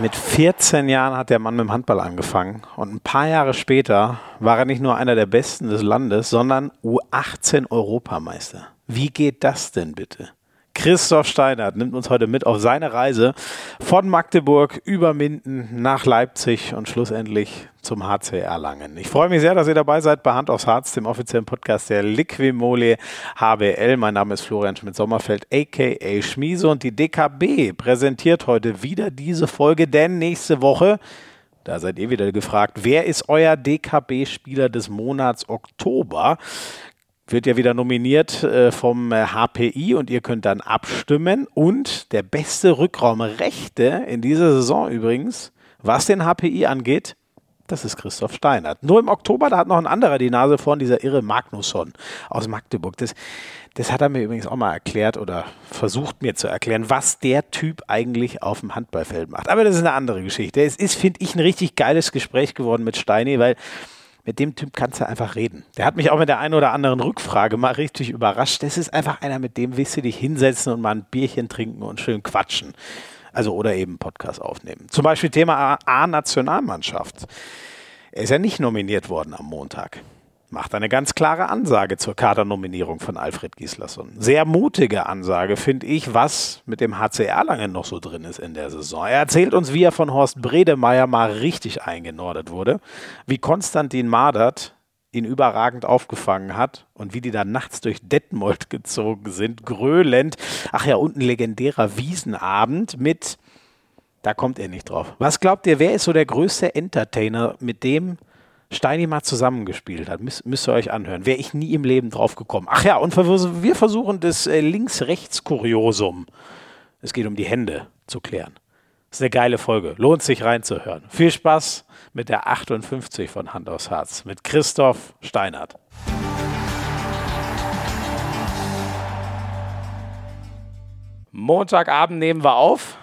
Mit 14 Jahren hat der Mann mit dem Handball angefangen und ein paar Jahre später war er nicht nur einer der Besten des Landes, sondern U18 Europameister. Wie geht das denn bitte? Christoph Steinert nimmt uns heute mit auf seine Reise von Magdeburg über Minden nach Leipzig und schlussendlich zum HC Erlangen. Ich freue mich sehr, dass ihr dabei seid bei Hand aufs Harz, dem offiziellen Podcast der Liquimole HBL. Mein Name ist Florian Schmidt-Sommerfeld, aka Schmiese und die DKB präsentiert heute wieder diese Folge, denn nächste Woche da seid ihr wieder gefragt, wer ist euer DKB-Spieler des Monats Oktober? Wird ja wieder nominiert äh, vom HPI äh, und ihr könnt dann abstimmen. Und der beste Rückraumrechte in dieser Saison übrigens, was den HPI angeht, das ist Christoph Steinert. Nur im Oktober, da hat noch ein anderer die Nase vorn, dieser irre Magnusson aus Magdeburg. Das, das hat er mir übrigens auch mal erklärt oder versucht mir zu erklären, was der Typ eigentlich auf dem Handballfeld macht. Aber das ist eine andere Geschichte. Es ist, finde ich, ein richtig geiles Gespräch geworden mit Steini, weil mit dem Typ kannst du einfach reden. Der hat mich auch mit der einen oder anderen Rückfrage mal richtig überrascht. Das ist einfach einer, mit dem willst du dich hinsetzen und mal ein Bierchen trinken und schön quatschen. Also oder eben Podcast aufnehmen. Zum Beispiel Thema A-Nationalmannschaft. Er ist ja nicht nominiert worden am Montag macht eine ganz klare Ansage zur Kadernominierung von Alfred Gislason. Sehr mutige Ansage, finde ich, was mit dem HCR lange noch so drin ist in der Saison. Er erzählt uns, wie er von Horst Bredemeier mal richtig eingenordet wurde, wie Konstantin Madert ihn überragend aufgefangen hat und wie die dann nachts durch Detmold gezogen sind, gröhlend. Ach ja, und ein legendärer Wiesenabend mit, da kommt er nicht drauf. Was glaubt ihr, wer ist so der größte Entertainer, mit dem Steini mal zusammengespielt hat. Müsst, müsst ihr euch anhören. Wäre ich nie im Leben drauf gekommen. Ach ja, und wir versuchen das äh, Links-Rechts-Kuriosum. Es geht um die Hände zu klären. Das ist eine geile Folge. Lohnt sich reinzuhören. Viel Spaß mit der 58 von Hand aufs Herz mit Christoph Steinert. Montagabend nehmen wir auf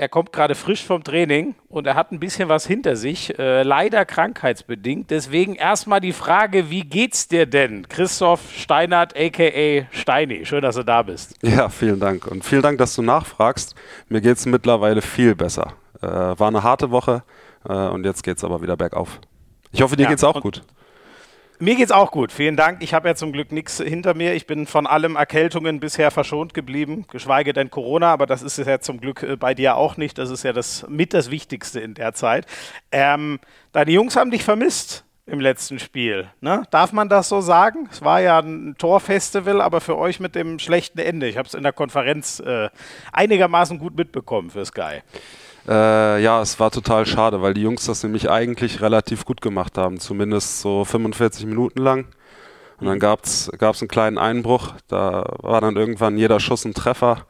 er kommt gerade frisch vom Training und er hat ein bisschen was hinter sich, äh, leider krankheitsbedingt. Deswegen erstmal die Frage, wie geht's dir denn? Christoph Steinert, aka Steini, schön, dass du da bist. Ja, vielen Dank und vielen Dank, dass du nachfragst. Mir geht's mittlerweile viel besser. Äh, war eine harte Woche äh, und jetzt geht's aber wieder bergauf. Ich hoffe, dir ja, geht's auch gut. Mir geht's auch gut. Vielen Dank. Ich habe ja zum Glück nichts hinter mir. Ich bin von allem Erkältungen bisher verschont geblieben, geschweige denn Corona, aber das ist ja zum Glück äh, bei dir auch nicht. Das ist ja das mit das Wichtigste in der Zeit. Ähm, deine Jungs haben dich vermisst im letzten Spiel. Ne? Darf man das so sagen? Es war ja ein Torfestival, aber für euch mit dem schlechten Ende. Ich habe es in der Konferenz äh, einigermaßen gut mitbekommen für Sky. Äh, ja, es war total schade, weil die Jungs das nämlich eigentlich relativ gut gemacht haben, zumindest so 45 Minuten lang. Und dann mhm. gab es einen kleinen Einbruch, da war dann irgendwann jeder Schuss ein Treffer.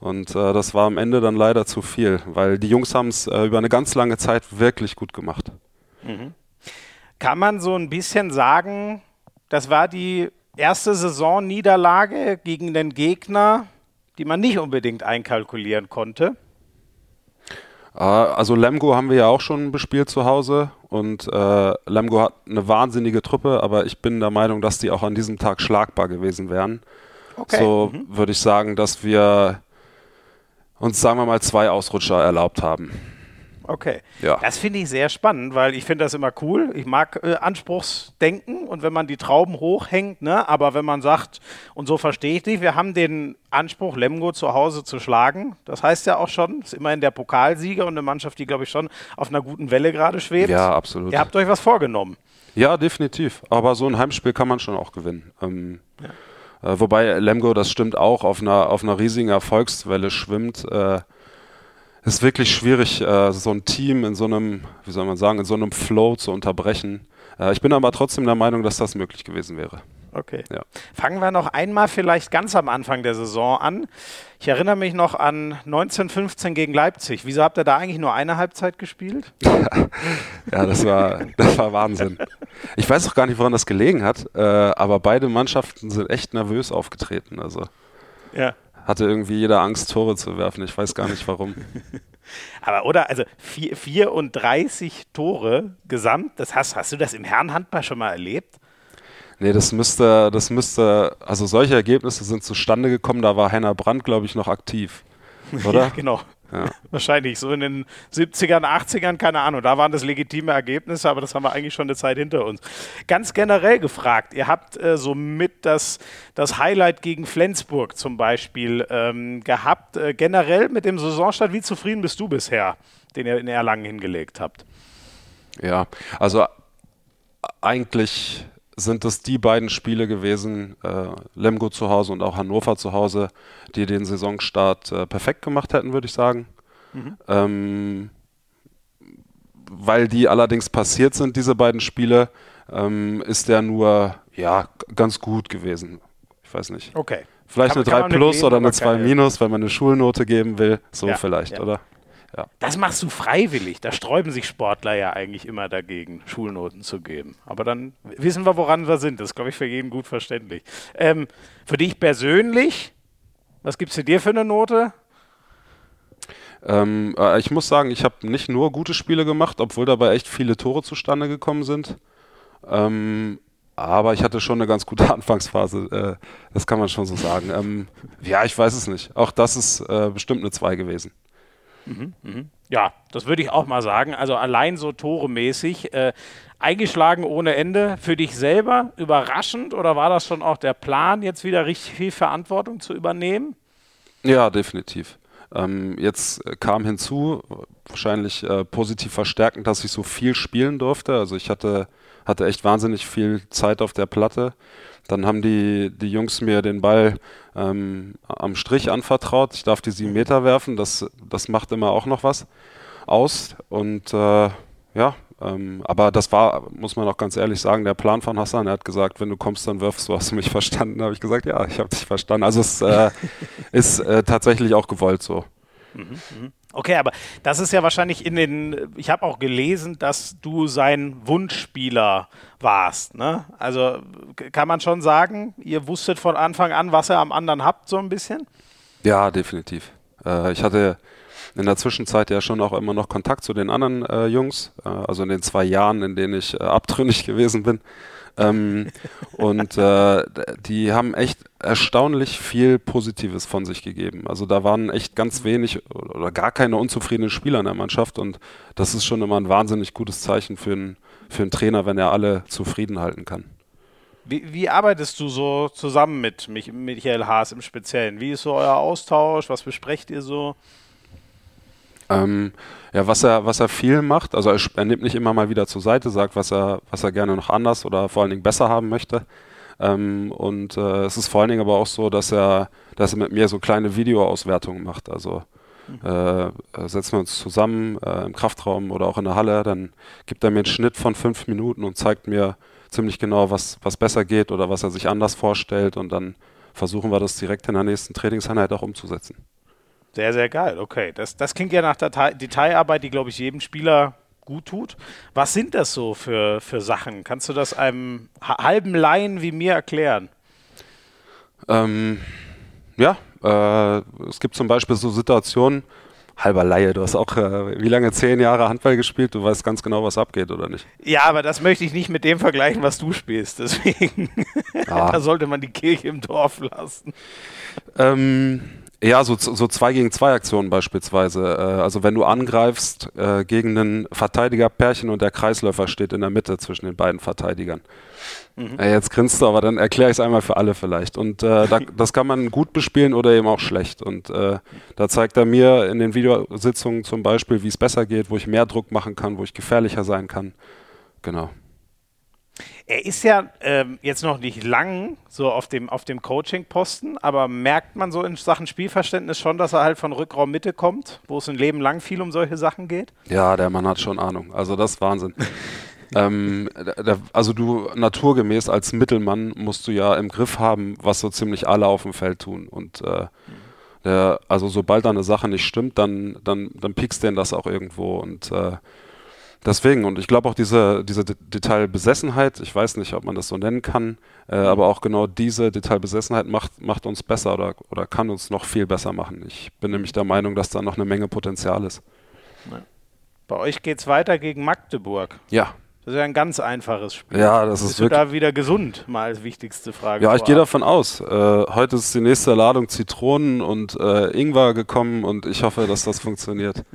Und äh, das war am Ende dann leider zu viel, weil die Jungs haben es äh, über eine ganz lange Zeit wirklich gut gemacht. Mhm. Kann man so ein bisschen sagen, das war die erste Saisonniederlage gegen den Gegner, die man nicht unbedingt einkalkulieren konnte? Ah, also Lemgo haben wir ja auch schon bespielt zu Hause und äh, Lemgo hat eine wahnsinnige Truppe, aber ich bin der Meinung, dass die auch an diesem Tag schlagbar gewesen wären. Okay. So mhm. würde ich sagen, dass wir uns, sagen wir mal, zwei Ausrutscher erlaubt haben. Okay. Ja. Das finde ich sehr spannend, weil ich finde das immer cool. Ich mag äh, Anspruchsdenken und wenn man die Trauben hochhängt, ne, aber wenn man sagt, und so verstehe ich dich, wir haben den Anspruch, Lemgo zu Hause zu schlagen. Das heißt ja auch schon, ist immerhin der Pokalsieger und eine Mannschaft, die, glaube ich, schon auf einer guten Welle gerade schwebt. Ja, absolut. Ihr habt euch was vorgenommen. Ja, definitiv. Aber so ein Heimspiel kann man schon auch gewinnen. Ähm, ja. äh, wobei Lemgo, das stimmt auch, auf einer, auf einer riesigen Erfolgswelle schwimmt. Äh, es ist wirklich schwierig, äh, so ein Team in so einem, wie soll man sagen, in so einem Flow zu unterbrechen. Äh, ich bin aber trotzdem der Meinung, dass das möglich gewesen wäre. Okay. Ja. Fangen wir noch einmal vielleicht ganz am Anfang der Saison an. Ich erinnere mich noch an 1915 gegen Leipzig. Wieso habt ihr da eigentlich nur eine Halbzeit gespielt? ja, das war, das war Wahnsinn. Ich weiß auch gar nicht, woran das gelegen hat, äh, aber beide Mannschaften sind echt nervös aufgetreten. Also. Ja hatte irgendwie jeder Angst, Tore zu werfen. Ich weiß gar nicht warum. Aber oder, also 34 Tore gesamt, das hast, hast du das im Herrenhandball schon mal erlebt? Nee, das müsste, das müsste, also solche Ergebnisse sind zustande gekommen, da war Heiner Brandt, glaube ich, noch aktiv. Oder? ja, genau. Ja. Wahrscheinlich so in den 70ern, 80ern, keine Ahnung. Da waren das legitime Ergebnisse, aber das haben wir eigentlich schon eine Zeit hinter uns. Ganz generell gefragt, ihr habt äh, so mit das, das Highlight gegen Flensburg zum Beispiel ähm, gehabt. Äh, generell mit dem Saisonstart, wie zufrieden bist du bisher, den ihr in Erlangen hingelegt habt? Ja, also eigentlich sind es die beiden Spiele gewesen, äh, Lemgo zu Hause und auch Hannover zu Hause, die den Saisonstart äh, perfekt gemacht hätten, würde ich sagen. Mhm. Ähm, weil die allerdings passiert sind, diese beiden Spiele, ähm, ist der nur ja ganz gut gewesen. Ich weiß nicht. Okay. Vielleicht kann, eine 3 plus oder eine 2 minus, wenn man eine Schulnote geben will. So ja, vielleicht, ja. oder? Ja. Das machst du freiwillig. Da sträuben sich Sportler ja eigentlich immer dagegen, Schulnoten zu geben. Aber dann wissen wir, woran wir sind. Das ist, glaube ich, für jeden gut verständlich. Ähm, für dich persönlich, was gibt es dir für eine Note? Ähm, äh, ich muss sagen, ich habe nicht nur gute Spiele gemacht, obwohl dabei echt viele Tore zustande gekommen sind. Ähm, aber ich hatte schon eine ganz gute Anfangsphase, äh, das kann man schon so sagen. Ähm, ja, ich weiß es nicht. Auch das ist äh, bestimmt eine 2 gewesen. Mhm, mh. Ja, das würde ich auch mal sagen. Also allein so toremäßig. Äh, eingeschlagen ohne Ende. Für dich selber überraschend oder war das schon auch der Plan, jetzt wieder richtig viel Verantwortung zu übernehmen? Ja, definitiv. Ähm, jetzt kam hinzu, wahrscheinlich äh, positiv verstärkend, dass ich so viel spielen durfte. Also ich hatte, hatte echt wahnsinnig viel Zeit auf der Platte. Dann haben die, die Jungs mir den Ball ähm, am Strich anvertraut. Ich darf die sieben Meter werfen. Das, das macht immer auch noch was aus. Und äh, ja, ähm, aber das war, muss man auch ganz ehrlich sagen, der Plan von Hassan. Er hat gesagt, wenn du kommst, dann wirfst du. Hast du mich verstanden? Da habe ich gesagt, ja, ich habe dich verstanden. Also es äh, ist äh, tatsächlich auch gewollt so. Mhm, mh. Okay, aber das ist ja wahrscheinlich in den, ich habe auch gelesen, dass du sein Wunschspieler warst. Ne? Also kann man schon sagen, ihr wusstet von Anfang an, was ihr am anderen habt, so ein bisschen? Ja, definitiv. Äh, ich hatte in der Zwischenzeit ja schon auch immer noch Kontakt zu den anderen äh, Jungs, äh, also in den zwei Jahren, in denen ich äh, abtrünnig gewesen bin. Ähm, und äh, die haben echt erstaunlich viel Positives von sich gegeben. Also da waren echt ganz wenig oder gar keine unzufriedenen Spieler in der Mannschaft und das ist schon immer ein wahnsinnig gutes Zeichen für einen, für einen Trainer, wenn er alle zufrieden halten kann. Wie, wie, arbeitest du so zusammen mit Michael Haas im Speziellen? Wie ist so euer Austausch? Was besprecht ihr so? Ähm, ja, was er, was er viel macht, also er, er, nimmt nicht immer mal wieder zur Seite, sagt, was er, was er gerne noch anders oder vor allen Dingen besser haben möchte. Ähm, und äh, es ist vor allen Dingen aber auch so, dass er, dass er mit mir so kleine Videoauswertungen macht. Also mhm. äh, setzen wir uns zusammen äh, im Kraftraum oder auch in der Halle, dann gibt er mir einen Schnitt von fünf Minuten und zeigt mir ziemlich genau, was, was besser geht oder was er sich anders vorstellt und dann versuchen wir das direkt in der nächsten Trainingseinheit auch umzusetzen. Sehr, sehr geil. Okay, das, das klingt ja nach Detail Detailarbeit, die, glaube ich, jedem Spieler gut tut. Was sind das so für, für Sachen? Kannst du das einem halben Laien wie mir erklären? Ähm, ja, äh, es gibt zum Beispiel so Situationen, halber Laie, du hast auch äh, wie lange zehn Jahre Handball gespielt, du weißt ganz genau, was abgeht, oder nicht? Ja, aber das möchte ich nicht mit dem vergleichen, was du spielst, deswegen ah. da sollte man die Kirche im Dorf lassen. Ähm, ja, so, so zwei gegen zwei Aktionen beispielsweise. Äh, also wenn du angreifst äh, gegen einen Verteidigerpärchen und der Kreisläufer steht in der Mitte zwischen den beiden Verteidigern. Mhm. Äh, jetzt grinst du, aber dann erkläre ich es einmal für alle vielleicht. Und äh, da, das kann man gut bespielen oder eben auch schlecht. Und äh, da zeigt er mir in den Videositzungen zum Beispiel, wie es besser geht, wo ich mehr Druck machen kann, wo ich gefährlicher sein kann. Genau. Er ist ja ähm, jetzt noch nicht lang so auf dem, auf dem Coaching-Posten, aber merkt man so in Sachen Spielverständnis schon, dass er halt von Rückraum Mitte kommt, wo es ein Leben lang viel um solche Sachen geht? Ja, der Mann hat schon Ahnung. Also das ist Wahnsinn. ähm, der, also du naturgemäß als Mittelmann musst du ja im Griff haben, was so ziemlich alle auf dem Feld tun. Und äh, der, also sobald da eine Sache nicht stimmt, dann, dann, dann piekst den das auch irgendwo. Und äh, Deswegen, und ich glaube auch diese, diese Detailbesessenheit, ich weiß nicht, ob man das so nennen kann, äh, mhm. aber auch genau diese Detailbesessenheit macht, macht uns besser oder, oder kann uns noch viel besser machen. Ich bin nämlich der Meinung, dass da noch eine Menge Potenzial ist. Bei euch geht es weiter gegen Magdeburg. Ja, Das ist ja ein ganz einfaches Spiel. Ja, das ist Bist du wirklich. da wieder gesund? Mal als wichtigste Frage. Ja, ich gehe davon aus. Äh, heute ist die nächste Ladung Zitronen und äh, Ingwer gekommen und ich hoffe, dass das funktioniert.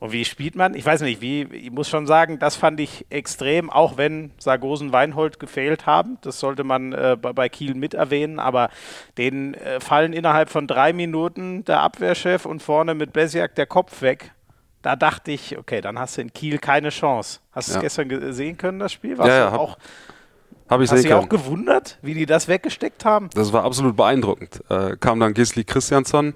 Und wie spielt man? Ich weiß nicht, wie, ich muss schon sagen, das fand ich extrem, auch wenn Sargosen Weinhold gefehlt haben. Das sollte man äh, bei, Kiel mit erwähnen, aber den äh, fallen innerhalb von drei Minuten der Abwehrchef und vorne mit Blesiak der Kopf weg. Da dachte ich, okay, dann hast du in Kiel keine Chance. Hast du Ja. es gestern ge- sehen können, das Spiel? Warst Ja, ja, hab- auch, Habe ich hast dich auch gewundert, wie die das weggesteckt haben? Das war absolut beeindruckend. Äh, kam dann Gisli Christiansson,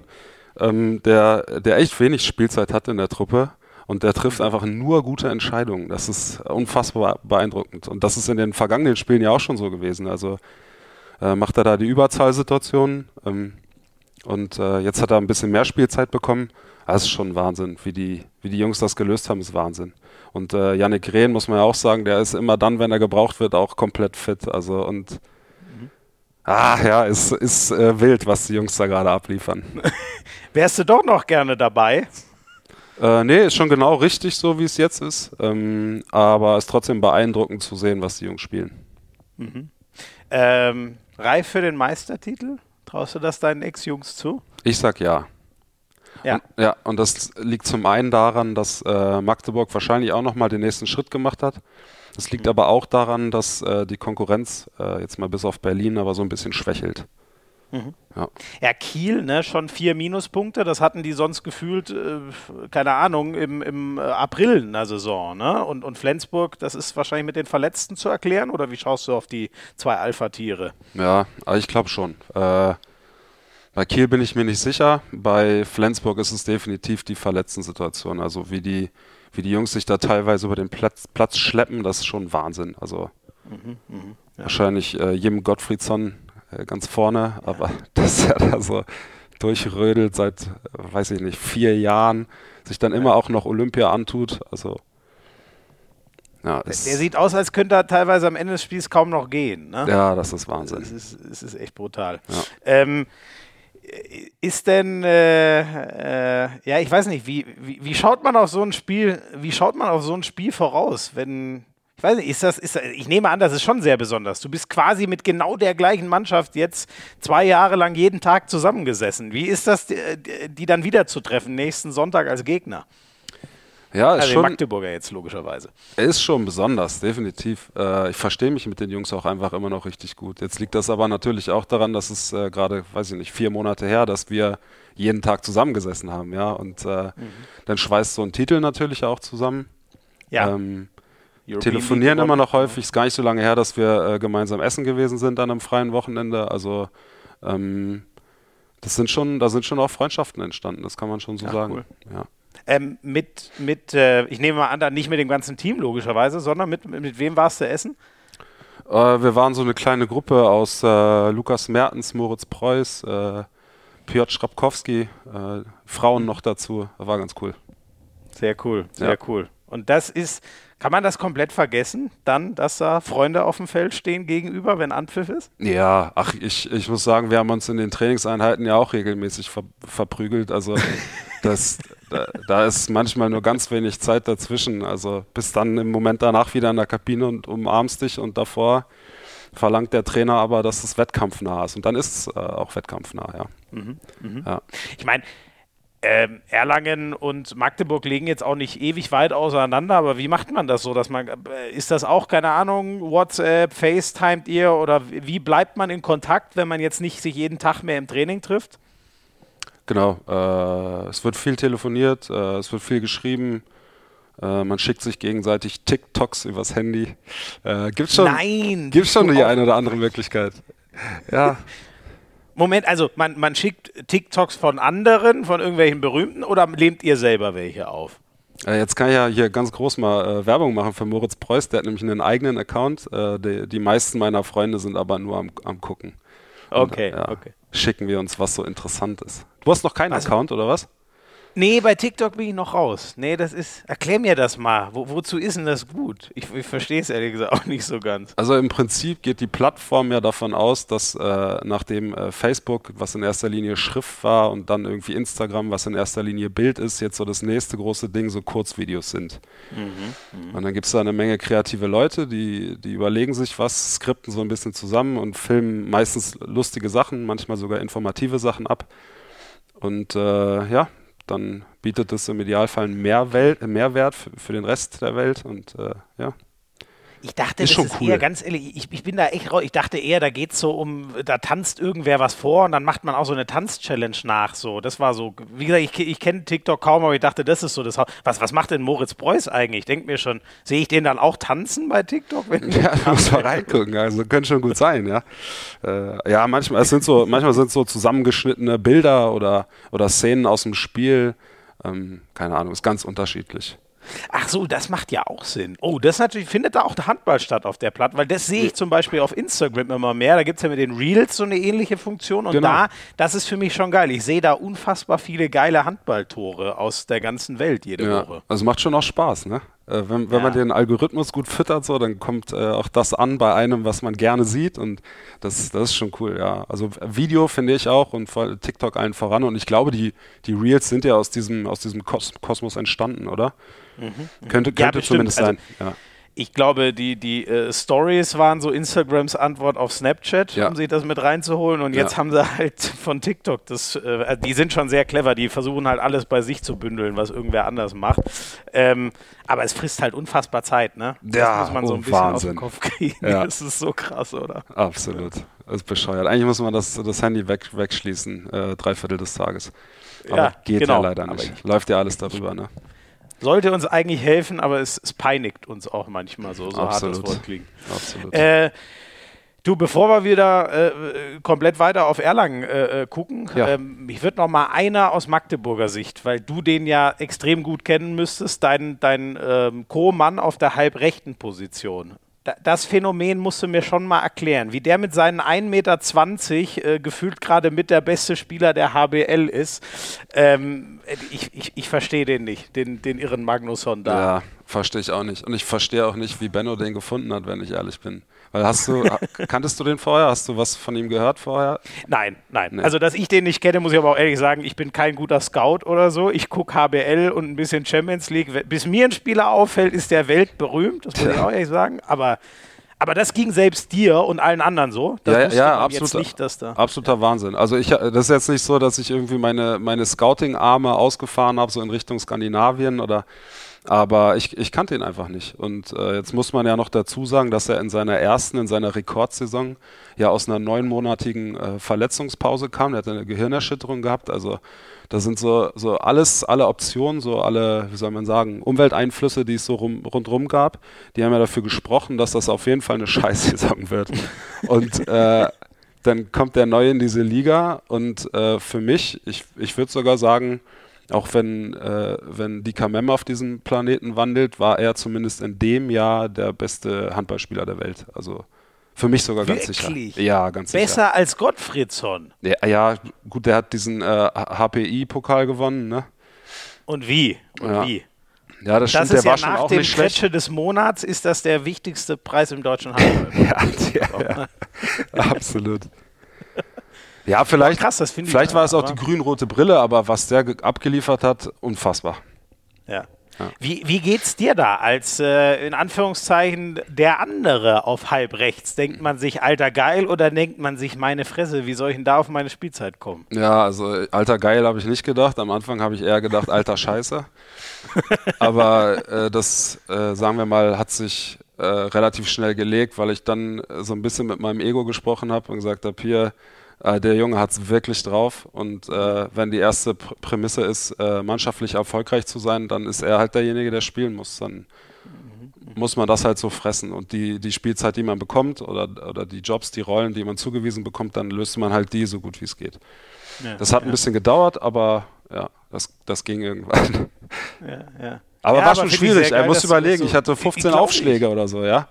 ähm, der, der echt wenig Spielzeit hatte in der Truppe und der trifft einfach nur gute Entscheidungen. Das ist unfassbar beeindruckend. Und das ist in den vergangenen Spielen ja auch schon so gewesen. Also äh, macht er da die Überzahlsituationen ähm, und äh, jetzt hat er ein bisschen mehr Spielzeit bekommen. Das ist schon Wahnsinn, wie die, wie die Jungs das gelöst haben, ist Wahnsinn. Und äh, Yannick Rehn, muss man ja auch sagen, der ist immer dann, wenn er gebraucht wird, auch komplett fit. Also und Ah ja, es ist äh, wild, was die Jungs da gerade abliefern. Wärst du doch noch gerne dabei? äh, nee, ist schon genau richtig so, wie es jetzt ist. Ähm, aber ist trotzdem beeindruckend zu sehen, was die Jungs spielen. Ähm, reif für den Meistertitel? Traust du das deinen Ex-Jungs zu? Ich sag ja. Ja. Und, ja, und das liegt zum einen daran, dass äh, Magdeburg wahrscheinlich auch nochmal den nächsten Schritt gemacht hat. Es liegt aber auch daran, dass äh, die Konkurrenz, äh, jetzt mal bis auf Berlin, aber so ein bisschen schwächelt. Ja. Ja, Kiel, ne, schon vier Minuspunkte. Das hatten die sonst gefühlt, äh, keine Ahnung, im, im äh, April in der Saison. Ne? Und, und Flensburg, das ist wahrscheinlich mit den Verletzten zu erklären. Oder wie schaust du auf die zwei Alpha-Tiere? Ja, aber ich glaube schon. Äh, bei Kiel bin ich mir nicht sicher. Bei Flensburg ist es definitiv die Verletzten-Situation. Also wie die, wie die Jungs sich da teilweise über den Platz, Platz schleppen, das ist schon Wahnsinn. Also wahrscheinlich äh, Jim Gottfriedsson äh, ganz vorne, aber dass er da so durchrödelt seit, äh, weiß ich nicht, vier Jahren, sich dann immer auch noch Olympia antut. Also ja, Der ist, sieht aus, als könnte er teilweise am Ende des Spiels kaum noch gehen. Ne? ja, das ist Es Wahnsinn. ist, es ist echt brutal. Ja. Ähm, ist denn, äh, äh, ja, ich weiß nicht, wie, wie, wie schaut man auf so ein Spiel, wie schaut man auf so ein Spiel voraus, wenn, ich weiß nicht, ist das, ist ich nehme an, das ist schon sehr besonders. Du bist quasi mit genau der gleichen Mannschaft jetzt zwei Jahre lang jeden Tag zusammengesessen. Wie ist das, die, die dann wieder zu treffen, nächsten Sonntag als Gegner? Ja, ist Also die schon, Magdeburger jetzt logischerweise. Er ist schon besonders, definitiv. Äh, ich verstehe mich mit den Jungs auch einfach immer noch richtig gut. Jetzt liegt das aber natürlich auch daran, dass es äh, gerade, weiß ich nicht, vier Monate her, dass wir jeden Tag zusammengesessen haben, ja. Und äh, dann schweißt so ein Titel natürlich auch zusammen. Ja. Ähm, telefonieren immer noch häufig. Ist gar nicht so lange her, dass wir äh, gemeinsam essen gewesen sind an einem freien Wochenende. Also ähm, das sind schon, da sind schon auch Freundschaften entstanden, das kann man schon so Ach, sagen. cool. Ja. Ähm, mit, mit äh, ich nehme mal an, dann nicht mit dem ganzen Team logischerweise, sondern mit, mit, wem warst du essen? Äh, wir waren so eine kleine Gruppe aus äh, Lukas Mertens, Moritz Preuß, äh, Piotr Schrapkowski, äh, Frauen noch dazu. War ganz cool. Sehr cool, sehr Ja. cool. Und das ist, kann man das komplett vergessen, dann, dass da Freunde auf dem Feld stehen gegenüber, wenn Anpfiff ist? Ja, ach, ich, ich muss sagen, wir haben uns in den Trainingseinheiten ja auch regelmäßig ver verprügelt. Also das, da, da ist manchmal nur ganz wenig Zeit dazwischen. Also bis dann im Moment danach wieder in der Kabine und umarmst dich und davor verlangt der Trainer aber, dass es wettkampfnah ist. Und dann ist es äh, auch wettkampfnah, ja. ja. Ich meine, ähm, Erlangen und Magdeburg liegen jetzt auch nicht ewig weit auseinander, aber wie macht man das so, dass man, äh, ist das auch, keine Ahnung, WhatsApp, FaceTimet ihr oder wie bleibt man in Kontakt, wenn man jetzt nicht sich jeden Tag mehr im Training trifft? Genau, äh, es wird viel telefoniert, äh, es wird viel geschrieben, äh, man schickt sich gegenseitig TikToks übers Handy. Äh, gibt's schon, Nein! gibt's schon die auch- eine oder andere Möglichkeit. Ja, Moment, also man, man schickt TikToks von anderen, von irgendwelchen Berühmten oder nehmt ihr selber welche auf? äh, jetzt kann ich ja hier ganz groß mal äh, Werbung machen für Moritz Preuß, der hat nämlich einen eigenen Account. Äh, die, die meisten meiner Freunde sind aber nur am, am Gucken. Und, Okay, ja, okay. Schicken wir uns, was so interessant ist. Du hast noch keinen Also- Account, oder was? Nee, bei TikTok bin ich noch raus. Nee, das ist. Erklär mir das mal. Wo, wozu ist denn das gut? Ich, ich verstehe es ehrlich gesagt auch nicht so ganz. Also im Prinzip geht die Plattform ja davon aus, dass äh, nachdem äh, Facebook, was in erster Linie Schrift war, und dann irgendwie Instagram, was in erster Linie Bild ist, jetzt so das nächste große Ding so Kurzvideos sind. Mhm, mh. Und dann gibt es da eine Menge kreative Leute, die, die überlegen sich was, skripten so ein bisschen zusammen und filmen meistens lustige Sachen, manchmal sogar informative Sachen ab. Und äh, ja, dann bietet es im Idealfall einen Mehrwert, Mehrwert für, für, den Rest der Welt und äh, ja. Ich dachte, ist das ist cool. eher ganz ehrlich, ich, ich bin da echt raus. Ich dachte eher, da geht es so um, da tanzt irgendwer was vor und dann macht man auch so eine Tanz-Challenge nach. So, das war so, wie gesagt, ich, ich kenne TikTok kaum, aber ich dachte, das ist so das Was, was macht denn Moritz Preuß eigentlich? Ich denke mir schon, sehe ich den dann auch tanzen bei TikTok? Wenn ja, du musst mal reingucken. Also könnte schon gut sein, ja. Äh, ja, manchmal, es sind so, manchmal sind so zusammengeschnittene Bilder oder, oder Szenen aus dem Spiel. Ähm, keine Ahnung, ist ganz unterschiedlich. Ach so, das macht ja auch Sinn. Oh, das natürlich findet da auch der Handball statt auf der Platte, weil das sehe ich zum Beispiel auf Instagram immer mehr. Da gibt es ja mit den Reels so eine ähnliche Funktion und genau. da, das ist für mich schon geil. Ich sehe da unfassbar viele geile Handballtore aus der ganzen Welt jede ja, Woche. Also macht schon auch Spaß, ne? Äh, wenn, wenn ja. man den Algorithmus gut füttert, so, dann kommt äh, auch das an bei einem, was man gerne sieht und das, das ist schon cool, ja. Also Video finde ich auch und TikTok allen voran und ich glaube, die, die Reels sind ja aus diesem, aus diesem Kosmos entstanden, oder? Mhm, mhm. Könnte, könnte ja, zumindest sein. Also, ja ich glaube, die, die äh, Stories waren so Instagrams Antwort auf Snapchat, ja. um sich das mit reinzuholen. Und jetzt ja. haben sie halt von TikTok das, äh, die sind schon sehr clever, die versuchen halt alles bei sich zu bündeln, was irgendwer anders macht. Ähm, aber es frisst halt unfassbar Zeit, ne? Das ja, muss man so ein oh, bisschen Wahnsinn. aus dem Kopf kriegen. Ja. Das ist so krass, oder? Absolut. Das ist bescheuert. Eigentlich muss man das, das Handy weg, wegschließen, äh, drei Viertel des Tages. Aber ja, geht genau. ja leider nicht. Läuft ja alles darüber, ne? Sollte uns eigentlich helfen, aber es, es peinigt uns auch manchmal so, so Absolut. hart das Wort klingt. Absolut. Äh, Du, bevor wir wieder äh, komplett weiter auf Erlangen äh, äh gucken, ja. ähm, mich würde noch mal einer aus Magdeburger Sicht, weil du den ja extrem gut kennen müsstest, dein, dein ähm, Co-Mann auf der halbrechten Position das Phänomen musst du mir schon mal erklären, wie der mit seinen 1,20 Meter äh, gefühlt gerade mit der beste Spieler der HBL ist. Ähm, ich, ich, ich verstehe den nicht, den, den irren Magnusson da. Ja, verstehe ich auch nicht. Und ich verstehe auch nicht, wie Benno den gefunden hat, wenn ich ehrlich bin. Weil hast du, kanntest du den vorher? Hast du was von ihm gehört vorher? Nein, nein. Nee. Also, dass ich den nicht kenne, muss ich aber auch ehrlich sagen, ich bin kein guter Scout oder so. Ich gucke HBL und ein bisschen Champions League. Bis mir ein Spieler auffällt, ist der weltberühmt, das muss ich auch ehrlich sagen. Aber aber das ging selbst dir und allen anderen so. Das ja, ja absolut, nicht, dass da absoluter Wahnsinn. Also ich, das ist jetzt nicht so, dass ich irgendwie meine, meine Scouting-Arme ausgefahren habe, so in Richtung Skandinavien oder aber ich, ich kannte ihn einfach nicht. Und äh, jetzt muss man ja noch dazu sagen, dass er in seiner ersten, in seiner Rekordsaison ja aus einer neunmonatigen äh, Verletzungspause kam. Er hat eine Gehirnerschütterung gehabt. Also da sind so, so alles, alle Optionen, so alle, wie soll man sagen, Umwelteinflüsse, die es so rum, rundherum gab, die haben ja dafür gesprochen, dass das auf jeden Fall eine Scheißsaison wird. Und äh, dann kommt der neu in diese Liga und äh, für mich, ich, ich würde sogar sagen, auch wenn, äh, wenn Dika Mem auf diesem Planeten wandelt, war er zumindest in dem Jahr der beste Handballspieler der Welt. Also für mich sogar Wirklich? ganz sicher. Ja, ganz Besser sicher. Besser als Gottfriedsson. Ja, ja, gut, der hat diesen äh, HPI-Pokal gewonnen, ne? Und wie? Und ja. wie? Ja, das stimmt, das der war ja schon nach auch dem nicht schlecht. Kretsche des Monats ist das der wichtigste Preis im deutschen Handball. ja, ja, ja. absolut. Ja, vielleicht, krass, vielleicht war es auch die grün-rote Brille, aber was der abgeliefert hat, unfassbar. Ja. Ja. Wie, wie geht's dir da als äh, in Anführungszeichen der andere auf halb rechts? Denkt man sich alter geil oder denkt man sich meine Fresse, wie soll ich denn da auf meine Spielzeit kommen? Ja, also alter geil habe ich nicht gedacht. Am Anfang habe ich eher gedacht alter Scheiße. Aber äh, das, äh, sagen wir mal, hat sich äh, relativ schnell gelegt, weil ich dann so ein bisschen mit meinem Ego gesprochen habe und gesagt habe, hier, äh, der Junge hat es wirklich drauf und äh, wenn die erste Pr Prämisse ist, äh, mannschaftlich erfolgreich zu sein, dann ist er halt derjenige, der spielen muss. Dann mhm. muss man das halt so fressen und die, die Spielzeit, die man bekommt oder, oder die Jobs, die Rollen, die man zugewiesen bekommt, dann löst man halt die so gut wie es geht. Ja, das hat ja. ein bisschen gedauert, aber ja, das, das ging irgendwann. Ja. Aber war schon schwierig. Er muss überlegen, so ich hatte 15 Aufschläge ich. oder so, ja.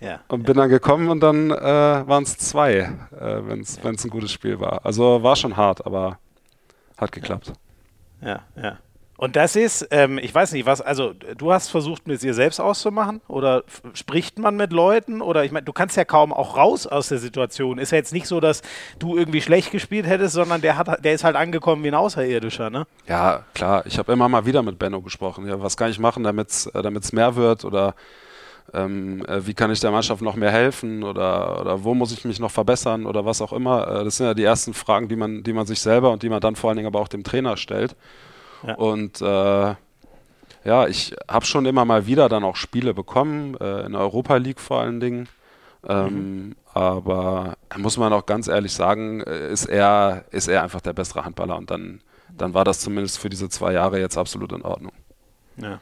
Ja, und bin dann gekommen und dann äh, waren es zwei, äh, wenn es ein gutes Spiel war. Also war schon hart, aber hat geklappt. Ja, ja. Und das ist, ähm, ich weiß nicht, was, also du hast versucht, mit dir selbst auszumachen oder spricht man mit Leuten oder ich meine, du kannst ja kaum auch raus aus der Situation. Ist ja jetzt nicht so, dass du irgendwie schlecht gespielt hättest, sondern der hat, der ist halt angekommen wie ein Außerirdischer, ne? Ja, klar. Ich habe immer mal wieder mit Benno gesprochen. Ja, was kann ich machen, damit es äh, mehr wird oder ähm, äh, wie kann ich der Mannschaft noch mehr helfen oder, oder wo muss ich mich noch verbessern oder was auch immer. Äh, das sind ja die ersten Fragen, die man, die man sich selber und die man dann vor allen Dingen aber auch dem Trainer stellt. Ja. Und äh, ja, ich habe schon immer mal wieder dann auch Spiele bekommen, äh, in der Europa League vor allen Dingen. Ähm, mhm. Aber muss man auch ganz ehrlich sagen, äh, ist er, ist er einfach der bessere Handballer und dann, dann war das zumindest für diese zwei Jahre jetzt absolut in Ordnung. Ja.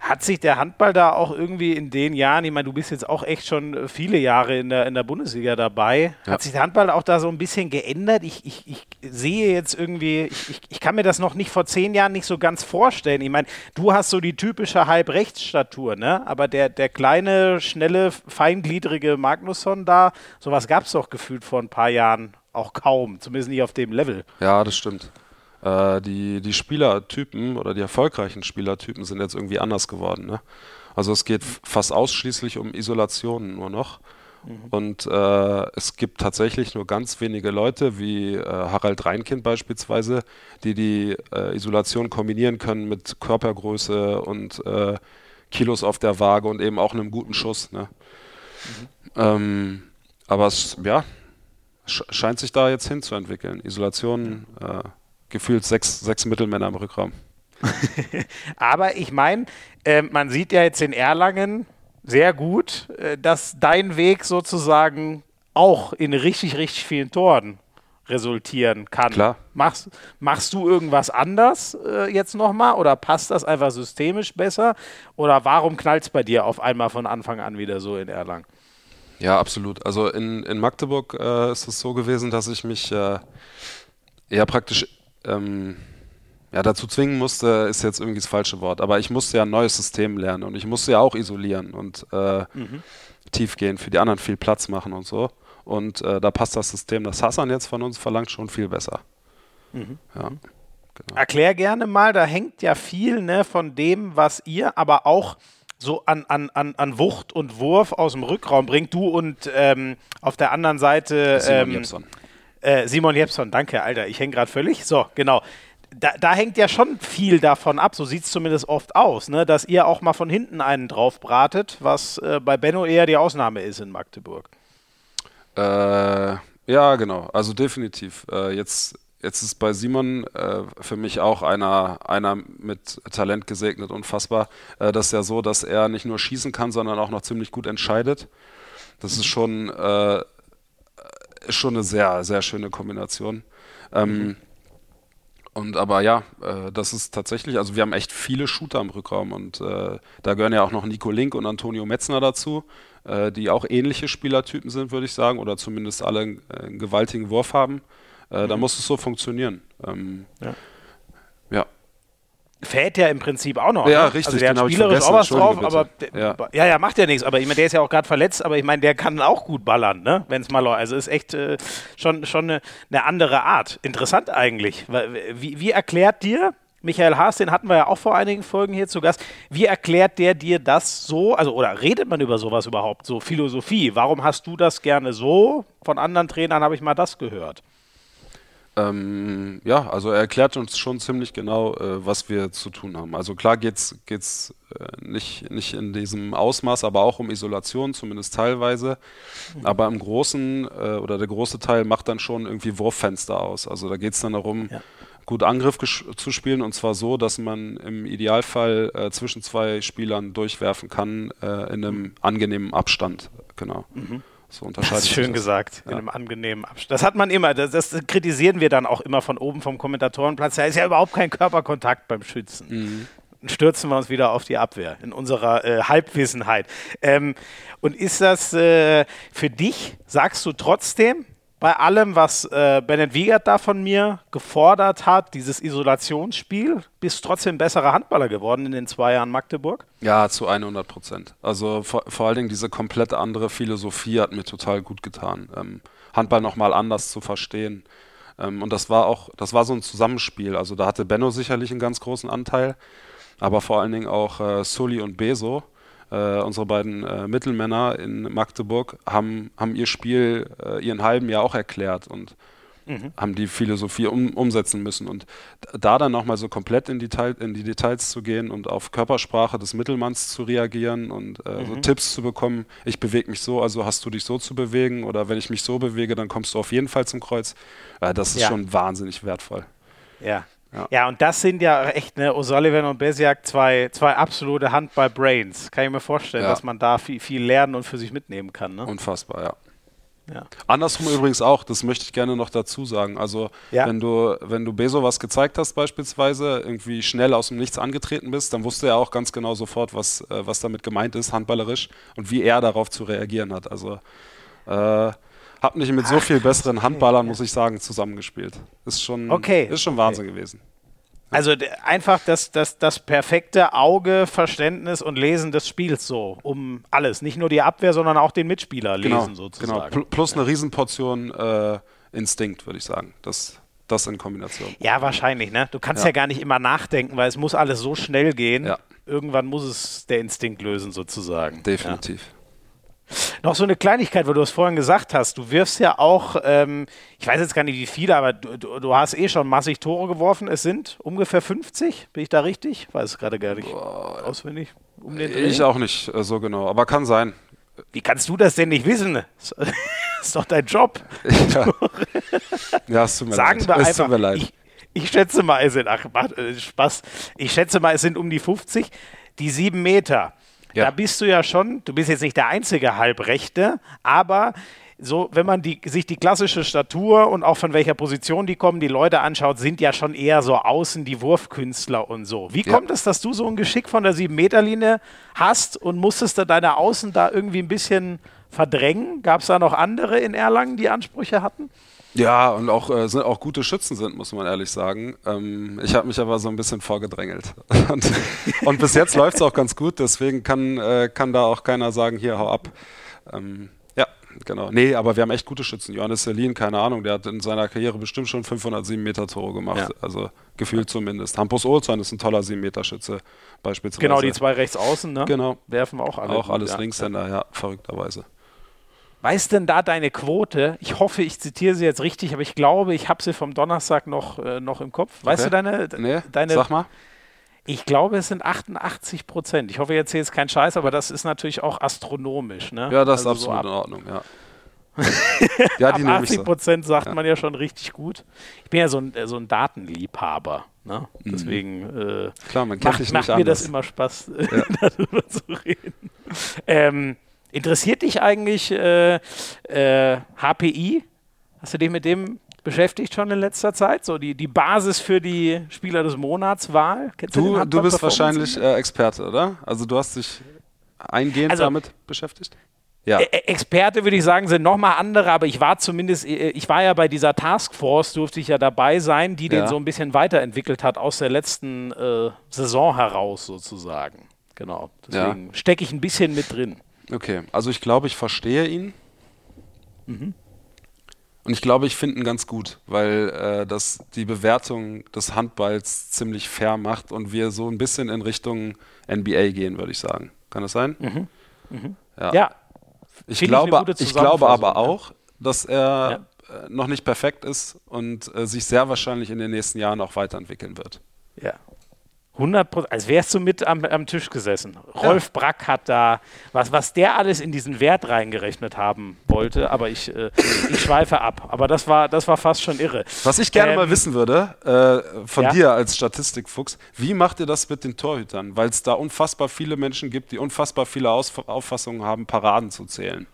Hat sich der Handball da auch irgendwie in den Jahren, ich meine, du bist jetzt auch echt schon äh, viele Jahre in der, in der Bundesliga dabei, ja. hat sich der Handball auch da so ein bisschen geändert? Ich, ich, ich sehe jetzt irgendwie, ich, ich, ich, kann mir das noch nicht vor zehn Jahren nicht so ganz vorstellen. Ich meine, du hast so die typische Halbrechtsstatur, ne? Aber der, der kleine, schnelle, feingliedrige Magnusson da, sowas gab es doch gefühlt vor ein paar Jahren auch kaum, zumindest nicht auf dem Level. Ja, das stimmt äh, die, die Spielertypen oder die erfolgreichen Spielertypen sind jetzt irgendwie anders geworden. Ne? Also es geht fast ausschließlich um Isolation nur noch. Mhm. Und äh, es gibt tatsächlich nur ganz wenige Leute, wie äh, Harald Reinkind beispielsweise, die die äh, Isolation kombinieren können mit Körpergröße und äh, Kilos auf der Waage und eben auch einem guten Schuss. Ne? Mhm. Ähm, aber es ja, sch scheint sich da jetzt hinzuentwickeln. Isolation äh, gefühlt sechs, sechs Mittelmänner im Rückraum. Aber ich meine, äh, man sieht ja jetzt in Erlangen sehr gut, äh, dass dein Weg sozusagen auch in richtig, richtig vielen Toren resultieren kann. Klar. Machst, machst du irgendwas anders äh, jetzt nochmal oder passt das einfach systemisch besser? Oder warum knallt es bei dir auf einmal von Anfang an wieder so in Erlangen? Ja, absolut. Also in, in Magdeburg äh, ist es so gewesen, dass ich mich äh, eher praktisch ähm, ja, dazu zwingen musste, ist jetzt irgendwie das falsche Wort, aber ich musste ja ein neues System lernen und ich musste ja auch isolieren und äh, mhm. tief gehen, für die anderen viel Platz machen und so. Und äh, da passt das System, das Hassan jetzt von uns verlangt, schon viel besser. Mhm. Ja, genau. Erklär gerne mal, da hängt ja viel ne, von dem, was ihr aber auch so an, an, an, an Wucht und Wurf aus dem Rückraum bringt. Du und ähm, auf der anderen Seite ähm, äh, Simon Jepson, danke, Alter. Ich hänge gerade völlig. So, genau. Da, da, hängt ja schon viel davon ab, so sieht es zumindest oft aus, ne? dass ihr auch mal von hinten einen drauf bratet, was äh, bei Benno eher die Ausnahme ist in Magdeburg. Äh, ja, genau, also definitiv. Äh, jetzt, jetzt ist bei Simon äh, für mich auch einer, einer mit Talent gesegnet, unfassbar. Äh, das ist ja so, dass er nicht nur schießen kann, sondern auch noch ziemlich gut entscheidet. Das ist schon ist schon eine sehr, sehr schöne Kombination. Ähm, mhm. Und aber ja, äh, das ist tatsächlich, also wir haben echt viele Shooter im Rückraum und äh, da gehören ja auch noch Nico Link und Antonio Metzner dazu, äh, die auch ähnliche Spielertypen sind, würde ich sagen, oder zumindest alle einen, einen gewaltigen Wurf haben. Äh, mhm. Da muss es so funktionieren. Ähm, ja. Fährt ja im Prinzip auch noch. Ja, ne? richtig. Also der genau, hat spielerisch auch was drauf, aber ja. ja, ja, macht ja nichts. Aber ich meine, der ist ja auch gerade verletzt, aber ich meine, der kann auch gut ballern, ne? Wenn es mal läuft. Also ist echt äh, schon, schon eine, eine, andere Art. Interessant eigentlich. Wie, wie erklärt dir Michael Haas, den hatten wir ja auch vor einigen Folgen hier zu Gast. Wie erklärt der dir das so? Also, oder redet man über sowas überhaupt? So Philosophie. Warum hast du das gerne so? Von anderen Trainern habe ich mal das gehört. Ähm, ja, also er erklärt uns schon ziemlich genau, äh, was wir zu tun haben. Also klar geht es äh, nicht, nicht in diesem Ausmaß, aber auch um Isolation, zumindest teilweise. Mhm. Aber im Großen äh, oder der große Teil macht dann schon irgendwie Wurffenster aus. Also da geht es dann darum, ja. gut Angriff zu spielen und zwar so, dass man im Idealfall äh, zwischen zwei Spielern durchwerfen kann äh, in einem angenehmen Abstand. Genau. Mhm. So unterscheidet das ist schön das. gesagt, ja. in einem angenehmen Abstand. Das hat man immer, das, das, kritisieren wir dann auch immer von oben vom Kommentatorenplatz. Da ist ja überhaupt kein Körperkontakt beim Schützen. Mhm. Dann stürzen wir uns wieder auf die Abwehr in unserer äh, Halbwissenheit. Ähm, und ist das äh, für dich, sagst du trotzdem, bei allem, was äh, Bennett Wiegert da von mir gefordert hat, dieses Isolationsspiel, bist trotzdem besserer Handballer geworden in den zwei Jahren Magdeburg? Ja, zu 100 Prozent. Also vor, vor, allen Dingen diese komplett andere Philosophie hat mir total gut getan. Ähm, Handball nochmal anders zu verstehen. Ähm, und das war auch, das war so ein Zusammenspiel. Also da hatte Benno sicherlich einen ganz großen Anteil, aber vor allen Dingen auch äh, Sully und Beso, äh, unsere beiden äh, Mittelmänner in Magdeburg, haben, haben ihr Spiel äh, ihren halben Jahr auch erklärt und mhm. haben die Philosophie um, umsetzen müssen. Und da dann nochmal so komplett in, Detail, in die Details zu gehen und auf Körpersprache des Mittelmanns zu reagieren und äh, mhm. so Tipps zu bekommen, ich bewege mich so, also hast du dich so zu bewegen oder wenn ich mich so bewege, dann kommst du auf jeden Fall zum Kreuz. Äh, das ist ja. schon wahnsinnig wertvoll. Ja. Ja. ja. und das sind ja echt, ne, O'Sullivan und Besiak, zwei, zwei absolute Handball-Brains. Kann ich mir vorstellen, ja. dass man da viel, viel lernen und für sich mitnehmen kann. Ne? Unfassbar, ja. Ja. Andersrum übrigens auch, das möchte ich gerne noch dazu sagen. Also ja. wenn du, wenn du Beso was gezeigt hast beispielsweise, irgendwie schnell aus dem Nichts angetreten bist, dann wusste er auch ganz genau sofort, was, äh, was damit gemeint ist, handballerisch, und wie er darauf zu reagieren hat. Also äh, hab nicht mit so viel besseren Handballern, muss ich sagen, zusammengespielt. Ist schon, okay. ist schon Wahnsinn okay. gewesen. Also einfach das, das, das perfekte Auge, Verständnis und Lesen des Spiels so, um alles. Nicht nur die Abwehr, sondern auch den Mitspieler genau, lesen sozusagen. Genau, plus eine Riesenportion äh, Instinkt, würde ich sagen. Das, das in Kombination. Ja, wahrscheinlich. Ne? Du kannst ja. ja. gar nicht immer nachdenken, weil es muss alles so schnell gehen. Ja. Irgendwann muss es der Instinkt lösen sozusagen. Definitiv. Ja. Noch so eine Kleinigkeit, weil du es vorhin gesagt hast. Du wirfst ja auch, ähm, ich weiß jetzt gar nicht wie viele, aber du, du, du, hast eh schon massig Tore geworfen. Es sind ungefähr 50. Bin ich da richtig? Weiß es gerade gar nicht Boah. auswendig. Um ich auch nicht äh, so genau, aber kann sein. Wie kannst du das denn nicht wissen? ist doch dein Job. Ja, ja es tut mir Sagen leid. Wir es tut mir leid. Ich, ich schätze mal, es sind, ach, äh, Spaß. Ich schätze mal, es sind um die 50. Die sieben Meter. Ja. Da bist du ja schon, du bist jetzt nicht der einzige Halbrechte, aber so, wenn man die, sich die klassische Statur und auch von welcher Position die kommen, die Leute anschaut, sind ja schon eher so außen die Wurfkünstler und so. Wie ja. kommt es, dass du so ein Geschick von der 7-Meter-Linie hast und musstest du deine Außen da irgendwie ein bisschen verdrängen? Gab es da noch andere in Erlangen, die Ansprüche hatten? Ja, und auch, äh, sind auch gute Schützen sind, muss man ehrlich sagen. Ähm, ich habe mich aber so ein bisschen vorgedrängelt. und, und bis jetzt läuft es auch ganz gut, deswegen kann, äh, kann da auch keiner sagen, hier, hau ab. Ähm, ja, genau. Nee, aber wir haben echt gute Schützen. Johannes Selin, keine Ahnung, der hat in seiner Karriere bestimmt schon 507 Meter Tore gemacht. Ja. Also gefühlt zumindest. Hampus Olsson ist ein toller 7 Meter Schütze beispielsweise. Genau, die zwei rechts außen, ne? Genau. Werfen auch alle. Auch alles ja. Linkshänder, ja, verrückterweise. Weiß denn da deine Quote? Ich hoffe, ich zitiere sie jetzt richtig, aber ich glaube, ich habe sie vom Donnerstag noch, äh, noch im Kopf. Weißt okay. du deine, nee, deine. Sag mal. Ich glaube, es sind 88 Prozent. Ich hoffe, jetzt erzähle jetzt keinen Scheiß, aber das ist natürlich auch astronomisch. Ne? Ja, das also ist absolut so in Ordnung, ja. ja, die ab 80 Prozent sagt ja. man ja schon richtig gut. Ich bin ja so ein, so ein Datenliebhaber. Ne? Mhm. Deswegen äh, Klar, man kennt macht, dich macht mir das immer Spaß, ja. darüber zu reden. Ähm, Interessiert dich eigentlich äh, äh, HPI? Hast du dich mit dem beschäftigt schon in letzter Zeit? So die, die Basis für die Spieler des Monats Wahl? du, du bist wahrscheinlich äh, Experte, oder? Also du hast dich eingehend also, damit beschäftigt? Ja. Experte würde ich sagen, sind nochmal andere, aber ich war zumindest, äh, ich war ja bei dieser Taskforce, durfte ich ja dabei sein, die ja. den so ein bisschen weiterentwickelt hat aus der letzten äh, Saison heraus sozusagen. Genau. Deswegen ja. stecke ich ein bisschen mit drin. Okay, also ich glaube, ich verstehe ihn. Mhm. Und ich glaube, ich finde ihn ganz gut, weil äh, das die Bewertung des Handballs ziemlich fair macht und wir so ein bisschen in Richtung NBA gehen, würde ich sagen. Kann das sein? Mhm. Mhm. Ja. ja. Ich, glaube, ich glaube aber auch, dass er ja. Äh, noch nicht perfekt ist und äh, sich sehr wahrscheinlich in den nächsten Jahren auch weiterentwickeln wird. Ja, 100 Prozent, als wärst du mit am, am Tisch gesessen. Rolf ja. Brack hat da, was, was der alles in diesen Wert reingerechnet haben wollte, aber ich, äh, ich schweife ab. Aber das war, das war fast schon irre. Was ich gerne ähm, mal wissen würde, äh, von ja? dir als Statistikfuchs, wie macht ihr das mit den Torhütern? Weil es da unfassbar viele Menschen gibt, die unfassbar viele Aus Auffassungen haben, Paraden zu zählen.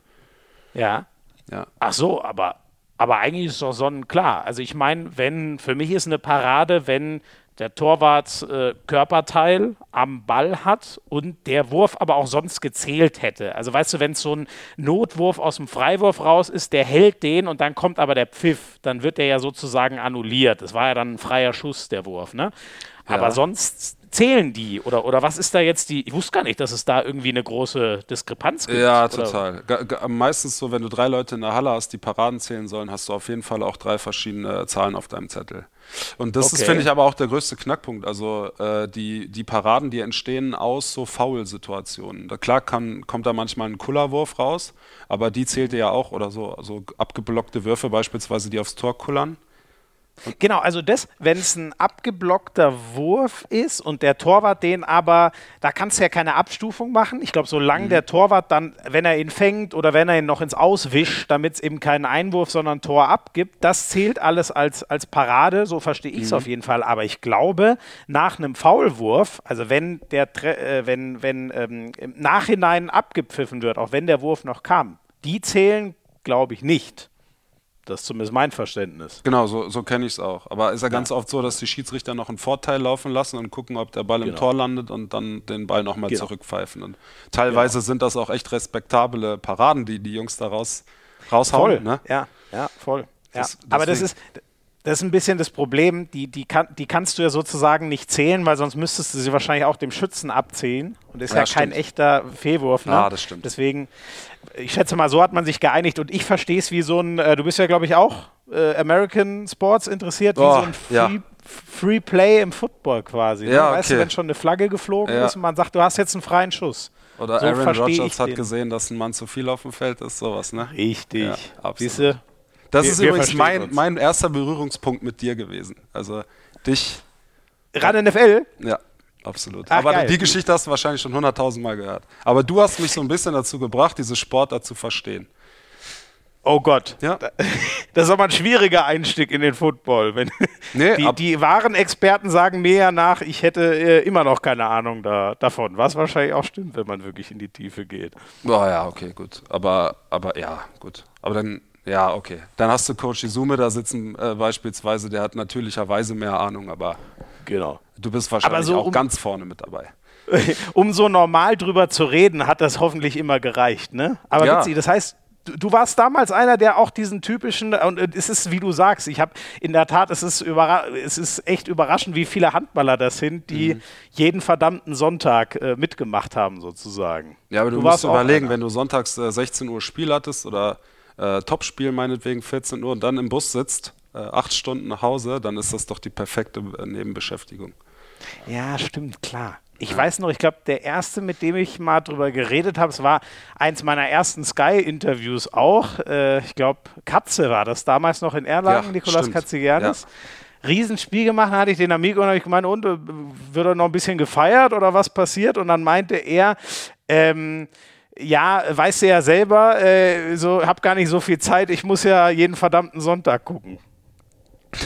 Ja. ja. Ach so, aber, aber eigentlich ist doch sonnenklar. Also ich meine, wenn, für mich ist eine Parade, wenn der Torwart äh, Körperteil am Ball hat und der Wurf aber auch sonst gezählt hätte. Also weißt du, wenn es so ein Notwurf aus dem Freiwurf raus ist, der hält den und dann kommt aber der Pfiff, dann wird der ja sozusagen annulliert. Das war ja dann ein freier Schuss, der Wurf, ne? Ja. Aber sonst zählen die? Oder, oder was ist da jetzt die? Ich wusste gar nicht, dass es da irgendwie eine große Diskrepanz gibt. Ja, total. Meistens so, wenn du drei Leute in der Halle hast, die Paraden zählen sollen, hast du auf jeden Fall auch drei verschiedene Zahlen auf deinem Zettel. Und das ist, Okay. finde ich, aber auch der größte Knackpunkt. Also äh, die, die Paraden, die entstehen aus so Foul-Situationen. Da, klar kann, kommt da manchmal ein Kullerwurf raus, aber die zählt ihr ja auch oder so, so abgeblockte Würfe beispielsweise, die aufs Tor kullern. Genau, also das, wenn es ein abgeblockter Wurf ist und der Torwart den aber, da kannst du ja keine Abstufung machen. Ich glaube, solange der Torwart dann, wenn er ihn fängt oder wenn er ihn noch ins Auswischt, damit es eben keinen Einwurf, sondern Tor abgibt, das zählt alles als, als Parade, so verstehe ich es auf jeden Fall. Aber ich glaube, nach einem Foulwurf, also wenn der äh, wenn, wenn ähm, im Nachhinein abgepfiffen wird, auch wenn der Wurf noch kam, die zählen, glaube ich, nicht. Das ist zumindest mein Verständnis. Genau, so, so kenne ich es auch. Aber ist ja ganz oft so, dass die Schiedsrichter noch einen Vorteil laufen lassen und gucken, ob der Ball im Genau. Tor landet und dann den Ball nochmal Genau. zurückpfeifen. Und teilweise sind das auch echt respektable Paraden, die die Jungs da raus, raushauen. Voll, Ne? ja, ja, voll. Ja. Das- Aber das ist, das ist ein bisschen das Problem, die, die, kann, die kannst du ja sozusagen nicht zählen, weil sonst müsstest du sie wahrscheinlich auch dem Schützen abziehen. Und das ist Ja, ja, kein echter Fehlwurf. Ne? Ja, das stimmt. Deswegen, ich schätze mal, so hat man sich geeinigt und ich verstehe es wie so ein, äh, du bist ja, glaube ich, auch äh, American Sports interessiert, wie Oh, so ein ja. Free, Free Play im Football quasi. Ne? Ja, Weißt du, okay. wenn schon eine Flagge geflogen Ja. ist und man sagt, du hast jetzt einen freien Schuss. Oder So Aaron Rodgers hat den. gesehen, dass ein Mann zu viel auf dem Feld ist, sowas, ne? Richtig. Ja, absolut. Siehst du? Das Wir- ist übrigens mein, uns. mein erster Berührungspunkt mit dir gewesen. Also dich, Ran NFL? ja, absolut. Ach, Aber geil. die Geschichte hast du wahrscheinlich schon hunderttausend Mal gehört. Aber du hast mich so ein bisschen dazu gebracht, diese Sportart zu verstehen. Oh Gott. Ja. Das ist aber ein schwieriger Einstieg in den Football. Wenn Nee, die, die wahren Experten sagen mir ja nach, ich hätte äh, immer noch keine Ahnung da, davon. Was wahrscheinlich auch stimmt, wenn man wirklich in die Tiefe geht. Oh ja, okay, gut. Aber, aber ja, gut. Aber dann, ja, okay. Dann hast du Coach Izume da sitzen äh, beispielsweise, der hat natürlicherweise mehr Ahnung, aber Genau. du bist wahrscheinlich so auch um- ganz vorne mit dabei. um so normal drüber zu reden, hat das hoffentlich immer gereicht, ne? Aber Ja. witzig, das heißt, du, du warst damals einer, der auch diesen typischen, und äh, es ist, wie du sagst, ich habe in der Tat, es ist, es ist echt überraschend, wie viele Handballer das sind, die Mhm. jeden verdammten Sonntag äh, mitgemacht haben, sozusagen. Ja, aber du, warst musst überlegen, wenn du sonntags äh, 16 Uhr Spiel hattest oder äh, Topspiel meinetwegen 14 Uhr und dann im Bus sitzt, äh, acht Stunden nach Hause, dann ist das doch die perfekte äh, Nebenbeschäftigung. Ja, stimmt, klar. Ich weiß noch, ich glaube, der erste, mit dem ich mal drüber geredet habe, es war eins meiner ersten Sky-Interviews auch. Äh, ich glaube, Katze war das damals noch in Erlangen, Ja, Nikolaus stimmt. Katzigiannis. Riesenspiel gemacht, hatte ich den Amigo und habe ich gemeint, und äh, wird er noch ein bisschen gefeiert oder was passiert? Und dann meinte er, ähm, ja, weißt du ja selber, äh, so hab gar nicht so viel Zeit, ich muss ja jeden verdammten Sonntag gucken.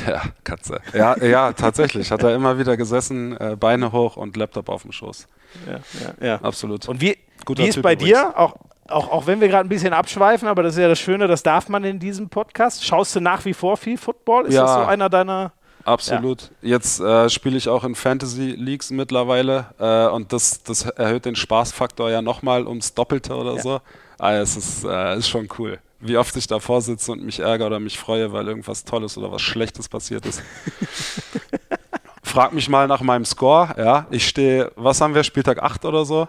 Ja, Katze. Ja, ja, tatsächlich. Hat er immer wieder gesessen, äh, Beine hoch und Laptop auf dem Schoß. Ja, ja, ja. Absolut. Und wie, Guter wie ist Typ bei übrigens. dir? Auch, auch, auch wenn wir gerade ein bisschen abschweifen, aber das ist ja das Schöne, das darf man in diesem Podcast. Schaust du nach wie vor viel Football? Ist Ja. das so einer deiner. Absolut. Jetzt äh, spiele ich auch in Fantasy Leagues mittlerweile äh, und das, das erhöht den Spaßfaktor ja nochmal ums Doppelte oder Ja. so. Ah, es ist, äh, ist schon cool. Wie oft ich davor sitze und mich ärgere oder mich freue, weil irgendwas Tolles oder was Schlechtes passiert ist. Frag mich mal nach meinem Score. Ja, ich stehe, was haben wir, Spieltag 8 oder so?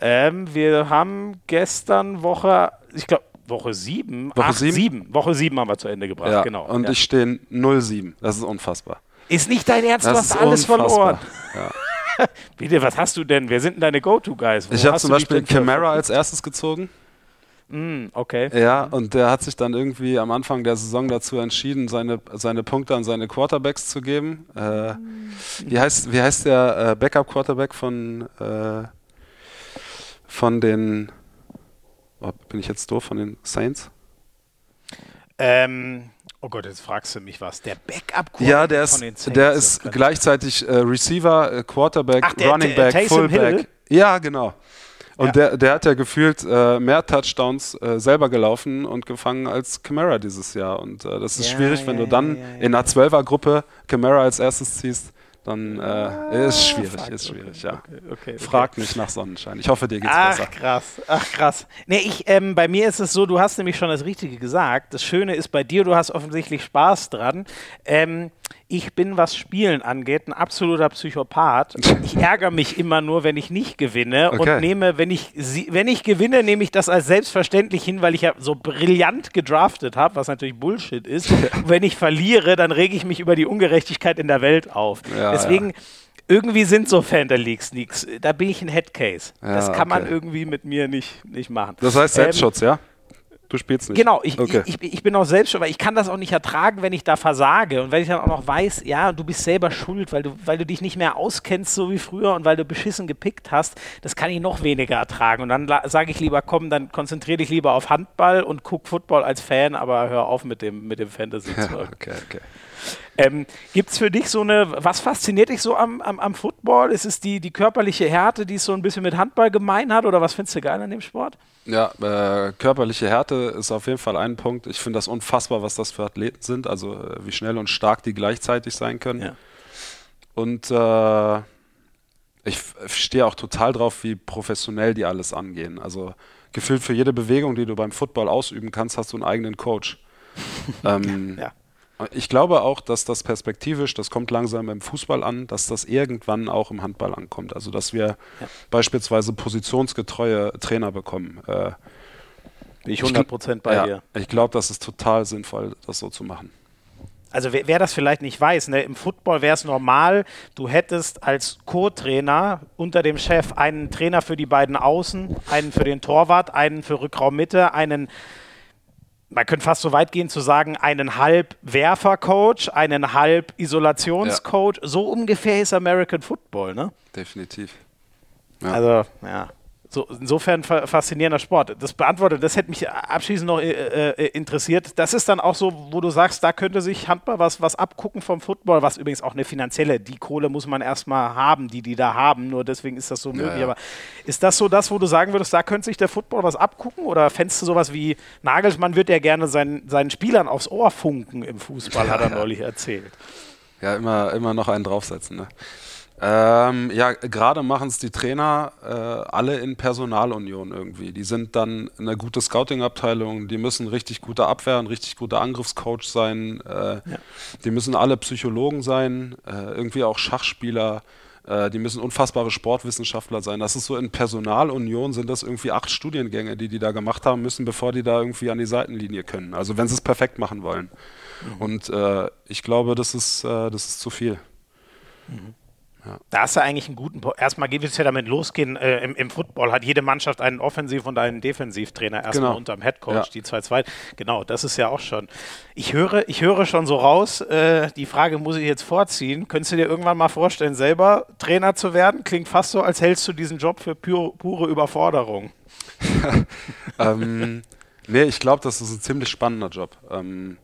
Ähm, wir haben gestern Woche, ich glaube, Woche 7. Woche Ach, sieben? sieben. Woche 7 haben wir zu Ende gebracht, Ja, genau. und ja. ich stehe 0-7. Das ist unfassbar. ist nicht dein Ernst, du Das hast alles verloren. Ja. Bitte, was hast du denn? Wer sind denn deine Go-To-Guys? Ich habe zum Beispiel Camara als erstes gezogen. Hm, okay. Ja, und der hat sich dann irgendwie am Anfang der Saison dazu entschieden, seine, seine Punkte an seine Quarterbacks zu geben. Äh, wie, heißt, wie heißt der äh, Backup-Quarterback von, äh, von den. Bin ich jetzt doof? Von den Saints? Ähm, oh Gott, jetzt fragst du mich was. Der backup Ja, der von den ist, Saints, der ist gleichzeitig äh, Receiver, äh, Quarterback, Ach, der- Running Back, Fullback. Hill? Ja, genau. Und Ja. Der, der hat ja gefühlt äh, mehr Touchdowns äh, selber gelaufen und gefangen als Camara dieses Jahr. Und äh, das ist Ja, schwierig, wenn du dann in einer Zwölfergruppe Camara als erstes ziehst. Dann äh, ist schwierig, fuck, ist schwierig, okay, ja. okay, okay. Frag nicht nach Sonnenschein. Ich hoffe, dir geht's Ach besser. krass, ach krass. Nee, ich, ähm, bei mir ist es so, du hast nämlich schon das Richtige gesagt. Das Schöne ist bei dir, du hast offensichtlich Spaß dran. Ähm, ich bin, was Spielen angeht, ein absoluter Psychopath. Ich ärgere mich immer nur, wenn ich nicht gewinne Okay. und nehme, wenn ich, wenn ich gewinne, nehme ich das als selbstverständlich hin, weil ich ja so brillant gedraftet habe, was natürlich Bullshit ist. Und wenn ich verliere, dann rege ich mich über die Ungerechtigkeit in der Welt auf. Ja, Deswegen, irgendwie sind so Fantasy Leagues, da bin ich ein Headcase. Ja, das kann man okay. irgendwie mit mir nicht, nicht machen. Das heißt Ähm, Selbstschutz, ja? Du spielst nicht. Genau, ich, Okay. ich, ich, ich bin auch selbst schon, weil ich kann das auch nicht ertragen, wenn ich da versage. Und wenn ich dann auch noch weiß, ja, du bist selber schuld, weil du, weil du dich nicht mehr auskennst, so wie früher, und weil du beschissen gepickt hast, das kann ich noch weniger ertragen. Und dann sage ich lieber, komm, dann konzentriere dich lieber auf Handball und guck Football als Fan, aber hör auf mit dem, mit dem Fantasy-Zeug. okay, okay. Ähm, Gibt es für dich so eine, was fasziniert dich so am, am, am Football? Ist es die, die körperliche Härte, die es so ein bisschen mit Handball gemein hat, oder was findest du geil an dem Sport? Ja, äh, körperliche Härte ist auf jeden Fall ein Punkt. Ich finde das unfassbar, was das für Athleten sind, also äh, wie schnell und stark die gleichzeitig sein können. Ja. Und äh, ich stehe auch total drauf, wie professionell die alles angehen. Also gefühlt für jede Bewegung, die du beim Football ausüben kannst, hast du einen eigenen Coach. ähm, Ja. Ich glaube auch, dass das perspektivisch, das kommt langsam im Fußball an, dass das irgendwann auch im Handball ankommt. Also dass wir beispielsweise positionsgetreue Trainer bekommen. Äh, Bin ich Ich gl- 100% bei ja, dir. Ich glaube, das ist total sinnvoll, das so zu machen. Also wer, wer das vielleicht nicht weiß, ne, im Football wäre es normal, du hättest als Co-Trainer unter dem Chef einen Trainer für die beiden Außen, einen für den Torwart, einen für Rückraummitte, einen, man könnte fast so weit gehen zu sagen, einen halb Werfer-Coach, einen halb Isolationscoach. So ungefähr ist American Football, ne? Definitiv. Ja. Also, ja. So, insofern fa faszinierender Sport. Das beantwortet, das hätte mich abschließend noch äh, äh, interessiert. Das ist dann auch so, wo du sagst, da könnte sich Handball was, was abgucken vom Football, was übrigens auch eine finanzielle, die Kohle muss man erstmal haben, die die da haben, nur deswegen ist das so möglich. ja. Aber ist das so das, wo du sagen würdest, da könnte sich der Football was abgucken? Oder fändest du sowas wie, Nagelsmann wird ja gerne seinen, seinen Spielern aufs Ohr funken im Fußball, hat er neulich erzählt. Ja, immer, immer noch einen draufsetzen. Ne? Ähm, ja, gerade machen es die Trainer äh, alle in Personalunion irgendwie. Die sind dann eine gute Scouting-Abteilung, die müssen richtig guter Abwehr, ein richtig guter Angriffscoach sein, äh, die müssen alle Psychologen sein, äh, irgendwie auch Schachspieler, äh, die müssen unfassbare Sportwissenschaftler sein. Das ist so in Personalunion sind das irgendwie acht Studiengänge, die die da gemacht haben müssen, bevor die da irgendwie an die Seitenlinie können. Also wenn sie es perfekt machen wollen. Und äh, ich glaube, das ist, äh, das ist zu viel. Da hast du eigentlich einen guten. Po erstmal geht es ja damit losgehen. Äh, im, Im Football hat jede Mannschaft einen Offensiv- und einen Defensivtrainer erstmal Genau. unter dem Headcoach, Ja. die zwei zweit. Genau, das ist ja auch schon. Ich höre, ich höre schon so raus, äh, die Frage muss ich jetzt vorziehen. Könntest du dir irgendwann mal vorstellen, selber Trainer zu werden? Klingt fast so, als hältst du diesen Job für pure, pure Überforderung. ähm, nee, ich glaube, das ist ein ziemlich spannender Job. Ähm,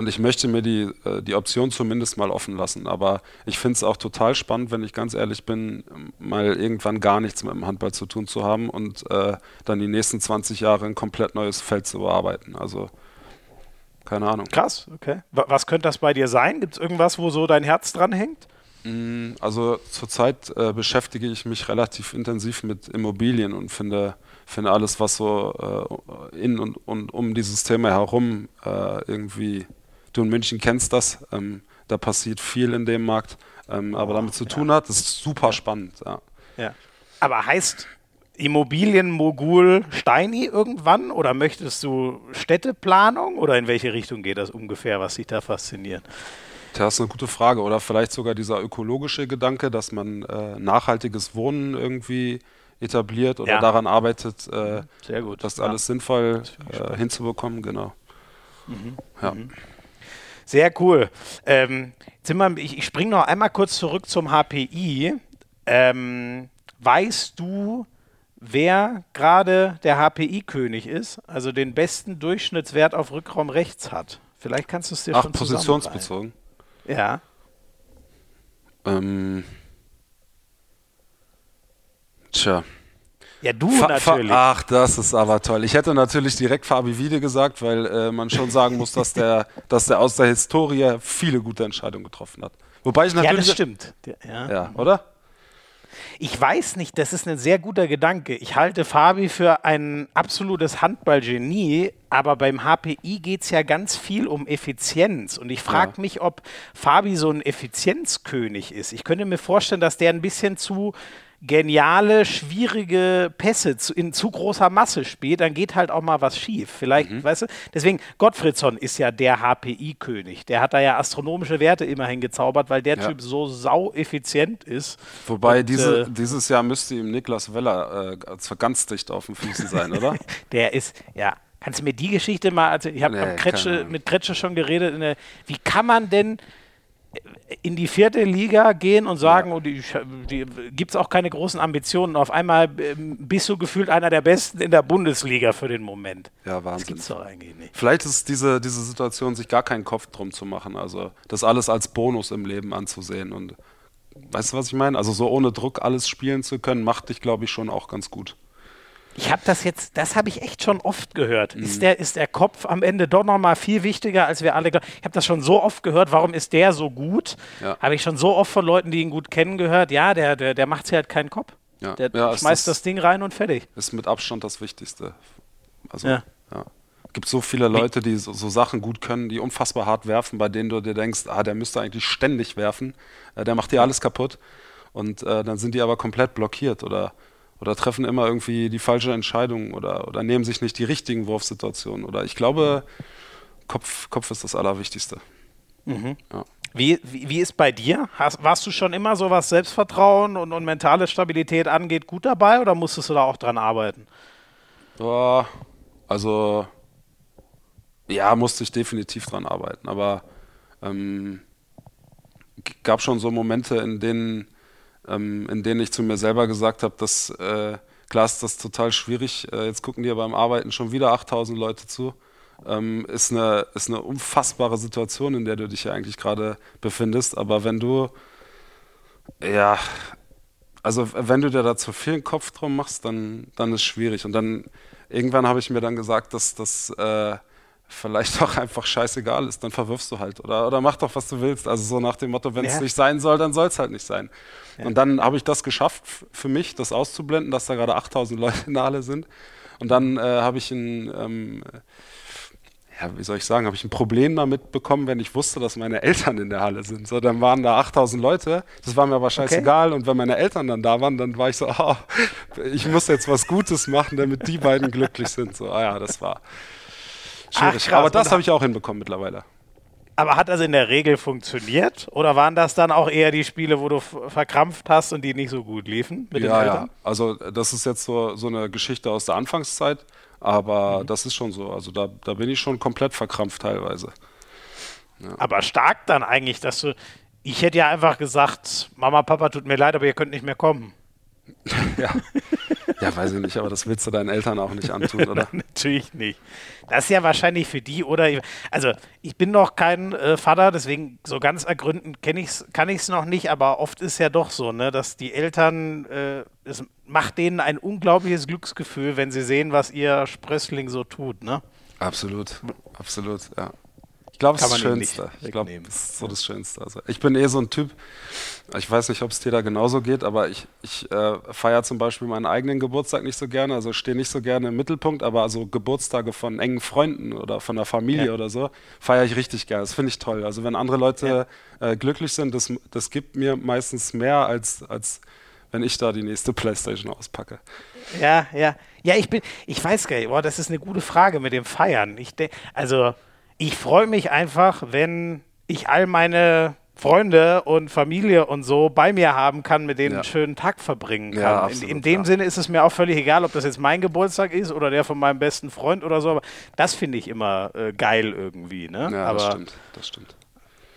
und ich möchte mir die, äh, die Option zumindest mal offen lassen. Aber ich finde es auch total spannend, wenn ich ganz ehrlich bin, mal irgendwann gar nichts mit dem Handball zu tun zu haben und äh, dann die nächsten 20 Jahre ein komplett neues Feld zu bearbeiten. Also, keine Ahnung. Krass, okay. Wa- Was könnte das bei dir sein? Gibt es irgendwas, wo so dein Herz dran hängt? Mm, Also zurzeit äh, beschäftige ich mich relativ intensiv mit Immobilien und finde, finde alles, was so äh, in und, und um dieses Thema herum äh, irgendwie, du in München kennst das, ähm, da passiert viel in dem Markt, ähm, aber damit zu tun hat, das ist super spannend. Ja. Ja. Aber heißt Immobilienmogul Steini irgendwann oder möchtest du Städteplanung oder in welche Richtung geht das ungefähr, was dich da fasziniert? Das ist eine gute Frage. Oder vielleicht sogar dieser ökologische Gedanke, dass man äh, nachhaltiges Wohnen irgendwie etabliert oder Ja. daran arbeitet, äh, Sehr gut. das alles sinnvoll ich äh, hinzubekommen. Genau. Mhm. Ja. Sehr cool. Ähm, wir, ich ich springe noch einmal kurz zurück zum HPI. Ähm, weißt du, wer gerade der HPI-König ist? Also den besten Durchschnittswert auf Rückraum rechts hat? Vielleicht kannst du es dir Ach, schon positionsbezogen. Ja. Ähm, tja. Ja, du Fa natürlich. Ach, das ist aber toll. Ich hätte natürlich direkt Fabi Wiede gesagt, weil äh, man schon sagen muss, dass der, dass der aus der Historie viele gute Entscheidungen getroffen hat. Wobei ich ja, natürlich. das stimmt. Ja. Ja, oder? Ich weiß nicht, das ist ein sehr guter Gedanke. Ich halte Fabi für ein absolutes Handballgenie, aber beim HPI geht es ja ganz viel um Effizienz. Und ich frage ja. mich, ob Fabi so ein Effizienzkönig ist. Ich könnte mir vorstellen, dass der ein bisschen zu geniale, schwierige Pässe in zu großer Masse spielt, dann geht halt auch mal was schief. Vielleicht, mhm. weißt du, deswegen, Gottfriedsson ist ja der HPI-König. Der hat da ja astronomische Werte immerhin gezaubert, weil der ja. Typ so sau effizient ist. Wobei Und, diese, äh, dieses Jahr müsste ihm Niklas Weller äh, ganz dicht auf den Füßen sein, oder? der ist, ja. Kannst du mir die Geschichte mal, also ich habe nee, mit Kretsche schon geredet, wie kann man denn in die vierte Liga gehen und sagen, ja. oh, die, die gibt es auch keine großen Ambitionen. Auf einmal ähm, bist du gefühlt einer der Besten in der Bundesliga für den Moment. Ja, Wahnsinn. Das gibt's doch eigentlich nicht. Vielleicht ist diese, diese Situation, sich gar keinen Kopf drum zu machen. Also das alles als Bonus im Leben anzusehen. Und weißt du, was ich meine? Also so ohne Druck alles spielen zu können, macht dich, glaube ich, schon auch ganz gut. Ich habe das jetzt, das habe ich echt schon oft gehört. Mhm. Ist, der, ist der Kopf am Ende doch nochmal viel wichtiger, als wir alle. Ich habe das schon so oft gehört, warum ist der so gut? Ja. Habe ich schon so oft von Leuten, die ihn gut kennen, gehört. Ja, der, der, der macht sich halt keinen Kopf. Ja. Der ja, schmeißt das, das, Ding rein und fertig. Ist mit Abstand das Wichtigste. Also, ja. ja. gibt so viele Leute, die so, so, Sachen gut können, die unfassbar hart werfen, bei denen du dir denkst, ah, der müsste eigentlich ständig werfen. Äh, der macht dir alles kaputt. Und äh, dann sind die aber komplett blockiert oder oder treffen immer irgendwie die falsche Entscheidung oder, oder nehmen sich nicht die richtigen Wurfsituationen. Oder ich glaube, Kopf, Kopf ist das Allerwichtigste. Mhm. Ja. Wie, wie, wie, ist bei dir? Hast, warst du schon immer so, was Selbstvertrauen und, und mentale Stabilität angeht, gut dabei oder musstest du da auch dran arbeiten? Ja, also, ja, musste ich definitiv dran arbeiten. Aber ähm, gab schon so Momente, in denen ähm, in denen ich zu mir selber gesagt habe, dass äh, klar ist das total schwierig. Äh, jetzt gucken dir beim Arbeiten schon wieder 8000 Leute zu. Ähm, ist, eine, ist eine unfassbare Situation, in der du dich ja eigentlich gerade befindest. Aber wenn du, ja, also wenn du dir da zu viel Kopf drum machst, dann, dann ist es schwierig. Und dann irgendwann habe ich mir dann gesagt, dass das äh, vielleicht auch einfach scheißegal ist, dann verwirfst du halt. Oder, oder mach doch, was du willst. Also so nach dem Motto, wenn es ja. nicht sein soll, dann soll es halt nicht sein. Ja. Und dann habe ich das geschafft für mich, das auszublenden, dass da gerade 8000 Leute in der Halle sind. Und dann äh, habe ich ein, ähm, ja, wie soll ich sagen, habe ich ein Problem damit bekommen, wenn ich wusste, dass meine Eltern in der Halle sind. So, dann waren da 8000 Leute, das war mir aber scheißegal. Okay. Und wenn meine Eltern dann da waren, dann war ich so, oh, ich muss jetzt was Gutes machen, damit die beiden glücklich sind. So, ah ja, das war schwierig. Ach, aber das habe ich auch hinbekommen mittlerweile. Aber hat das in der Regel funktioniert? Oder waren das dann auch eher die Spiele, wo du verkrampft hast und die nicht so gut liefen mit ja, den Eltern? Ja, also das ist jetzt so, so eine Geschichte aus der Anfangszeit, aber mhm. das ist schon so. Also da, da bin ich schon komplett verkrampft teilweise. Ja. Aber stark dann eigentlich, dass du. Ich hätte ja einfach gesagt, Mama, Papa, tut mir leid, aber ihr könnt nicht mehr kommen. Ja. Ja, weiß ich nicht, aber das willst du deinen Eltern auch nicht antun, oder? Natürlich nicht. Das ist ja wahrscheinlich für die, oder? Also, ich bin noch kein äh, Vater, deswegen so ganz ergründen ich's, kann ich es noch nicht, aber oft ist ja doch so, ne, dass die Eltern, äh, es macht denen ein unglaubliches Glücksgefühl, wenn sie sehen, was ihr Sprössling so tut, ne? Absolut, absolut, ja glaube, es ist das Schönste. Ich glaube, das ist so das Schönste. Also, ich bin eh so ein Typ, ich weiß nicht, ob es dir da genauso geht, aber ich, ich äh, feiere zum Beispiel meinen eigenen Geburtstag nicht so gerne, also stehe nicht so gerne im Mittelpunkt, aber also Geburtstage von engen Freunden oder von der Familie ja. oder so, feiere ich richtig gerne. Das finde ich toll. Also wenn andere Leute ja. äh, glücklich sind, das, das gibt mir meistens mehr als, als wenn ich da die nächste Playstation auspacke. Ja, ja. Ja, ich bin, ich weiß gar nicht, boah, das ist eine gute Frage mit dem Feiern. Ich also ich freue mich einfach, wenn ich all meine Freunde und Familie und so bei mir haben kann, mit denen ja. einen schönen Tag verbringen kann. Ja, absolut, in, in, dem ja. Sinne ist es mir auch völlig egal, ob das jetzt mein Geburtstag ist oder der von meinem besten Freund oder so, aber das finde ich immer äh, geil irgendwie. Ne? Ja, aber, das stimmt, das stimmt.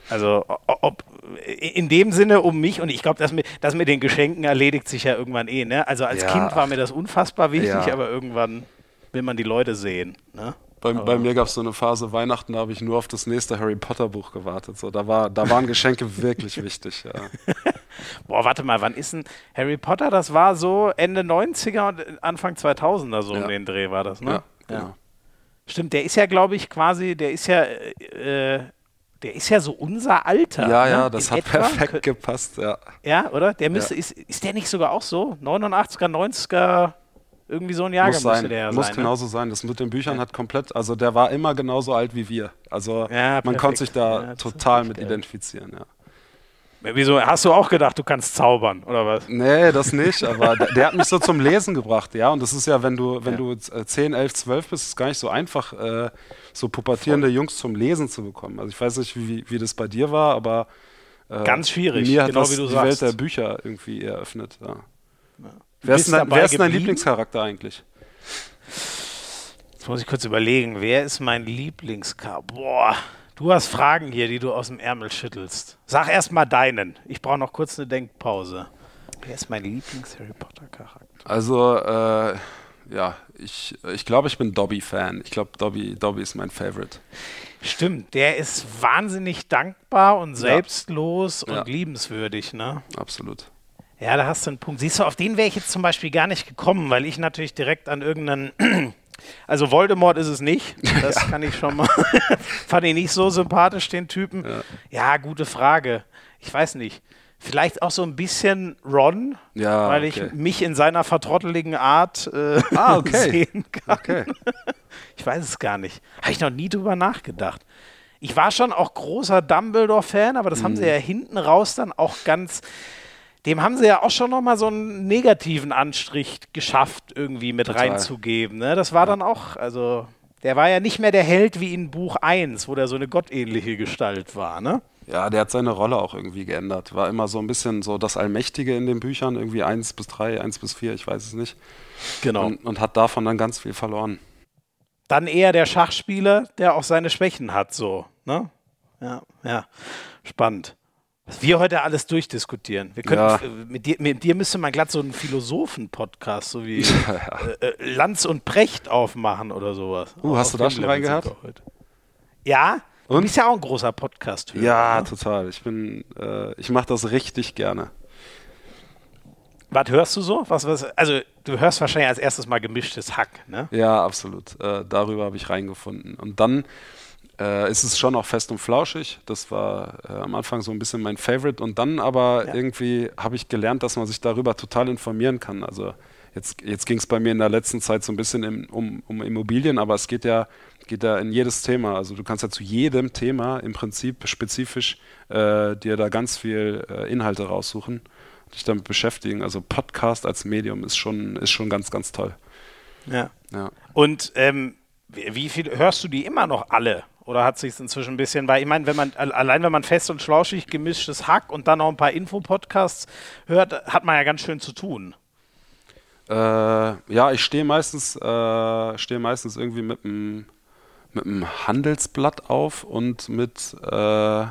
Also ob in dem Sinne um mich und ich glaube, das mit, das mit den Geschenken erledigt sich ja irgendwann eh. Ne? Also als Kind war mir das unfassbar wichtig, aber irgendwann will man die Leute sehen. Ne? Bei, bei mir gab es so eine Phase Weihnachten, da habe ich nur auf das nächste Harry Potter Buch gewartet. So, da, war, da waren Geschenke wirklich wichtig. Ja. Boah, warte mal, wann ist denn Harry Potter? Das war so Ende 90er und Anfang 2000er so ja. um den Dreh war das, ne? Ja, genau. Stimmt, der ist ja, glaube ich, quasi, der ist ja äh, der ist ja so unser Alter. Ja, ne? ja, das In hat etwa. perfekt gepasst, ja. Ja, oder? Der müsste, ist, ist der nicht sogar auch so? 89er, 90er, irgendwie so ein Jahrgang Muss sein, der ja muss sein. ne? genauso sein. Das mit den Büchern hat komplett, also der war immer genauso alt wie wir. Also Ja, man konnte sich da Ja, total mit geil. identifizieren, ja. Ne? Wieso? Hast du auch gedacht, du kannst zaubern, oder was? Nee, das nicht, aber der, der hat mich so zum Lesen gebracht, ja. Und das ist ja, wenn du, wenn du äh, 10, 11, 12 bist, ist es gar nicht so einfach, äh, so pubertierende Jungs zum Lesen zu bekommen. Also ich weiß nicht, wie, wie das bei dir war, aber äh, Ganz schwierig, mir hat genau das wie du die sagst. Welt der Bücher irgendwie eröffnet. Ja. Du Wer ist, dein, dabei wer ist dein? Lieblingscharakter eigentlich? Jetzt muss ich kurz überlegen, wer ist mein Lieblingskar? Boah, du hast Fragen hier, die du aus dem Ärmel schüttelst. Sag erst mal deinen. Ich brauche noch kurz eine Denkpause. Wer ist mein Lieblings-Harry Potter-Charakter? Also, äh, ja, ich, ich glaube, ich bin Dobby-Fan. Ich glaube, Dobby, Dobby ist mein Favorite. Stimmt, der ist wahnsinnig dankbar und selbstlos und Ja. liebenswürdig, ne? Absolut. Ja, da hast du einen Punkt. Siehst du, auf den wäre ich jetzt zum Beispiel gar nicht gekommen, weil ich natürlich direkt an irgendeinen. Also Voldemort ist es nicht. Das kann ich schon mal. Fand ich nicht so sympathisch, den Typen. Ja. gute Frage. Ich weiß nicht. Vielleicht auch so ein bisschen Ron, Ja, weil okay. ich mich in seiner vertrotteligen Art äh, Ah, okay. sehen kann. Okay. Ich weiß es gar nicht. Habe ich noch nie drüber nachgedacht. Ich war schon auch großer Dumbledore-Fan, aber das haben Mhm. sie ja hinten raus dann auch ganz. Dem haben sie ja auch schon nochmal so einen negativen Anstrich geschafft, irgendwie mit Total. reinzugeben. Ne? Das war dann auch, also, der war ja nicht mehr der Held wie in Buch 1, wo der so eine gottähnliche Gestalt war, ne? Ja, der hat seine Rolle auch irgendwie geändert. War immer so ein bisschen so das Allmächtige in den Büchern, irgendwie 1 bis 3, 1 bis 4, ich weiß es nicht. Genau. Und, und hat davon dann ganz viel verloren. Dann eher der Schachspieler, der auch seine Schwächen hat, so, ne? Ja, ja. Spannend. Was wir heute alles durchdiskutieren. Wir können, Ja. äh, mit, dir, mit dir müsste man glatt so einen Philosophen-Podcast, so wie äh, äh, Lanz und Precht aufmachen oder sowas. Uh, hast du da schon reingehört? Ja, du Und? bist ja auch ein großer podcast Ja, Ne? total. Ich bin, äh, ich mache das richtig gerne. Was hörst du so? Was, was, also, du hörst wahrscheinlich als erstes mal gemischtes Hack, ne? Ja, absolut. Äh, darüber habe ich reingefunden. Und dann äh, ist es schon auch fest und flauschig. Das war äh, am Anfang so ein bisschen mein Favorite. Und dann aber Ja. irgendwie habe ich gelernt, dass man sich darüber total informieren kann. Also jetzt, jetzt ging es bei mir in der letzten Zeit so ein bisschen im, um, um Immobilien, aber es geht ja, geht ja in jedes Thema. Also du kannst ja zu jedem Thema im Prinzip spezifisch äh, dir da ganz viel äh, Inhalte raussuchen und dich damit beschäftigen. Also Podcast als Medium ist schon, ist schon ganz, ganz toll. Ja. Ja. Und ähm, wie wie viel hörst du die immer noch alle? Oder hat sich inzwischen ein bisschen, weil ich meine, wenn man al- allein wenn man fest und schlauschig gemischtes Hack und dann noch ein paar Infopodcasts hört, hat man ja ganz schön zu tun. Äh, ja, ich stehe meistens, äh, stehe meistens irgendwie mit einem mit einem Handelsblatt auf und mit äh,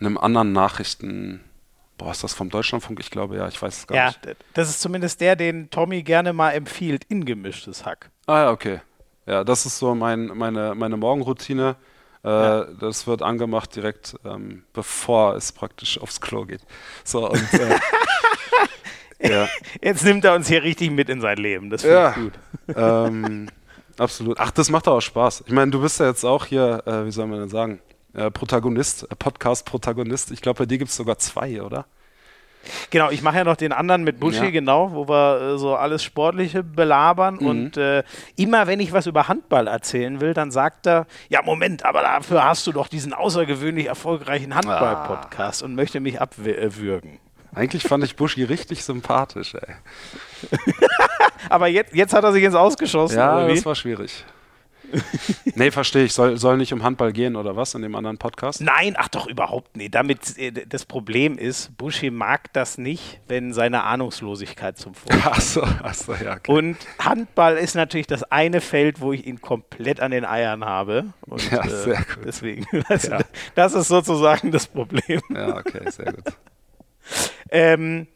einem anderen Nachrichten. Boah, ist das vom Deutschlandfunk? Ich glaube ja, ich weiß es gar Ja, nicht. d- das ist zumindest der, den Tommy gerne mal empfiehlt, in gemischtes Hack. Ah ja, okay. Ja, das ist so mein, meine, meine Morgenroutine. Äh, Ja. Das wird angemacht direkt, ähm, bevor es praktisch aufs Klo geht. So, und, äh, ja. Jetzt nimmt er uns hier richtig mit in sein Leben. Das finde Ja. ich gut. ähm, absolut. Ach, das macht auch Spaß. Ich meine, du bist ja jetzt auch hier, äh, wie soll man denn sagen, äh, Protagonist, äh, Podcast-Protagonist. Ich glaube, bei dir gibt es sogar zwei, oder? Genau, ich mache ja noch den anderen mit Buschi, Ja. genau, wo wir äh, so alles Sportliche belabern. Mhm. Und äh, immer wenn ich was über Handball erzählen will, dann sagt er, ja Moment, aber dafür hast du doch diesen außergewöhnlich erfolgreichen Handball-Podcast und möchte mich abwürgen. Eigentlich fand ich Buschi richtig sympathisch, ey. Aber jetzt, jetzt hat er sich ins Ausgeschossen, Ja, oder wie? das war schwierig. nee, verstehe ich. Soll, soll nicht um Handball gehen oder was in dem anderen Podcast? Nein, ach doch, überhaupt nicht. Damit, äh, das Problem ist, Buschi mag das nicht, wenn seine Ahnungslosigkeit zum Vorschein Ach so, ach so, ja. Okay. Und Handball ist natürlich das eine Feld, wo ich ihn komplett an den Eiern habe. Und, Ja, sehr gut. Deswegen, das, Ja. das ist sozusagen das Problem. Ja, okay, sehr gut. Ähm,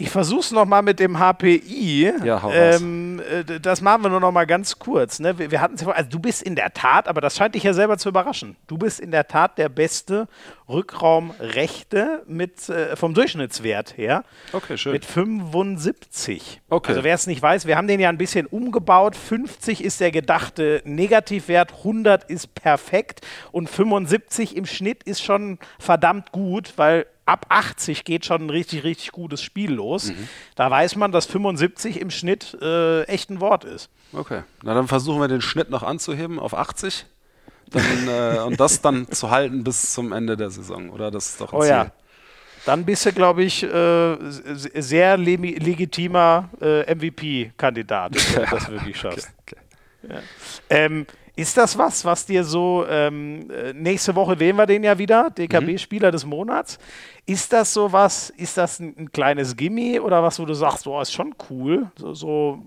Ich versuche es nochmal mit dem HPI. Ja, hau ähm, äh, das machen wir nur noch mal ganz kurz. Ne? Wir, wir hatten also du bist in der Tat, aber das scheint dich ja selber zu überraschen. Du bist in der Tat der beste Rückraumrechte mit äh, vom Durchschnittswert her. Okay, schön. Mit 75. Okay. Also wer es nicht weiß, wir haben den ja ein bisschen umgebaut. 50 ist der gedachte Negativwert, 100 ist perfekt und 75 im Schnitt ist schon verdammt gut, weil ab 80 geht schon ein richtig, richtig gutes Spiel los. Mhm. Da weiß man, dass 75 im Schnitt äh, echt ein Wort ist. Okay, na dann versuchen wir den Schnitt noch anzuheben auf 80 dann, äh, und das dann zu halten bis zum Ende der Saison, oder? Das ist doch ein oh, Ziel. Ja. Dann bist du, glaube ich, äh, sehr legitimer äh, MVP-Kandidat, wenn du das wirklich schaffst. Okay, okay. Ja. Ähm, ist das was, was dir so, ähm, äh, nächste Woche wählen wir den ja wieder, DKB-Spieler mhm. des Monats. Ist das so was, ist das ein, ein, kleines Gimme oder was, wo du sagst, boah, ist schon cool, so, so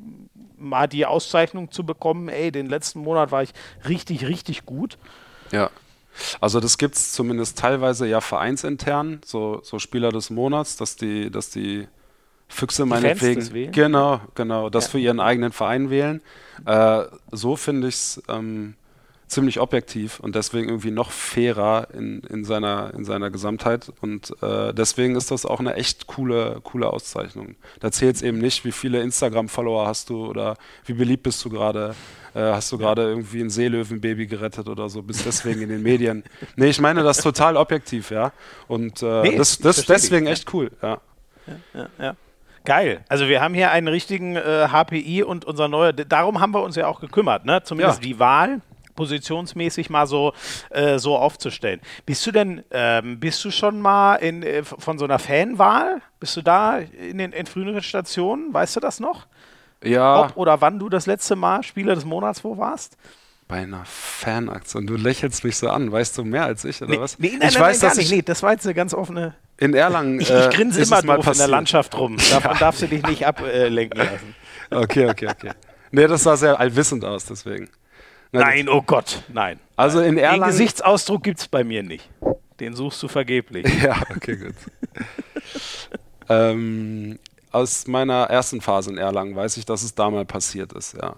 mal die Auszeichnung zu bekommen, ey, den letzten Monat war ich richtig, richtig gut? Ja. Also das gibt es zumindest teilweise ja vereinsintern, so, so Spieler des Monats, dass die, dass die Füchse meinetwegen. Genau, genau, das ja. für ihren eigenen Verein wählen. Äh, so finde ich es ähm, ziemlich objektiv und deswegen irgendwie noch fairer in, in, seiner, in seiner Gesamtheit. Und äh, deswegen ist das auch eine echt coole, coole Auszeichnung. Da zählt es eben nicht, wie viele Instagram-Follower hast du oder wie beliebt bist du gerade. Äh, hast du gerade irgendwie ein Seelöwenbaby gerettet oder so, bist deswegen in den Medien. Nee, ich meine das total objektiv, ja. Und äh, nee, das, das deswegen echt cool, ja. ja, ja, ja. Geil. Also wir haben hier einen richtigen äh, HPI und unser neuer, darum haben wir uns ja auch gekümmert, ne? Zumindest ja. die Wahl positionsmäßig mal so, äh, so aufzustellen. Bist du denn, ähm, bist du schon mal in, äh, von so einer Fanwahl? Bist du da in den in früheren Stationen? Weißt du das noch? Ja. Ob oder wann du das letzte Mal Spieler des Monats wo warst? Bei einer Fanaktion. Du lächelst mich so an. Weißt du mehr als ich, oder nee, was? Nee, nein, ich nein, weiß, nein, dass ich, nee, das war jetzt eine ganz offene in Erlangen. Ich, ich grinse äh, immer doof in der Landschaft rum. Davon ja. darfst du dich nicht ablenken lassen. Okay, okay, okay. Nee, das sah sehr allwissend aus, deswegen. Nein, oh Gott, nein. Also in Erlangen. Den Gesichtsausdruck gibt es bei mir nicht. Den suchst du vergeblich. Ja, okay, gut. ähm, aus meiner ersten Phase in Erlangen weiß ich, dass es da mal passiert ist, ja.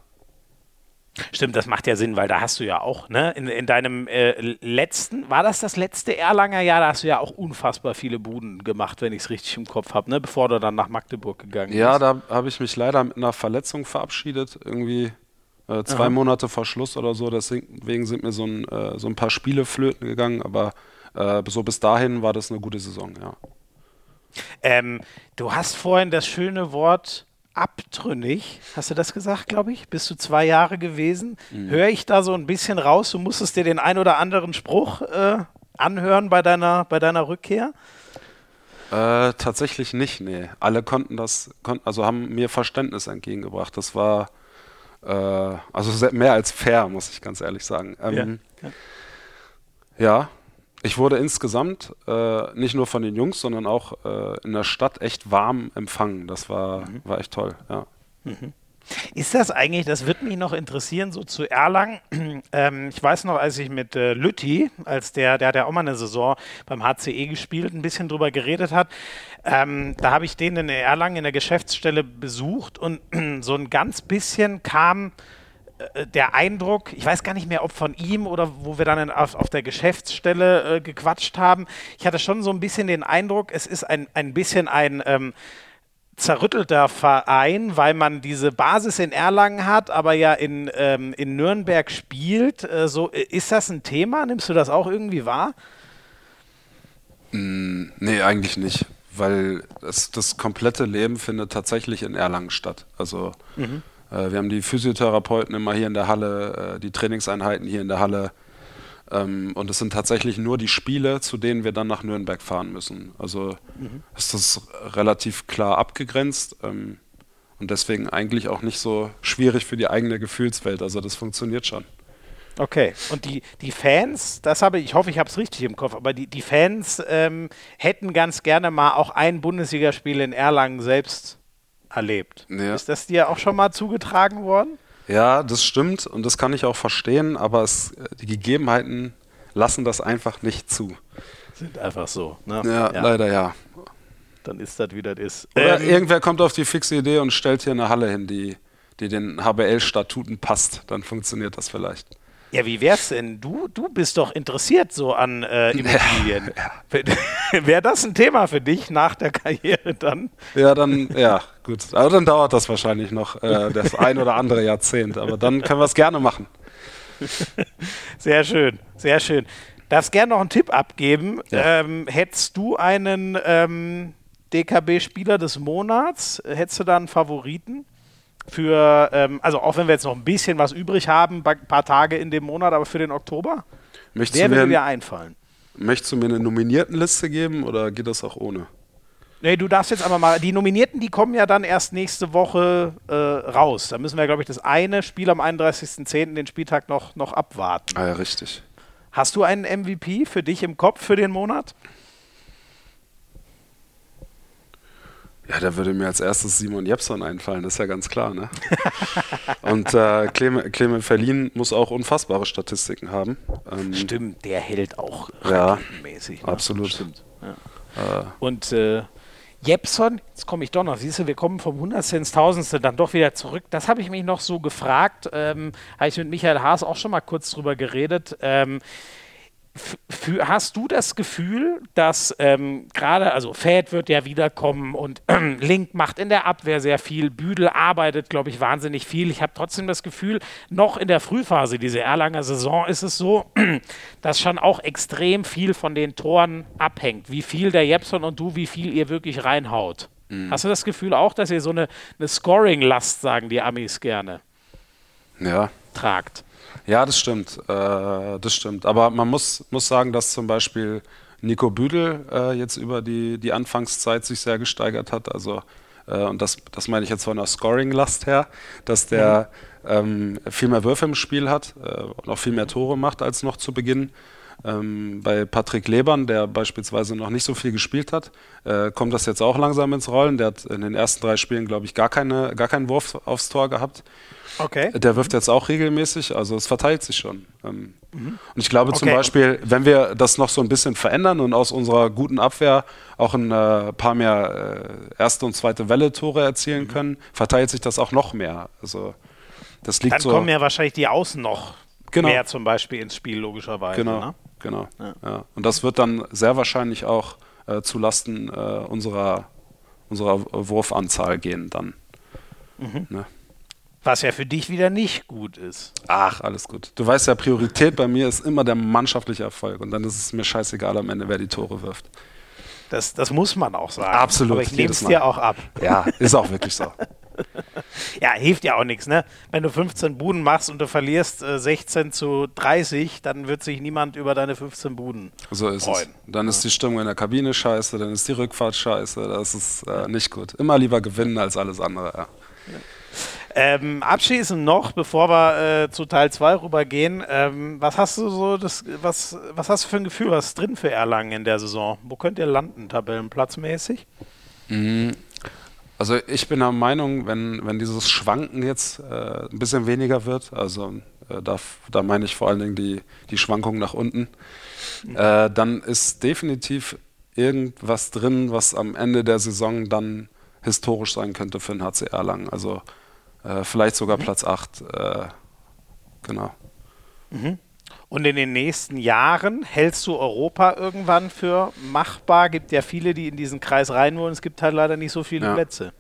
Stimmt, das macht ja Sinn, weil da hast du ja auch, ne, in, in deinem äh, letzten, war das das letzte Erlanger Jahr, da hast du ja auch unfassbar viele Buden gemacht, wenn ich es richtig im Kopf habe, ne, bevor du dann nach Magdeburg gegangen ja, bist. Ja, da habe ich mich leider mit einer Verletzung verabschiedet, irgendwie äh, zwei Aha. Monate vor Schluss oder so, deswegen sind mir so ein, äh, so ein paar Spiele flöten gegangen, aber äh, so bis dahin war das eine gute Saison, ja. Ähm, du hast vorhin das schöne Wort abtrünnig, hast du das gesagt, glaube ich? Bist du zwei Jahre gewesen? Mhm. Höre ich da so ein bisschen raus, du musstest dir den ein oder anderen Spruch äh, anhören bei deiner, bei deiner Rückkehr? Äh, tatsächlich nicht, nee. Alle konnten das, konnten, also haben mir Verständnis entgegengebracht. Das war äh, also mehr als fair, muss ich ganz ehrlich sagen. Ähm, ja. ja. ja. Ich wurde insgesamt äh, nicht nur von den Jungs, sondern auch äh, in der Stadt echt warm empfangen. Das war, mhm. war echt toll, ja. Mhm. Ist das eigentlich, das wird mich noch interessieren, so zu Erlangen. Ähm, ich weiß noch, als ich mit äh, Lütti, als der, der hat ja auch mal eine Saison beim HCE gespielt, ein bisschen drüber geredet hat. Ähm, da habe ich den in Erlangen in der Geschäftsstelle besucht und so ein ganz bisschen kam der Eindruck, ich weiß gar nicht mehr, ob von ihm oder wo wir dann auf, auf, der Geschäftsstelle äh, gequatscht haben. Ich hatte schon so ein bisschen den Eindruck, es ist ein, ein bisschen ein ähm, zerrüttelter Verein, weil man diese Basis in Erlangen hat, aber ja in, ähm, in Nürnberg spielt. Äh, so, äh, ist das ein Thema? Nimmst du das auch irgendwie wahr? Mm, nee, eigentlich nicht, weil das, das komplette Leben findet tatsächlich in Erlangen statt. Also mhm. Äh, wir haben die Physiotherapeuten immer hier in der Halle, äh, die Trainingseinheiten hier in der Halle. Ähm, und es sind tatsächlich nur die Spiele, zu denen wir dann nach Nürnberg fahren müssen. Also mhm. ist das relativ klar abgegrenzt ähm, und deswegen eigentlich auch nicht so schwierig für die eigene Gefühlswelt. Also das funktioniert schon. Okay, und die, die Fans, das habe ich, ich hoffe, ich habe es richtig im Kopf, aber die, die Fans ähm, hätten ganz gerne mal auch ein Bundesligaspiel in Erlangen selbst erlebt. Ja. Ist das dir auch schon mal zugetragen worden? Ja, das stimmt und das kann ich auch verstehen, aber es, die Gegebenheiten lassen das einfach nicht zu. Sind einfach so. Ne? Ja, ja, leider ja. dann ist das, wie das ist. Oder ähm, irgendwer kommt auf die fixe Idee und stellt hier eine Halle hin, die, die den HBL-Statuten passt. Dann funktioniert das vielleicht. Ja, wie wär's denn? Du, du bist doch interessiert so an äh, Immobilien. Ja, ja. Wäre das ein Thema für dich nach der Karriere dann? Ja, dann, ja, gut. Aber dann dauert das wahrscheinlich noch äh, das ein oder andere Jahrzehnt. Aber dann können wir es gerne machen. Sehr schön, sehr schön. Darfst gerne noch einen Tipp abgeben. Ja. Ähm, hättest du einen ähm, DKB-Spieler des Monats? Hättest du da einen Favoriten? Für, ähm, also auch wenn wir jetzt noch ein bisschen was übrig haben, ein paar Tage in dem Monat, aber für den Oktober? Möchtest Wer würde dir einfallen? Möchtest du mir eine Nominiertenliste geben oder geht das auch ohne? Nee, du darfst jetzt aber mal, die Nominierten, die kommen ja dann erst nächste Woche äh, raus. Da müssen wir, glaube ich, das eine Spiel am 31.10., den Spieltag, noch, noch abwarten. Ah ja, richtig. Hast du einen MVP für dich im Kopf für den Monat? Ja, da würde mir als erstes Simon Jepson einfallen, das ist ja ganz klar. Ne? Und äh, Clement, Clement Verlin muss auch unfassbare Statistiken haben. Ähm, Stimmt, der hält auch ja, mäßig. Ne? Absolut. Stimmt. Ja. Äh, Und äh, Jepson, jetzt komme ich doch noch, siehst du, wir kommen vom Hundertste ins Tausendste dann doch wieder zurück. Das habe ich mich noch so gefragt, ähm, habe ich mit Michael Haas auch schon mal kurz drüber geredet. Ähm, hast du das Gefühl, dass ähm, gerade, also Fed wird ja wiederkommen und äh, Link macht in der Abwehr sehr viel, Büdel arbeitet, glaube ich, wahnsinnig viel. Ich habe trotzdem das Gefühl, noch in der Frühphase dieser Erlanger Saison ist es so, dass schon auch extrem viel von den Toren abhängt. Wie viel der Jepson und du, wie viel ihr wirklich reinhaut. Mhm. Hast du das Gefühl auch, dass ihr so eine, eine Scoring-Last, sagen die Amis gerne, ja. tragt? Ja, das stimmt. Äh, das stimmt. Aber man muss, muss sagen, dass zum Beispiel Nico Büdel äh, jetzt über die, die Anfangszeit sich sehr gesteigert hat. Also, äh, und das, das meine ich jetzt von der Scoring-Last her, dass der mhm. ähm, viel mehr Würfe im Spiel hat äh, und auch viel mehr Tore macht als noch zu Beginn. Ähm, bei Patrick Lebern, der beispielsweise noch nicht so viel gespielt hat, äh, kommt das jetzt auch langsam ins Rollen. Der hat in den ersten drei Spielen, glaube ich, gar, keine, gar keinen Wurf aufs Tor gehabt. Okay. Der wirft jetzt auch regelmäßig, also es verteilt sich schon. Ähm, mhm. Und ich glaube okay. zum Beispiel, wenn wir das noch so ein bisschen verändern und aus unserer guten Abwehr auch ein äh, paar mehr äh, erste und zweite Welle-Tore erzielen mhm. können, verteilt sich das auch noch mehr. Also das liegt Dann so. kommen ja wahrscheinlich die Außen noch genau. mehr zum Beispiel ins Spiel, logischerweise. Genau, ne? Genau. Ja. Ja. Und das wird dann sehr wahrscheinlich auch äh, zulasten äh, unserer, unserer Wurfanzahl gehen dann. Mhm. Ne? Was ja für dich wieder nicht gut ist. Ach, alles gut. Du weißt ja, Priorität bei mir ist immer der mannschaftliche Erfolg. Und dann ist es mir scheißegal am Ende, wer die Tore wirft. Das, das muss man auch sagen. Absolut. Aber ich nehme es dir auch ab. Ja, ist auch wirklich so. ja, hilft ja auch nichts, ne? Wenn du 15 Buden machst und du verlierst äh, 16 zu 30, dann wird sich niemand über deine 15 Buden so ist freuen. Es. Dann ist die Stimmung in der Kabine scheiße, dann ist die Rückfahrt scheiße, das ist äh, nicht gut. Immer lieber gewinnen als alles andere, ja. ja. Ähm, abschließend noch, bevor wir äh, zu Teil 2 rübergehen, ähm, was hast du so das, was, was hast du für ein Gefühl, was ist drin für Erlangen in der Saison? Wo könnt ihr landen, tabellenplatzmäßig? Mhm. Also ich bin der Meinung, wenn, wenn dieses Schwanken jetzt äh, ein bisschen weniger wird, also äh, da, da meine ich vor allen Dingen die, die Schwankungen nach unten, mhm. äh, dann ist definitiv irgendwas drin, was am Ende der Saison dann historisch sein könnte für den HC Erlangen. Also äh, vielleicht sogar mhm. Platz 8. Äh, genau. Mhm. Und in den nächsten Jahren hältst du Europa irgendwann für machbar? Gibt ja viele, die in diesen Kreis rein wollen. Es gibt halt leider nicht so viele ja. Plätze.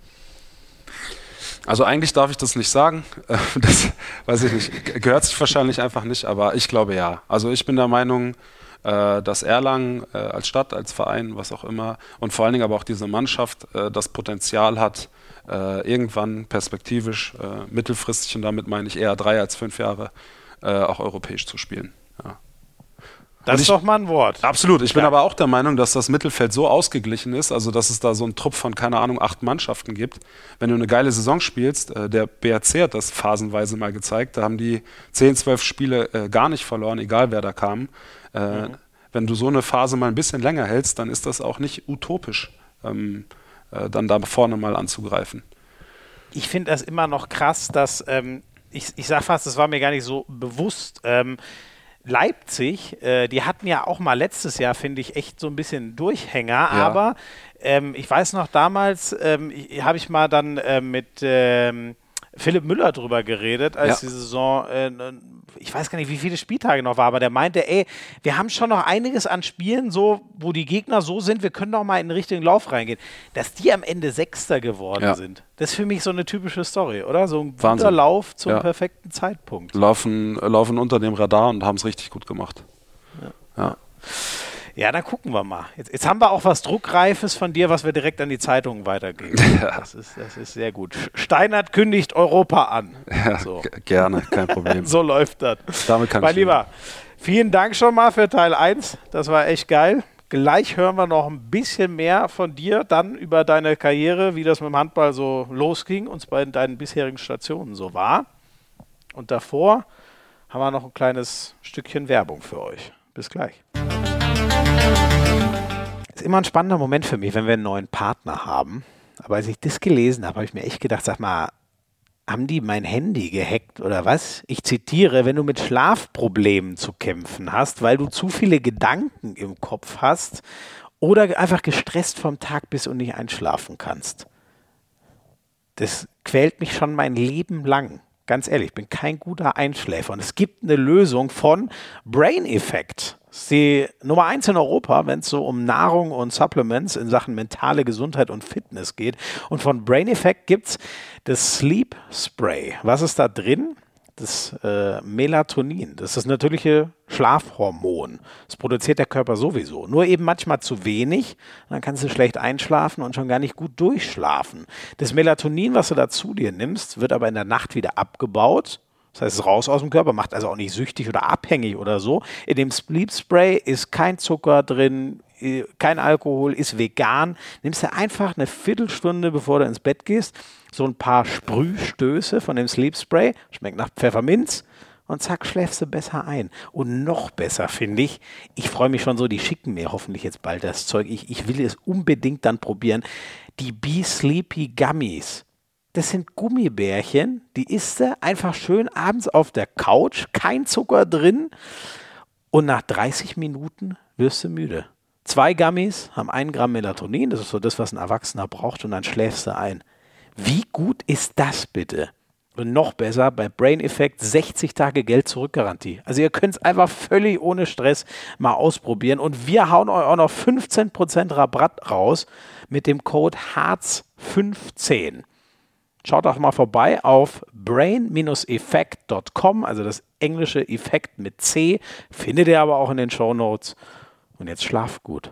Also eigentlich darf ich das nicht sagen. Das weiß ich nicht. Gehört sich wahrscheinlich einfach nicht, aber ich glaube ja. Also ich bin der Meinung, äh, dass Erlangen äh, als Stadt, als Verein, was auch immer, und vor allen Dingen aber auch diese Mannschaft das Potenzial hat, äh, irgendwann perspektivisch, äh, mittelfristig, und damit meine ich eher drei als fünf Jahre, äh, auch europäisch zu spielen. Ja. Das ist doch mal ein Wort. Absolut. Ich bin ja. aber auch der Meinung, dass das Mittelfeld so ausgeglichen ist, also dass es da so einen Trupp von, keine Ahnung, acht Mannschaften gibt. Wenn du eine geile Saison spielst, äh, der BRC hat das phasenweise mal gezeigt, da haben die zehn, zwölf Spiele äh, gar nicht verloren, egal wer da kam. Mhm. Wenn du so eine Phase mal ein bisschen länger hältst, dann ist das auch nicht utopisch. Ähm, äh, dann da vorne mal anzugreifen. Ich finde das immer noch krass, dass ähm, ich, ich sage fast, das war mir gar nicht so bewusst. Ähm, Leipzig, äh, die hatten ja auch mal letztes Jahr, finde ich, echt so ein bisschen Durchhänger, aber ähm, ich weiß noch damals, ähm, habe ich mal dann äh, mit ähm, Philipp Müller drüber geredet, als Ja. die Saison, äh, ich weiß gar nicht, wie viele Spieltage noch war, aber der meinte, ey, wir haben schon noch einiges an Spielen, so, wo die Gegner so sind, wir können doch mal in den richtigen Lauf reingehen. Dass die am Ende Sechster geworden Ja. sind, das ist für mich so eine typische Story, oder? So ein guter Wahnsinn. Lauf zum Ja. perfekten Zeitpunkt. Laufen, laufen unter dem Radar und haben es richtig gut gemacht. Ja. Ja, dann gucken wir mal. Jetzt, jetzt haben wir auch was Druckreifes von dir, was wir direkt an die Zeitungen weitergeben. Das, ist, das ist sehr gut. Steinert kündigt Europa an. Ja, So. gerne, kein Problem. So läuft das. Damit kann mein ich Lieber, vielen Dank schon mal für Teil 1. Das war echt geil. Gleich hören wir noch ein bisschen mehr von dir, dann über deine Karriere, wie das mit dem Handball so losging und es bei deinen bisherigen Stationen so war. Und davor haben wir noch ein kleines Stückchen Werbung für euch. Bis gleich. Ist immer ein spannender Moment für mich, wenn wir einen neuen Partner haben. Aber als ich das gelesen habe, habe ich mir echt gedacht, sag mal, haben die mein Handy gehackt oder was? Ich zitiere, wenn du mit Schlafproblemen zu kämpfen hast, weil du zu viele Gedanken im Kopf hast oder einfach gestresst vom Tag bist und nicht einschlafen kannst. Das quält mich schon mein Leben lang. Ganz ehrlich, ich bin kein guter Einschläfer. Und es gibt eine Lösung von Brain Effect. Ist die Nummer eins in Europa, wenn es so um Nahrung und Supplements in Sachen mentale Gesundheit und Fitness geht. Und von Brain Effect gibt es das Sleep Spray. Was ist da drin? Das äh, Melatonin. Das ist das natürliche Schlafhormon. Das produziert der Körper sowieso. Nur eben manchmal zu wenig. Dann kannst du schlecht einschlafen und schon gar nicht gut durchschlafen. Das Melatonin, was du da zu dir nimmst, wird aber in der Nacht wieder abgebaut. Das heißt, es ist raus aus dem Körper, macht also auch nicht süchtig oder abhängig oder so. In dem Sleep Spray ist kein Zucker drin, äh, kein Alkohol, ist vegan. Nimmst du einfach eine Viertelstunde, bevor du ins Bett gehst, so ein paar Sprühstöße von dem Sleep Spray, schmeckt nach Pfefferminz und zack, schläfst du besser ein. Und noch besser finde ich, ich freue mich schon so, die schicken mir hoffentlich jetzt bald das Zeug. Ich, ich will es unbedingt dann probieren. Die Be Sleepy Gummies. Das sind Gummibärchen, die isst du einfach schön abends auf der Couch, kein Zucker drin und nach 30 Minuten wirst du müde. Zwei Gummies haben ein Gramm Melatonin, das ist so das, was ein Erwachsener braucht und dann schläfst du ein. Wie gut ist das bitte? Und noch besser, bei Brain Effect 60 Tage Geld zurückgarantie. Also ihr könnt es einfach völlig ohne Stress mal ausprobieren und wir hauen euch auch noch 15% Rabatt raus mit dem Code HARZ15. Schaut auch mal vorbei auf brain-effekt.com, also das englische Effekt mit C, findet ihr aber auch in den Show Notes. Und jetzt schlaf gut.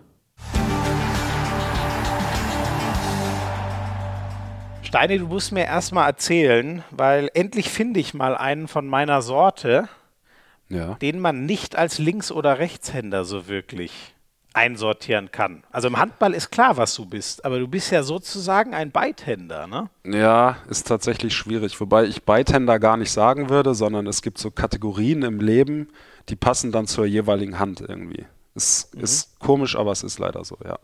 Steini, du musst mir erstmal erzählen, weil endlich finde ich mal einen von meiner Sorte, Ja. den man nicht als Links- oder Rechtshänder so wirklich einsortieren kann. Also im Handball ist klar, was du bist, aber du bist ja sozusagen ein Beidhänder, ne? Ja, ist tatsächlich schwierig. Wobei ich Beitender gar nicht sagen würde, sondern es gibt so Kategorien im Leben, die passen dann zur jeweiligen Hand irgendwie. Es ist komisch, aber es ist leider so, ja.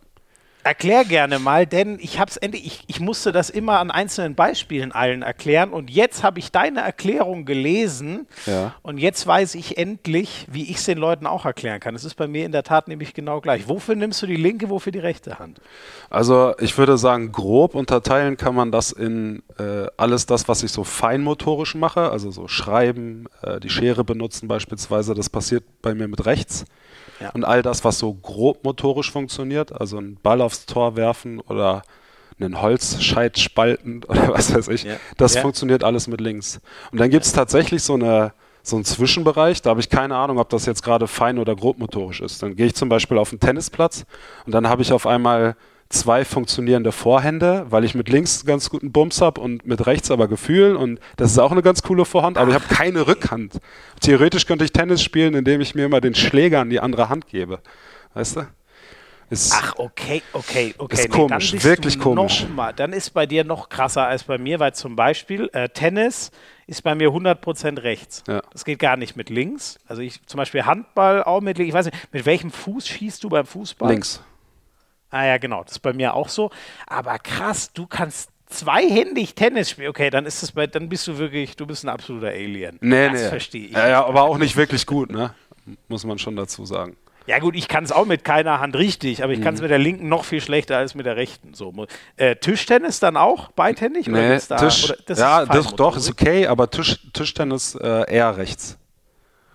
Erklär gerne mal, denn ich hab's endlich, ich, ich musste das immer an einzelnen Beispielen allen erklären und jetzt habe ich deine Erklärung gelesen Ja. und jetzt weiß ich endlich, wie ich es den Leuten auch erklären kann. Es ist bei mir in der Tat nämlich genau gleich. Wofür nimmst du die linke, wofür die rechte Hand? Also ich würde sagen, grob unterteilen kann man das in äh, alles das, was ich so feinmotorisch mache, also so schreiben, äh, die Schere benutzen beispielsweise, das passiert bei mir mit rechts. Ja. Und all das, was so grob motorisch funktioniert, also einen Ball aufs Tor werfen oder einen Holzscheit spalten oder was weiß ich, Ja. das Ja. funktioniert alles mit links. Und dann gibt es tatsächlich so eine so einen Zwischenbereich, da habe ich keine Ahnung, ob das jetzt gerade fein oder grobmotorisch ist. Dann gehe ich zum Beispiel auf einen Tennisplatz und dann habe ich auf einmal zwei funktionierende Vorhände, weil ich mit links ganz guten Bums habe und mit rechts aber Gefühl und das ist auch eine ganz coole Vorhand, aber ich habe keine Rückhand. Theoretisch könnte ich Tennis spielen, indem ich mir immer den Schläger an die andere Hand gebe. Weißt du? Ist, Ach, okay, okay, okay. Ist komisch, dann bist wirklich komisch. Mal, dann ist bei dir noch krasser als bei mir, weil zum Beispiel äh, Tennis ist bei mir 100% rechts. Ja. Das geht gar nicht mit links. Also ich zum Beispiel Handball auch mit links. Ich weiß nicht, mit welchem Fuß schießt du beim Fußball? links. Ah ja, genau, das ist bei mir auch so. Aber krass, du kannst zweihändig Tennis spielen. Okay, dann ist es bei, dann bist du wirklich, du bist ein absoluter Alien. Nee, das nee. verstehe ich. Ja, ja, aber auch nicht wirklich gut, ne? muss man schon dazu sagen. Ja gut, ich kann es auch mit keiner Hand richtig, aber ich kann es mit der linken noch viel schlechter als mit der rechten. So. Äh, Tischtennis dann auch beidhändig? Nee, da, Tisch, ja, das, doch, ist okay, aber Tisch, Tischtennis äh, eher rechts.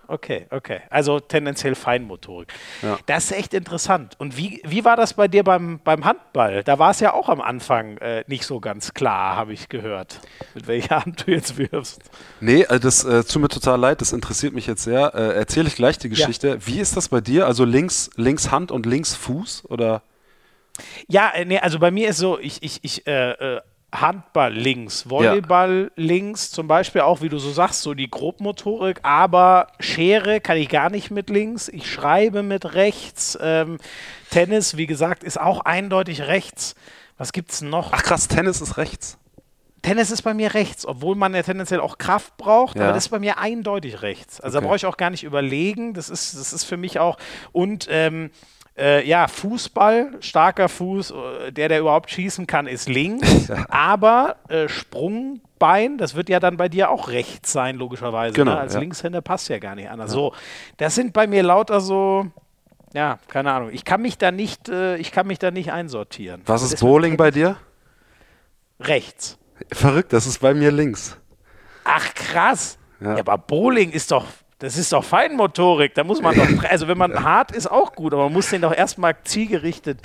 Okay, okay. Also tendenziell Feinmotorik. Ja. Das ist echt interessant. Und wie, wie war das bei dir beim, beim Handball? Da war es ja auch am Anfang äh, nicht so ganz klar, habe ich gehört, mit welcher Hand du jetzt wirfst. Nee, äh, das äh, tut mir total leid, das interessiert mich jetzt sehr. Äh, Erzähle ich gleich die Geschichte. Ja. Wie ist das bei dir? Also links, links Hand und links Fuß? Oder? Ja, äh, nee, also bei mir ist so, ich, ich, ich äh, äh Handball links, Volleyball ja. links, zum Beispiel auch, wie du so sagst, so die Grobmotorik, aber Schere kann ich gar nicht mit links. Ich schreibe mit rechts. Ähm, Tennis, wie gesagt, ist auch eindeutig rechts. Was gibt's noch? Ach krass, Tennis ist rechts. Tennis ist bei mir rechts, obwohl man ja tendenziell auch Kraft braucht, ja. aber das ist bei mir eindeutig rechts. Also okay. da brauche ich auch gar nicht überlegen. Das ist, das ist für mich auch. Und ähm, äh, ja, Fußball, starker Fuß, äh, der, der überhaupt schießen kann, ist links. aber äh, Sprungbein, das wird ja dann bei dir auch rechts sein, logischerweise. Genau, ne? Als ja. Linkshänder passt ja gar nicht anders. Ja. So, das sind bei mir lauter so, ja, keine Ahnung. Ich kann mich da nicht, äh, ich kann mich da nicht einsortieren. Was ist Bowling bei dir? Rechts. Verrückt, das ist bei mir links. Ach krass. Ja. ja aber Bowling ist doch das ist doch Feinmotorik. Da muss man doch, also wenn man hart ist, auch gut, aber man muss den doch erstmal zielgerichtet.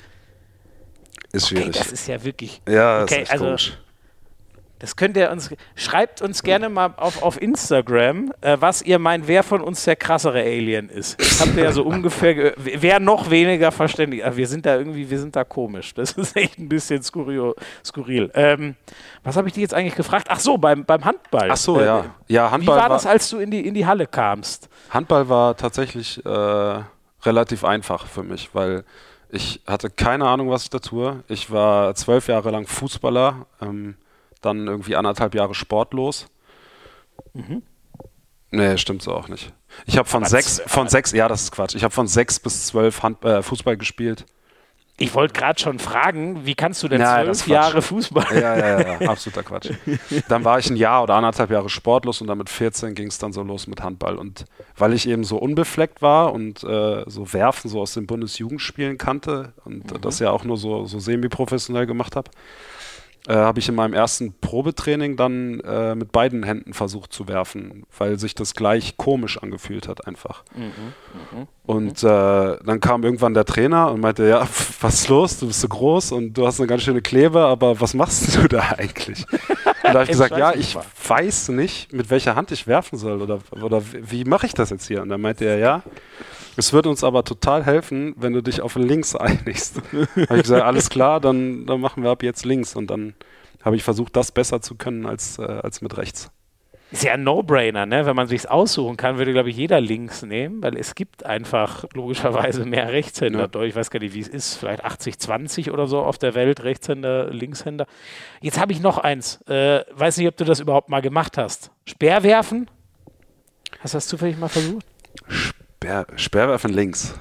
Ist schwierig. Okay, das ist ja wirklich. Ja, okay, ist also, komisch. Das könnt ihr uns, schreibt uns gerne mal auf, auf Instagram, äh, was ihr meint, wer von uns der krassere Alien ist. Das habt ihr ja so ungefähr, wer noch weniger verständlich. Wir sind da irgendwie, wir sind da komisch. Das ist echt ein bisschen skurril. skurril. Ähm, was habe ich dich jetzt eigentlich gefragt? Ach so, beim, beim Handball. Ach so, äh, ja. ja Handball Wie war, war das, als du in die, in die Halle kamst? Handball war tatsächlich äh, relativ einfach für mich, weil ich hatte keine Ahnung, was ich da tue. Ich war zwölf Jahre lang Fußballer. Ähm, dann irgendwie anderthalb Jahre sportlos. Mhm. Nee, stimmt so auch nicht. Ich habe von sechs, von sechs, ja, das ist Quatsch. Ich habe von sechs bis zwölf Hand, äh, Fußball gespielt. Ich wollte gerade schon fragen, wie kannst du denn ja, zwölf Jahre Fußball? Ja, ja, ja, absoluter Quatsch. Dann war ich ein Jahr oder anderthalb Jahre sportlos und dann mit 14 ging es dann so los mit Handball. Und weil ich eben so unbefleckt war und äh, so Werfen so aus den Bundesjugendspielen kannte und mhm. das ja auch nur so, so semi-professionell gemacht habe, äh, habe ich in meinem ersten Probetraining dann äh, mit beiden Händen versucht zu werfen, weil sich das gleich komisch angefühlt hat einfach. Mhm, mh, und äh, dann kam irgendwann der Trainer und meinte, ja, was ist los? Du bist so groß und du hast eine ganz schöne Klebe, aber was machst du da eigentlich? und da habe ich gesagt, ja, ich weiß nicht, mit welcher Hand ich werfen soll oder, oder wie mache ich das jetzt hier? Und dann meinte er, ja, es wird uns aber total helfen, wenn du dich auf links einigst. habe ich gesagt, alles klar, dann, dann machen wir ab jetzt links. Und dann habe ich versucht, das besser zu können als, äh, als mit rechts. Ist ja ein No-Brainer, ne? Wenn man sich aussuchen kann, würde, glaube ich, jeder links nehmen, weil es gibt einfach logischerweise mehr Rechtshänder. Ja. Ich weiß gar nicht, wie es ist, vielleicht 80-20 oder so auf der Welt, Rechtshänder, Linkshänder. Jetzt habe ich noch eins. Äh, weiß nicht, ob du das überhaupt mal gemacht hast. Speerwerfen? Hast du das zufällig mal versucht? Speer, Speerwerfen links.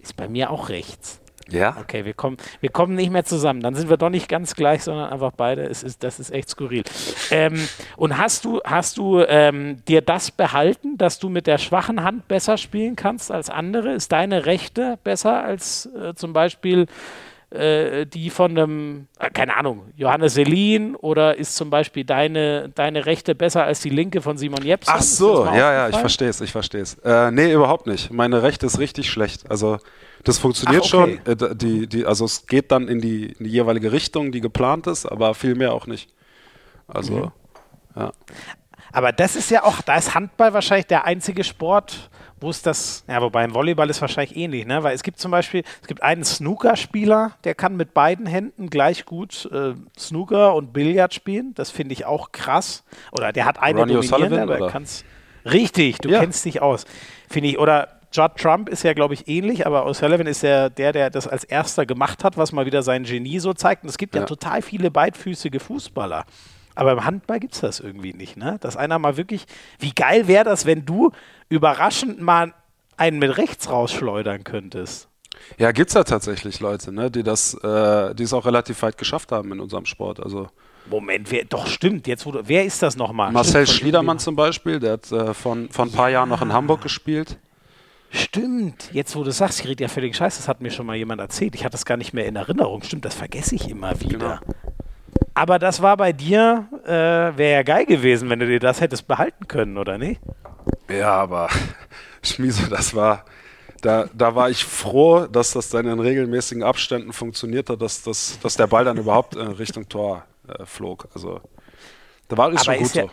Ist bei mir auch rechts. Ja. Okay, wir kommen, wir kommen nicht mehr zusammen. Dann sind wir doch nicht ganz gleich, sondern einfach beide. Es ist, das ist echt skurril. Ähm, und hast du, hast du ähm, dir das behalten, dass du mit der schwachen Hand besser spielen kannst als andere? Ist deine rechte besser als äh, zum Beispiel äh, die von einem, äh, keine Ahnung, Johannes Selin oder ist zum Beispiel deine, deine Rechte besser als die linke von Simon Jepsen? Ach so, ja, ja, ich verstehe es, ich verstehe es. Äh, nee, überhaupt nicht. Meine Rechte ist richtig schlecht. Also das funktioniert Ach, okay. schon. Äh, die, die, also es geht dann in die, in die jeweilige Richtung, die geplant ist, aber viel mehr auch nicht. Also, mhm. ja. Aber das ist ja auch, da ist Handball wahrscheinlich der einzige Sport, wo es das, ja, wobei im Volleyball ist wahrscheinlich ähnlich, ne? Weil es gibt zum Beispiel, es gibt einen Snooker-Spieler, der kann mit beiden Händen gleich gut äh, Snooker und Billard spielen. Das finde ich auch krass. Oder der hat eine Ronnie dominierende, aber er kann's. Richtig, du ja. kennst dich aus. Finde ich. Oder Judd Trump ist ja, glaube ich, ähnlich, aber O'Sullivan ist ja der, der das als erster gemacht hat, was mal wieder sein Genie so zeigt. Und es gibt ja, ja total viele beidfüßige Fußballer. Aber im Handball gibt es das irgendwie nicht, ne? Dass einer mal wirklich, wie geil wäre das, wenn du überraschend mal einen mit rechts rausschleudern könntest? Ja, gibt es ja tatsächlich Leute, ne, die das, äh, die es auch relativ weit geschafft haben in unserem Sport. Also Moment, wer, doch stimmt. Jetzt, wo du, wer ist das nochmal? Marcel Schliedermann zum Beispiel, der hat äh, von, von ein paar Jahren noch in Hamburg gespielt. Stimmt, jetzt wo du sagst, ich rede ja völlig scheiße, das hat mir schon mal jemand erzählt. Ich hatte das gar nicht mehr in Erinnerung. Stimmt, das vergesse ich immer wieder. Genau. Aber das war bei dir, äh, wäre ja geil gewesen, wenn du dir das hättest behalten können, oder nicht? Ja, aber Schmiese, das war, da, da war ich froh, dass das dann in regelmäßigen Abständen funktionierte, dass, dass, dass der Ball dann überhaupt in Richtung Tor äh, flog. Also da war es schon gut ja- so.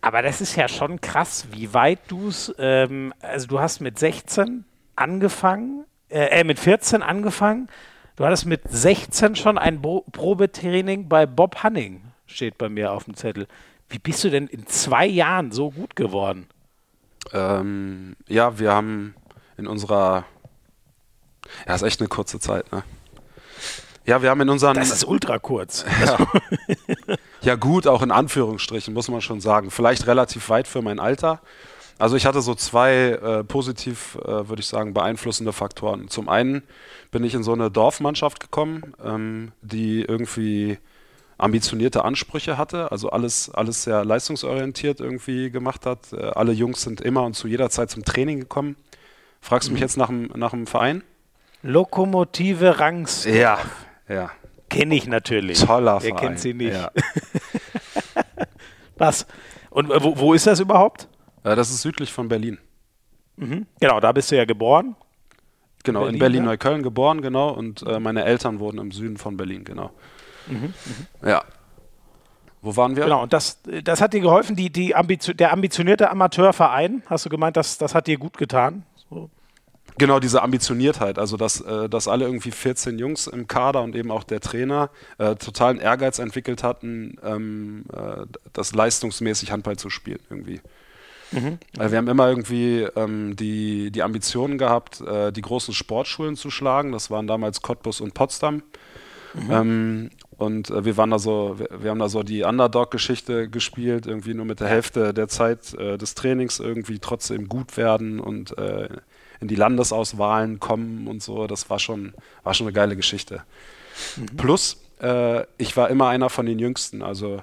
Aber das ist ja schon krass, wie weit du es, ähm, also du hast mit 16 angefangen, äh, äh, mit 14 angefangen, du hattest mit 16 schon ein Bo Probetraining bei Bob Hanning, steht bei mir auf dem Zettel. Wie bist du denn in zwei Jahren so gut geworden? Ähm, ja, wir haben in unserer, ja, ist echt eine kurze Zeit, ne? Ja, wir haben in unseren, Das ist ultra kurz. ja gut, auch in Anführungsstrichen, muss man schon sagen, vielleicht relativ weit für mein Alter. Also ich hatte so zwei äh, positiv, äh, würde ich sagen, beeinflussende Faktoren. Zum einen bin ich in so eine Dorfmannschaft gekommen, ähm, die irgendwie ambitionierte Ansprüche hatte, also alles, alles sehr leistungsorientiert irgendwie gemacht hat. Äh, alle Jungs sind immer und zu jeder Zeit zum Training gekommen. Fragst du mich jetzt nach dem, nach dem Verein? Lokomotive Rangs. Ja, ja. Kenne ich natürlich. Toller Verein. kennt sie nicht? Ja. Was? Und äh, wo, wo ist das überhaupt? Äh, das ist südlich von Berlin. Genau, da bist du ja geboren. Genau, Berlin, in ne? Berlin-Neukölln geboren, genau. Und äh, meine Eltern wohnen im Süden von Berlin, genau. Ja. Wo waren wir? Genau, und das, das hat dir geholfen, die, die Ambition, der ambitionierte Amateurverein, hast du gemeint, das, das hat dir gut getan? So. Genau, diese Ambitioniertheit, also dass, äh, dass alle irgendwie 14 Jungs im Kader und eben auch der Trainer äh, totalen Ehrgeiz entwickelt hatten, ähm, äh, das leistungsmäßig Handball zu spielen irgendwie. Äh, wir haben immer irgendwie ähm, die, die Ambitionen gehabt, äh, die großen Sportschulen zu schlagen. Das waren damals Cottbus und Potsdam. Ähm, und äh, wir waren da so, wir, wir haben da so die Underdog-Geschichte gespielt, irgendwie nur mit der Hälfte der Zeit äh, des Trainings irgendwie trotzdem gut werden und äh, in die Landesauswahlen kommen und so. Das war schon, war schon eine geile Geschichte. Plus, äh, ich war immer einer von den Jüngsten. Also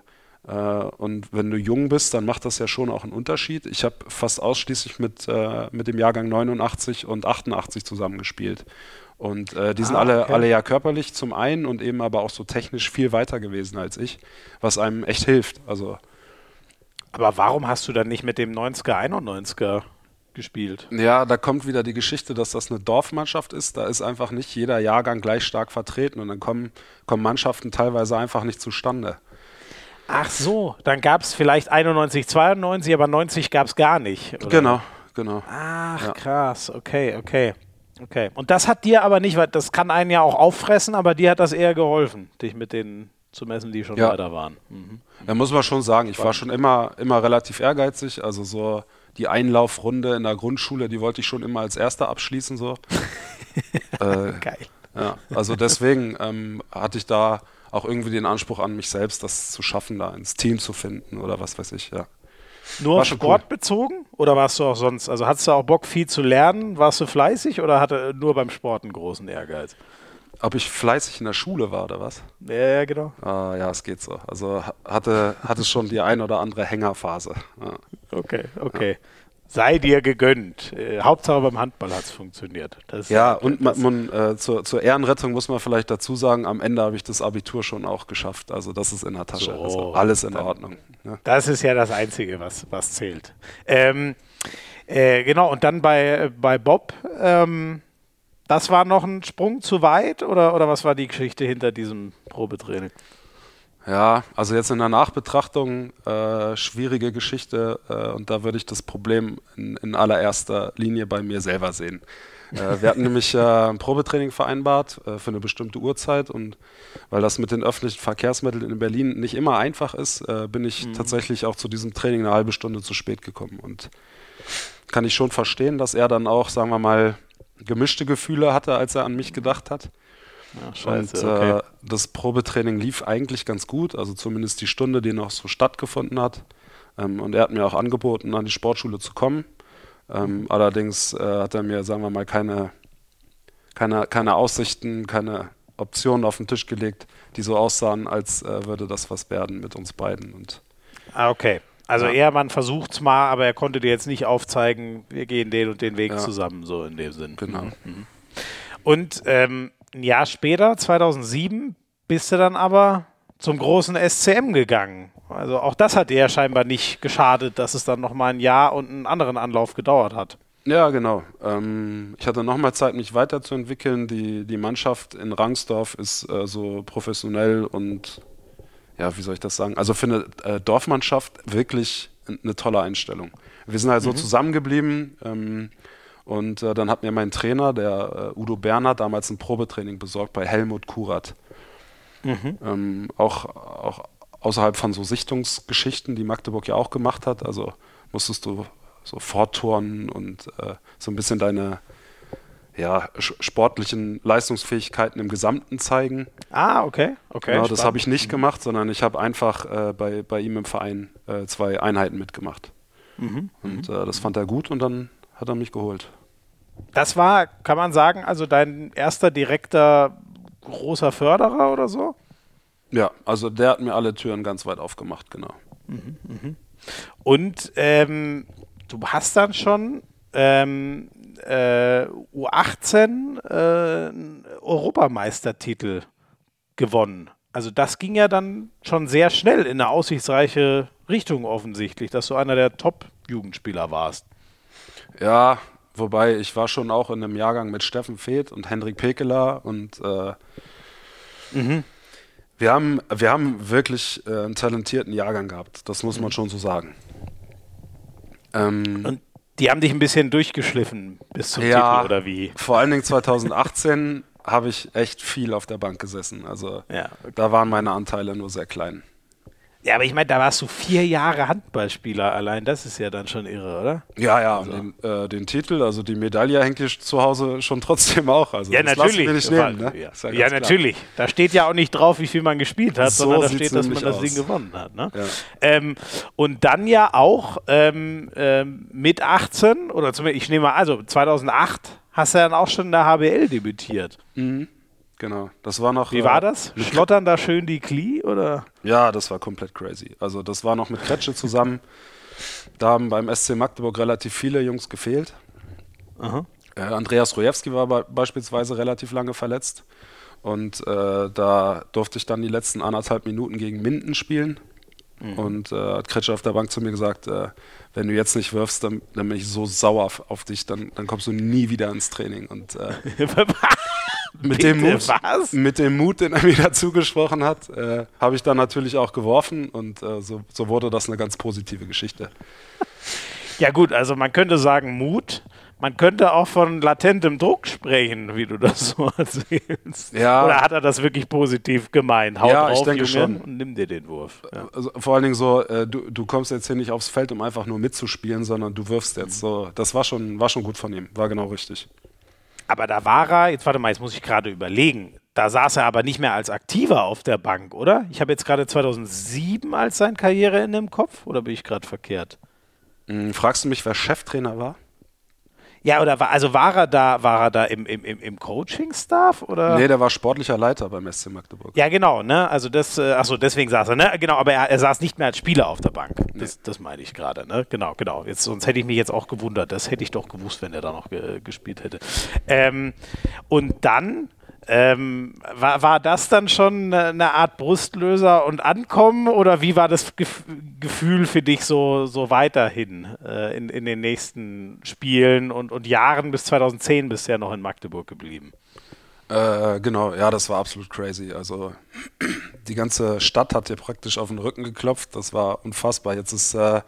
und wenn du jung bist, dann macht das ja schon auch einen Unterschied. Ich habe fast ausschließlich mit, äh, mit dem Jahrgang 89 und 88 zusammengespielt. Und äh, die sind Ah, alle, okay. alle ja körperlich zum einen und eben aber auch so technisch viel weiter gewesen als ich, was einem echt hilft. Also Aber warum hast du dann nicht mit dem 90er, 91er gespielt? ja, da kommt wieder die Geschichte, dass das eine Dorfmannschaft ist. Da ist einfach nicht jeder Jahrgang gleich stark vertreten und dann kommen, kommen Mannschaften teilweise einfach nicht zustande. Ach so, dann gab es vielleicht 91, 92, aber 90 gab es gar nicht. oder? Genau, genau. Ach, Ja. krass, okay, okay. Okay. Und das hat dir aber nicht, weil das kann einen ja auch auffressen, aber dir hat das eher geholfen, dich mit denen zu messen, die schon Ja. weiter waren. Mhm. Da muss man schon sagen, ich war schon immer, immer relativ ehrgeizig. Also so die Einlaufrunde in der Grundschule, die wollte ich schon immer als Erster abschließen. So. äh, Geil. ja, also deswegen ähm, hatte ich da auch irgendwie den Anspruch an mich selbst, das zu schaffen, da ins Team zu finden oder was weiß ich. Ja. Nur War auf Sport bezogen oder warst du auch sonst? Also hattest du auch Bock viel zu lernen? Warst du fleißig oder hatte nur beim Sport einen großen Ehrgeiz? Ob ich fleißig in der Schule war oder was? Ja, ja, genau. Ah, ja, es geht so. Also ha- hatte, hatte schon die ein oder andere Hängerphase. Ja. Okay, okay. Sei dir gegönnt. Äh, Hauptsache beim Handball hat es funktioniert. Ja, und man, man, äh, zur, zur Ehrenrettung muss man vielleicht dazu sagen, am Ende habe ich das Abitur schon auch geschafft. Also das ist in der Tasche. So, also alles in dann- Ordnung. Ja. Das ist ja das Einzige, was, was zählt. Ähm, äh, genau, und dann bei, bei Bob, ähm, das war noch ein Sprung zu weit oder, oder was war die Geschichte hinter diesem Probetraining? Ja, also jetzt in der Nachbetrachtung äh, schwierige Geschichte äh, und da würde ich das Problem in, in allererster Linie bei mir selber sehen. Äh, wir hatten nämlich äh, ein Probetraining vereinbart äh, für eine bestimmte Uhrzeit und weil das mit den öffentlichen Verkehrsmitteln in Berlin nicht immer einfach ist, äh, bin ich tatsächlich auch zu diesem Training eine halbe Stunde zu spät gekommen und kann ich schon verstehen, dass er dann auch, sagen wir mal, gemischte Gefühle hatte, als er an mich gedacht hat. Ja, und äh, das Probetraining lief eigentlich ganz gut, also zumindest die Stunde, die noch so stattgefunden hat. Ähm, und er hat mir auch angeboten, an die Sportschule zu kommen. Ähm, allerdings äh, hat er mir, sagen wir mal, keine, keine, keine Aussichten, keine Optionen auf den Tisch gelegt, die so aussahen, als äh, würde das was werden mit uns beiden. Und Ah, okay. Also Ja. eher, man versucht es mal, aber er konnte dir jetzt nicht aufzeigen, wir gehen den und den Weg Ja. zusammen, so in dem Sinn. Genau. Und ähm, ein Jahr später, 2007, bist du dann aber zum großen SCM gegangen. Also auch das hat dir ja scheinbar nicht geschadet, dass es dann nochmal ein Jahr und einen anderen Anlauf gedauert hat. Ja, genau. Ähm, ich hatte nochmal Zeit, mich weiterzuentwickeln. Die, die Mannschaft in Rangsdorf ist äh, so professionell und, ja, wie soll ich das sagen? Also für eine äh, Dorfmannschaft wirklich eine tolle Einstellung. Wir sind halt so zusammengeblieben ähm, und äh, dann hat mir mein Trainer, der äh, Udo Berner, damals ein Probetraining besorgt bei Helmut Kurat. Ähm, auch, auch außerhalb von so Sichtungsgeschichten, die Magdeburg ja auch gemacht hat. Also musstest du so fortturnen und äh, so ein bisschen deine ja, sportlichen Leistungsfähigkeiten im Gesamten zeigen. Ah, okay. okay genau, das habe ich nicht gemacht, sondern ich habe einfach äh, bei, bei ihm im Verein äh, zwei Einheiten mitgemacht. Und äh, das fand er gut und dann hat er mich geholt. Das war, kann man sagen, also dein erster direkter großer Förderer oder so? Ja, also der hat mir alle Türen ganz weit aufgemacht, genau. Und ähm, du hast dann schon ähm, äh, U18 äh, einen Europameistertitel gewonnen. Also das ging ja dann schon sehr schnell in eine aussichtsreiche Richtung offensichtlich, dass du einer der Top-Jugendspieler warst. Ja, wobei ich war schon auch in einem Jahrgang mit Steffen Feeth und Hendrik Pekeler und äh, wir, haben, wir haben wirklich äh, einen talentierten Jahrgang gehabt. Das muss man schon so sagen. Ähm, Und die haben dich ein bisschen durchgeschliffen bis zum ja, Titel oder wie? vor allen Dingen 2018 habe ich echt viel auf der Bank gesessen. Also Ja, da waren meine Anteile nur sehr klein. Ja, aber ich meine, da warst du vier Jahre Handballspieler allein. Das ist ja dann schon irre, oder? Ja, ja, den, äh, den Titel, also die Medaille hängt ich zu Hause schon trotzdem auch. Also Ja, das natürlich. nicht nehmen, ne? ja, ja ja, natürlich. Da steht ja auch nicht drauf, wie viel man gespielt hat, So sondern da steht, dass man das aus. Ding gewonnen hat. Ne? Ja. Ähm, und dann ja auch ähm, ähm, mit 18, oder zumindest, ich nehme mal, also 2008 hast du dann auch schon in der HBL debütiert. Genau, das war noch. Wie äh, war das? Schlottern da schön die Knie, oder? Ja, das war komplett crazy. Also das war noch mit Kretsche zusammen. Da haben beim SC Magdeburg relativ viele Jungs gefehlt. Äh, Andreas Rojewski war be beispielsweise relativ lange verletzt. Und äh, da durfte ich dann die letzten anderthalb Minuten gegen Minden spielen. Und äh, hat Kretsche auf der Bank zu mir gesagt, äh, wenn du jetzt nicht wirfst, dann, dann bin ich so sauer auf, auf dich, dann, dann kommst du nie wieder ins Training. Und äh, mit, dem Mut, was? mit dem Mut, den er mir dazu gesprochen hat, äh, habe ich dann natürlich auch geworfen und äh, so, so wurde das eine ganz positive Geschichte. Ja gut, also man könnte sagen Mut. Man könnte auch von latentem Druck sprechen, wie du das so erzählst. Ja. Oder hat er das wirklich positiv gemeint? Hau Ja, drauf, ich denke Junge, schon. und nimm dir den Wurf. Ja. Also vor allen Dingen so, äh, du, du kommst jetzt hier nicht aufs Feld, um einfach nur mitzuspielen, sondern du wirfst jetzt so. Das war schon, war schon gut von ihm, war genau richtig. Aber da war er, jetzt warte mal, jetzt muss ich gerade überlegen. Da saß er aber nicht mehr als Aktiver auf der Bank, oder? Ich habe jetzt gerade 2007 als sein Karriereende im Kopf, oder bin ich gerade verkehrt? Hm, fragst du mich, wer Cheftrainer war? Ja, oder war, also war er da, war er da im, im, im, Coaching-Staff oder? Nee, der war sportlicher Leiter beim SC Magdeburg. Ja, genau, ne? Also das, äh, achso, deswegen saß er, ne? Genau, aber er, er saß nicht mehr als Spieler auf der Bank. Das, das meine ich gerade, ne? Genau, genau. Jetzt, sonst hätte ich mich jetzt auch gewundert. Das hätte ich doch gewusst, wenn er da noch ge gespielt hätte. Ähm, und dann ähm, war, war das dann schon eine, Art Brustlöser und Ankommen oder wie war das Gef Gefühl für dich so, so weiterhin äh, in, in den nächsten Spielen und, und Jahren bis 2010 bist du ja noch in Magdeburg geblieben? Äh, genau, ja, das war absolut crazy. Also die ganze Stadt hat dir praktisch auf den Rücken geklopft. Das war unfassbar. Jetzt ist äh,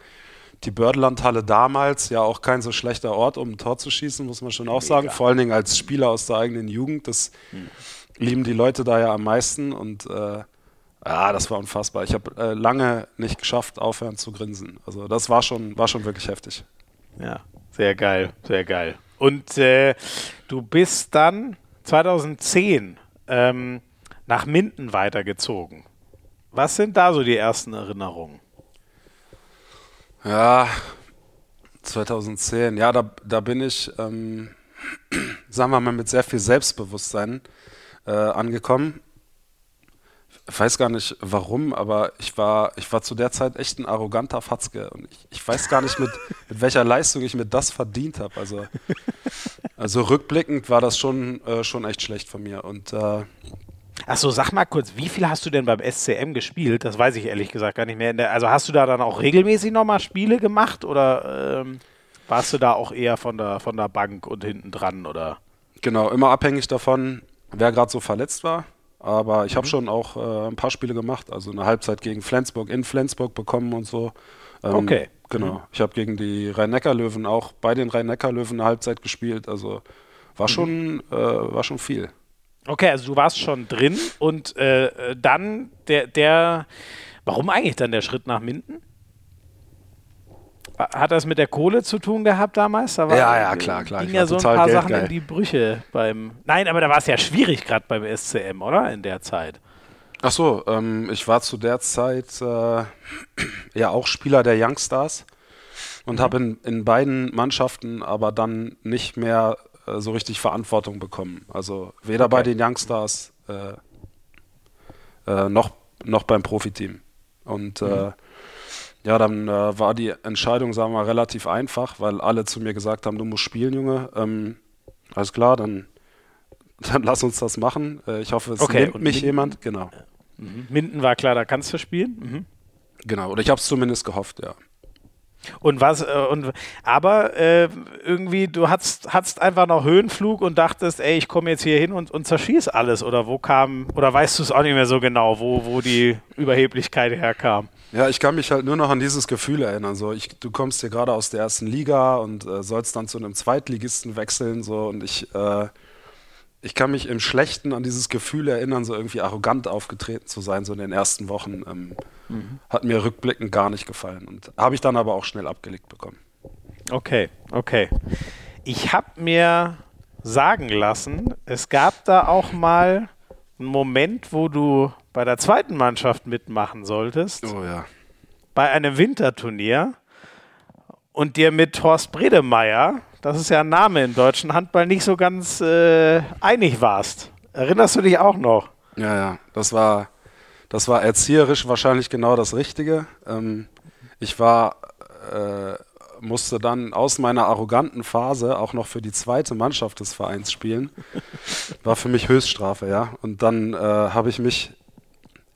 die Bördelandhalle damals ja auch kein so schlechter Ort, um ein Tor zu schießen, muss man schon auch sagen. Vor allen Dingen als Spieler aus der eigenen Jugend. Das lieben die Leute da ja am meisten. Und äh, ja, das war unfassbar. Ich habe äh, lange nicht geschafft, aufhören zu grinsen. Also das war schon, war schon wirklich heftig. Ja, sehr geil, sehr geil. Und äh, du bist dann 2010 ähm, nach Minden weitergezogen. Was sind da so die ersten Erinnerungen? Ja, 2010. Ja, da, da bin ich, ähm, sagen wir mal, mit sehr viel Selbstbewusstsein äh, angekommen. weiß gar nicht warum, aber ich war, ich war zu der Zeit echt ein arroganter Fatzke und ich, ich weiß gar nicht, mit, mit welcher Leistung ich mir das verdient habe. Also, also rückblickend war das schon, äh, schon echt schlecht von mir. Und äh, Achso, sag mal kurz, wie viel hast du denn beim SCM gespielt? Das weiß ich ehrlich gesagt gar nicht mehr. Also hast du da dann auch regelmäßig nochmal Spiele gemacht oder ähm, warst du da auch eher von der, von der Bank und hinten dran oder? Genau, immer abhängig davon, wer gerade so verletzt war. Aber ich mhm. habe schon auch äh, ein paar Spiele gemacht, also eine Halbzeit gegen Flensburg in Flensburg bekommen und so. Ähm, okay. Genau. Mhm. Ich habe gegen die Rhein-Neckar-Löwen auch bei den Rhein-Neckar-Löwen eine Halbzeit gespielt. Also war, mhm. schon, äh, war schon viel. Okay, also du warst schon drin und äh, dann der, der, warum eigentlich dann der Schritt nach Minden? Hat das mit der Kohle zu tun gehabt damals? Da war, ja, ja, klar, klar. Ging ja so ein paar Sachen in die Brüche beim. Nein, aber da war es ja schwierig gerade beim SCM, oder? In der Zeit. Ach so, ähm, ich war zu der Zeit äh, ja auch Spieler der Youngstars und mhm. habe in, in beiden Mannschaften aber dann nicht mehr äh, so richtig Verantwortung bekommen. Also weder okay. bei den Youngstars äh, äh, noch, noch beim Profiteam. Und äh, mhm ja, dann war die Entscheidung, sagen wir mal, relativ einfach, weil alle zu mir gesagt haben, du musst spielen, Junge. Ähm, alles klar, dann, dann lass uns das machen. Ich hoffe, es okay, nimmt mich Minden, jemand. Genau. Mhm. Minden war klar, da kannst du spielen. Mhm. Genau, oder ich habe es zumindest gehofft, ja. Und was, äh, und, aber äh, irgendwie, du hattest, hattest einfach noch Höhenflug und dachtest, ey, ich komme jetzt hier hin und, und zerschieß alles. Oder wo kam, oder weißt du es auch nicht mehr so genau, wo, wo die Überheblichkeit herkam? Ja, ich kann mich halt nur noch an dieses Gefühl erinnern. So, ich, du kommst hier gerade aus der ersten Liga und äh, sollst dann zu einem Zweitligisten wechseln. So, und ich, äh, ich kann mich im Schlechten an dieses Gefühl erinnern, so irgendwie arrogant aufgetreten zu sein, so in den ersten Wochen. Ähm, mhm. Hat mir rückblickend gar nicht gefallen und habe ich dann aber auch schnell abgelegt bekommen. Okay, okay. Ich habe mir sagen lassen, es gab da auch mal einen Moment, wo du bei der zweiten Mannschaft mitmachen solltest. Oh ja. Bei einem Winterturnier und dir mit Horst Bredemeier, das ist ja ein Name im deutschen Handball, nicht so ganz äh, einig warst. Erinnerst du dich auch noch? Ja, ja. Das war, das war erzieherisch wahrscheinlich genau das Richtige. Ähm, ich war äh, musste dann aus meiner arroganten Phase auch noch für die zweite Mannschaft des Vereins spielen. War für mich Höchststrafe, ja. Und dann äh, habe ich mich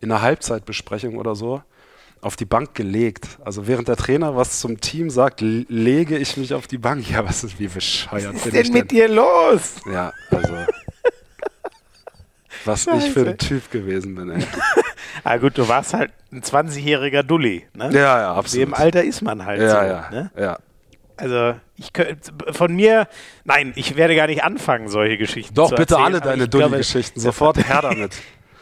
in einer Halbzeitbesprechung oder so auf die Bank gelegt. Also während der Trainer was zum Team sagt, lege ich mich auf die Bank. Ja, was ist wie bescheuert was ist denn mit dir los? Ja, also was Scheiße. ich für ein Typ gewesen bin, ey. ah gut, du warst halt ein 20-jähriger Dulli, ne? Ja, ja, absolut. In dem Alter ist man halt ja, so, ja, ne? Ja. Also ich könnte von mir, nein, ich werde gar nicht anfangen, solche Geschichten Doch, zu bitte erzählen, alle deine Dulli-Geschichten, sofort her damit.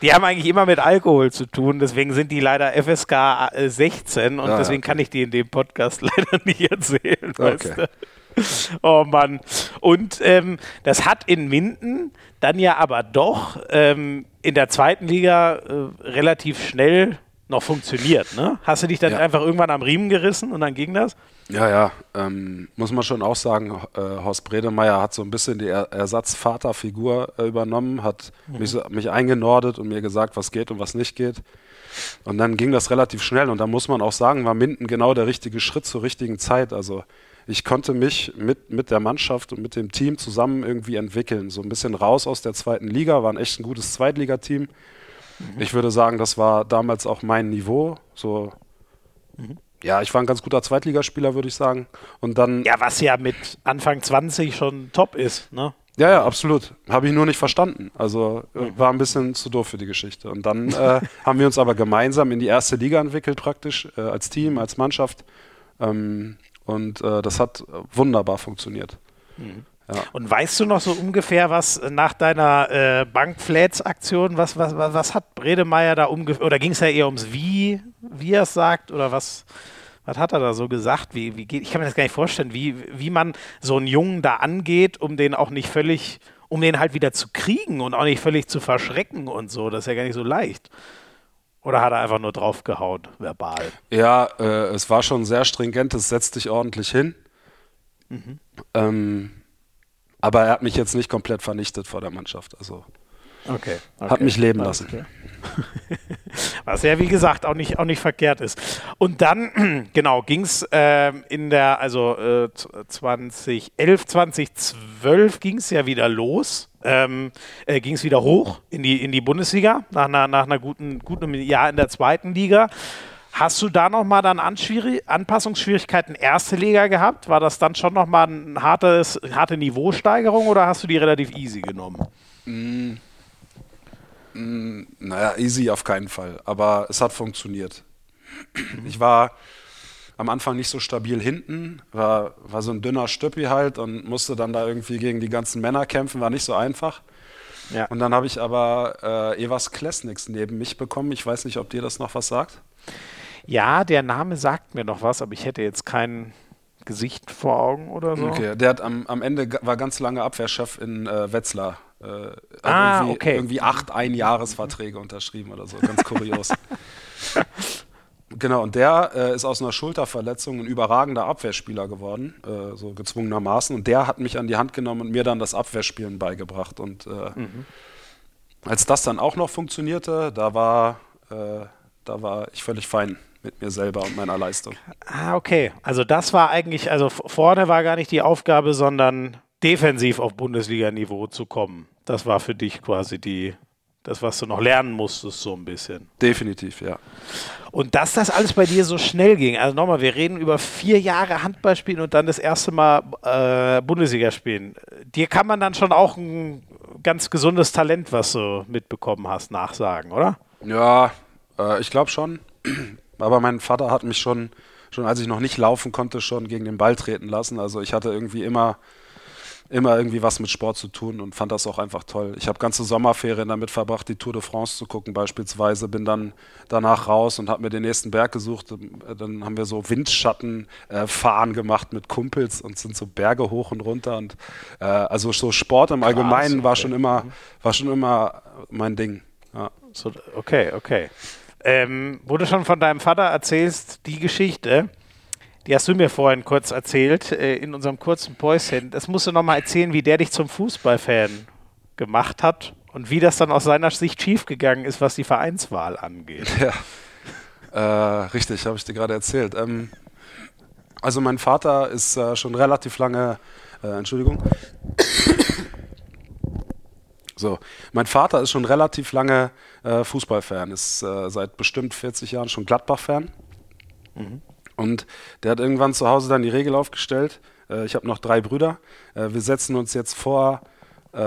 Die haben eigentlich immer mit Alkohol zu tun, deswegen sind die leider FSK 16 und ja, deswegen okay. kann ich die in dem Podcast leider nicht erzählen. Okay. Weißt du? Oh Mann. Und ähm, das hat in Minden dann ja aber doch ähm, in der zweiten Liga äh, relativ schnell noch funktioniert. Ne? Hast du dich dann ja. einfach irgendwann am Riemen gerissen und dann ging das? Ja, ja. Ähm, muss man schon auch sagen, äh, Horst Bredemeier hat so ein bisschen die er Ersatzvaterfigur äh, übernommen, hat mhm. mich, mich eingenordet und mir gesagt, was geht und was nicht geht. Und dann ging das relativ schnell und da muss man auch sagen, war Minden genau der richtige Schritt zur richtigen Zeit. Also ich konnte mich mit, mit der Mannschaft und mit dem Team zusammen irgendwie entwickeln. So ein bisschen raus aus der zweiten Liga, war ein echt ein gutes Zweitligateam. Mhm. Ich würde sagen, das war damals auch mein Niveau. So, mhm. Ja, ich war ein ganz guter Zweitligaspieler, würde ich sagen. Und dann. Ja, was ja mit Anfang 20 schon top ist, ne? Ja, ja, absolut. Habe ich nur nicht verstanden. Also mhm. war ein bisschen zu doof für die Geschichte. Und dann äh, haben wir uns aber gemeinsam in die erste Liga entwickelt, praktisch, äh, als Team, als Mannschaft. Ähm, und äh, das hat wunderbar funktioniert. Mhm. Ja. Und weißt du noch so ungefähr, was nach deiner äh, Bankflats-Aktion, was, was, was, was, hat Bredemeier da ungefähr, oder ging es ja eher ums Wie, wie er es sagt, oder was, was hat er da so gesagt? Wie, wie geht, ich kann mir das gar nicht vorstellen, wie, wie man so einen Jungen da angeht, um den auch nicht völlig, um den halt wieder zu kriegen und auch nicht völlig zu verschrecken und so. Das ist ja gar nicht so leicht. Oder hat er einfach nur draufgehauen, verbal? Ja, äh, es war schon sehr stringent, es setzt dich ordentlich hin. Mhm. Ähm, aber er hat mich jetzt nicht komplett vernichtet vor der Mannschaft. Also Okay. okay. Hat mich leben lassen. Was ja, wie gesagt, auch nicht, auch nicht verkehrt ist. Und dann, genau, ging es äh, in der, also äh, 2011, 2012 ging es ja wieder los. Ähm, äh, ging es wieder hoch in die, in die Bundesliga, nach einer, nach einer guten, guten Jahr in der zweiten Liga. Hast du da nochmal dann Anpassungsschwierigkeiten erste Liga gehabt? War das dann schon nochmal eine hartes, harte Niveausteigerung oder hast du die relativ easy genommen? Mm. Mm, naja, easy auf keinen Fall, aber es hat funktioniert. Ich war am Anfang nicht so stabil hinten, war, war so ein dünner Stüppi halt und musste dann da irgendwie gegen die ganzen Männer kämpfen, war nicht so einfach. Ja. Und dann habe ich aber äh, Evas Klesniks neben mich bekommen. Ich weiß nicht, ob dir das noch was sagt. Ja, der Name sagt mir noch was, aber ich hätte jetzt kein Gesicht vor Augen oder so. Okay, der hat am, am Ende war ganz lange Abwehrchef in äh, Wetzlar. Äh, ah, irgendwie, okay. irgendwie acht Einjahresverträge unterschrieben oder so, ganz kurios. Genau, und der äh, ist aus einer Schulterverletzung ein überragender Abwehrspieler geworden, äh, so gezwungenermaßen. Und der hat mich an die Hand genommen und mir dann das Abwehrspielen beigebracht. Und äh, mhm. als das dann auch noch funktionierte, da war, äh, da war ich völlig fein mit mir selber und meiner Leistung. Ah, okay. Also das war eigentlich, also vorne war gar nicht die Aufgabe, sondern defensiv auf Bundesliga-Niveau zu kommen. Das war für dich quasi die, das, was du noch lernen musstest, so ein bisschen. Definitiv, ja. Und dass das alles bei dir so schnell ging, also nochmal, wir reden über vier Jahre Handball spielen und dann das erste Mal äh, Bundesliga spielen. Dir kann man dann schon auch ein ganz gesundes Talent, was du mitbekommen hast, nachsagen, oder? Ja, äh, ich glaube schon. Aber mein Vater hat mich schon, schon als ich noch nicht laufen konnte, schon gegen den Ball treten lassen. Also ich hatte irgendwie immer, immer irgendwie was mit Sport zu tun und fand das auch einfach toll. Ich habe ganze Sommerferien damit verbracht, die Tour de France zu gucken beispielsweise. Bin dann danach raus und habe mir den nächsten Berg gesucht. Dann haben wir so Windschattenfahren äh, gemacht mit Kumpels und sind so Berge hoch und runter. Und äh, also so Sport im Allgemeinen Krass, okay. war schon immer, war schon immer mein Ding. Ja. So, okay, okay. Ähm, wo du schon von deinem Vater erzählst, die Geschichte, die hast du mir vorhin kurz erzählt, äh, in unserem kurzen Päuschen. Das musst du nochmal erzählen, wie der dich zum Fußballfan gemacht hat und wie das dann aus seiner Sicht schiefgegangen ist, was die Vereinswahl angeht. Ja, äh, richtig, habe ich dir gerade erzählt. Ähm, also mein Vater ist äh, schon relativ lange, äh, Entschuldigung, so, mein Vater ist schon relativ lange äh, Fußballfan, ist äh, seit bestimmt 40 Jahren schon Gladbach-Fan. Mhm. Und der hat irgendwann zu Hause dann die Regel aufgestellt. Äh, ich habe noch drei Brüder. Äh, wir setzen uns jetzt vor, äh,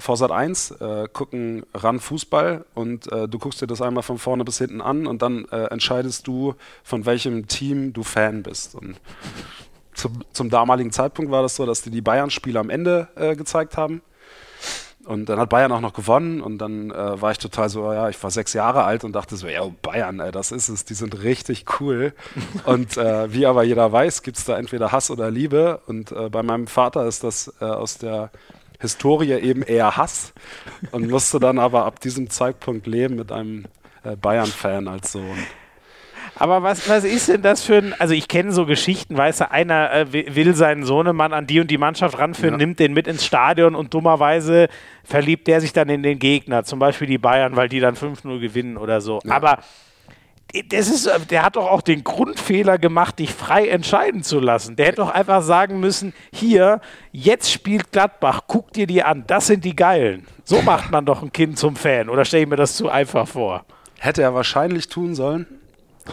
vor Sat 1, äh, gucken ran Fußball und du guckst dir das einmal von vorne bis hinten an und dann entscheidest du, von welchem Team du Fan bist. Und zum, zum damaligen Zeitpunkt war das so, dass die die Bayern-Spiele am Ende gezeigt haben. Und dann hat Bayern auch noch gewonnen und dann äh, war ich total so, ja, ich war sechs Jahre alt und dachte so, ja, Bayern, ey, das ist es, die sind richtig cool. und äh, wie aber jeder weiß, gibt es da entweder Hass oder Liebe. Und äh, bei meinem Vater ist das äh, aus der Historie eben eher Hass und musste dann aber ab diesem Zeitpunkt leben mit einem äh, Bayern-Fan als Sohn. Aber was, was ist denn das für ein, also ich kenne so Geschichten, weißt du, einer äh, will seinen Sohnemann an die und die Mannschaft ranführen, ja. nimmt den mit ins Stadion und dummerweise verliebt der sich dann in den Gegner, zum Beispiel die Bayern, weil die dann 5-0 gewinnen oder so. Ja. Aber das ist, der hat doch auch den Grundfehler gemacht, dich frei entscheiden zu lassen. Der hätte doch einfach sagen müssen: Hier, jetzt spielt Gladbach, guck dir die an, das sind die Geilen. So macht man doch ein Kind zum Fan. Oder stelle ich mir das zu einfach vor? Hätte er wahrscheinlich tun sollen.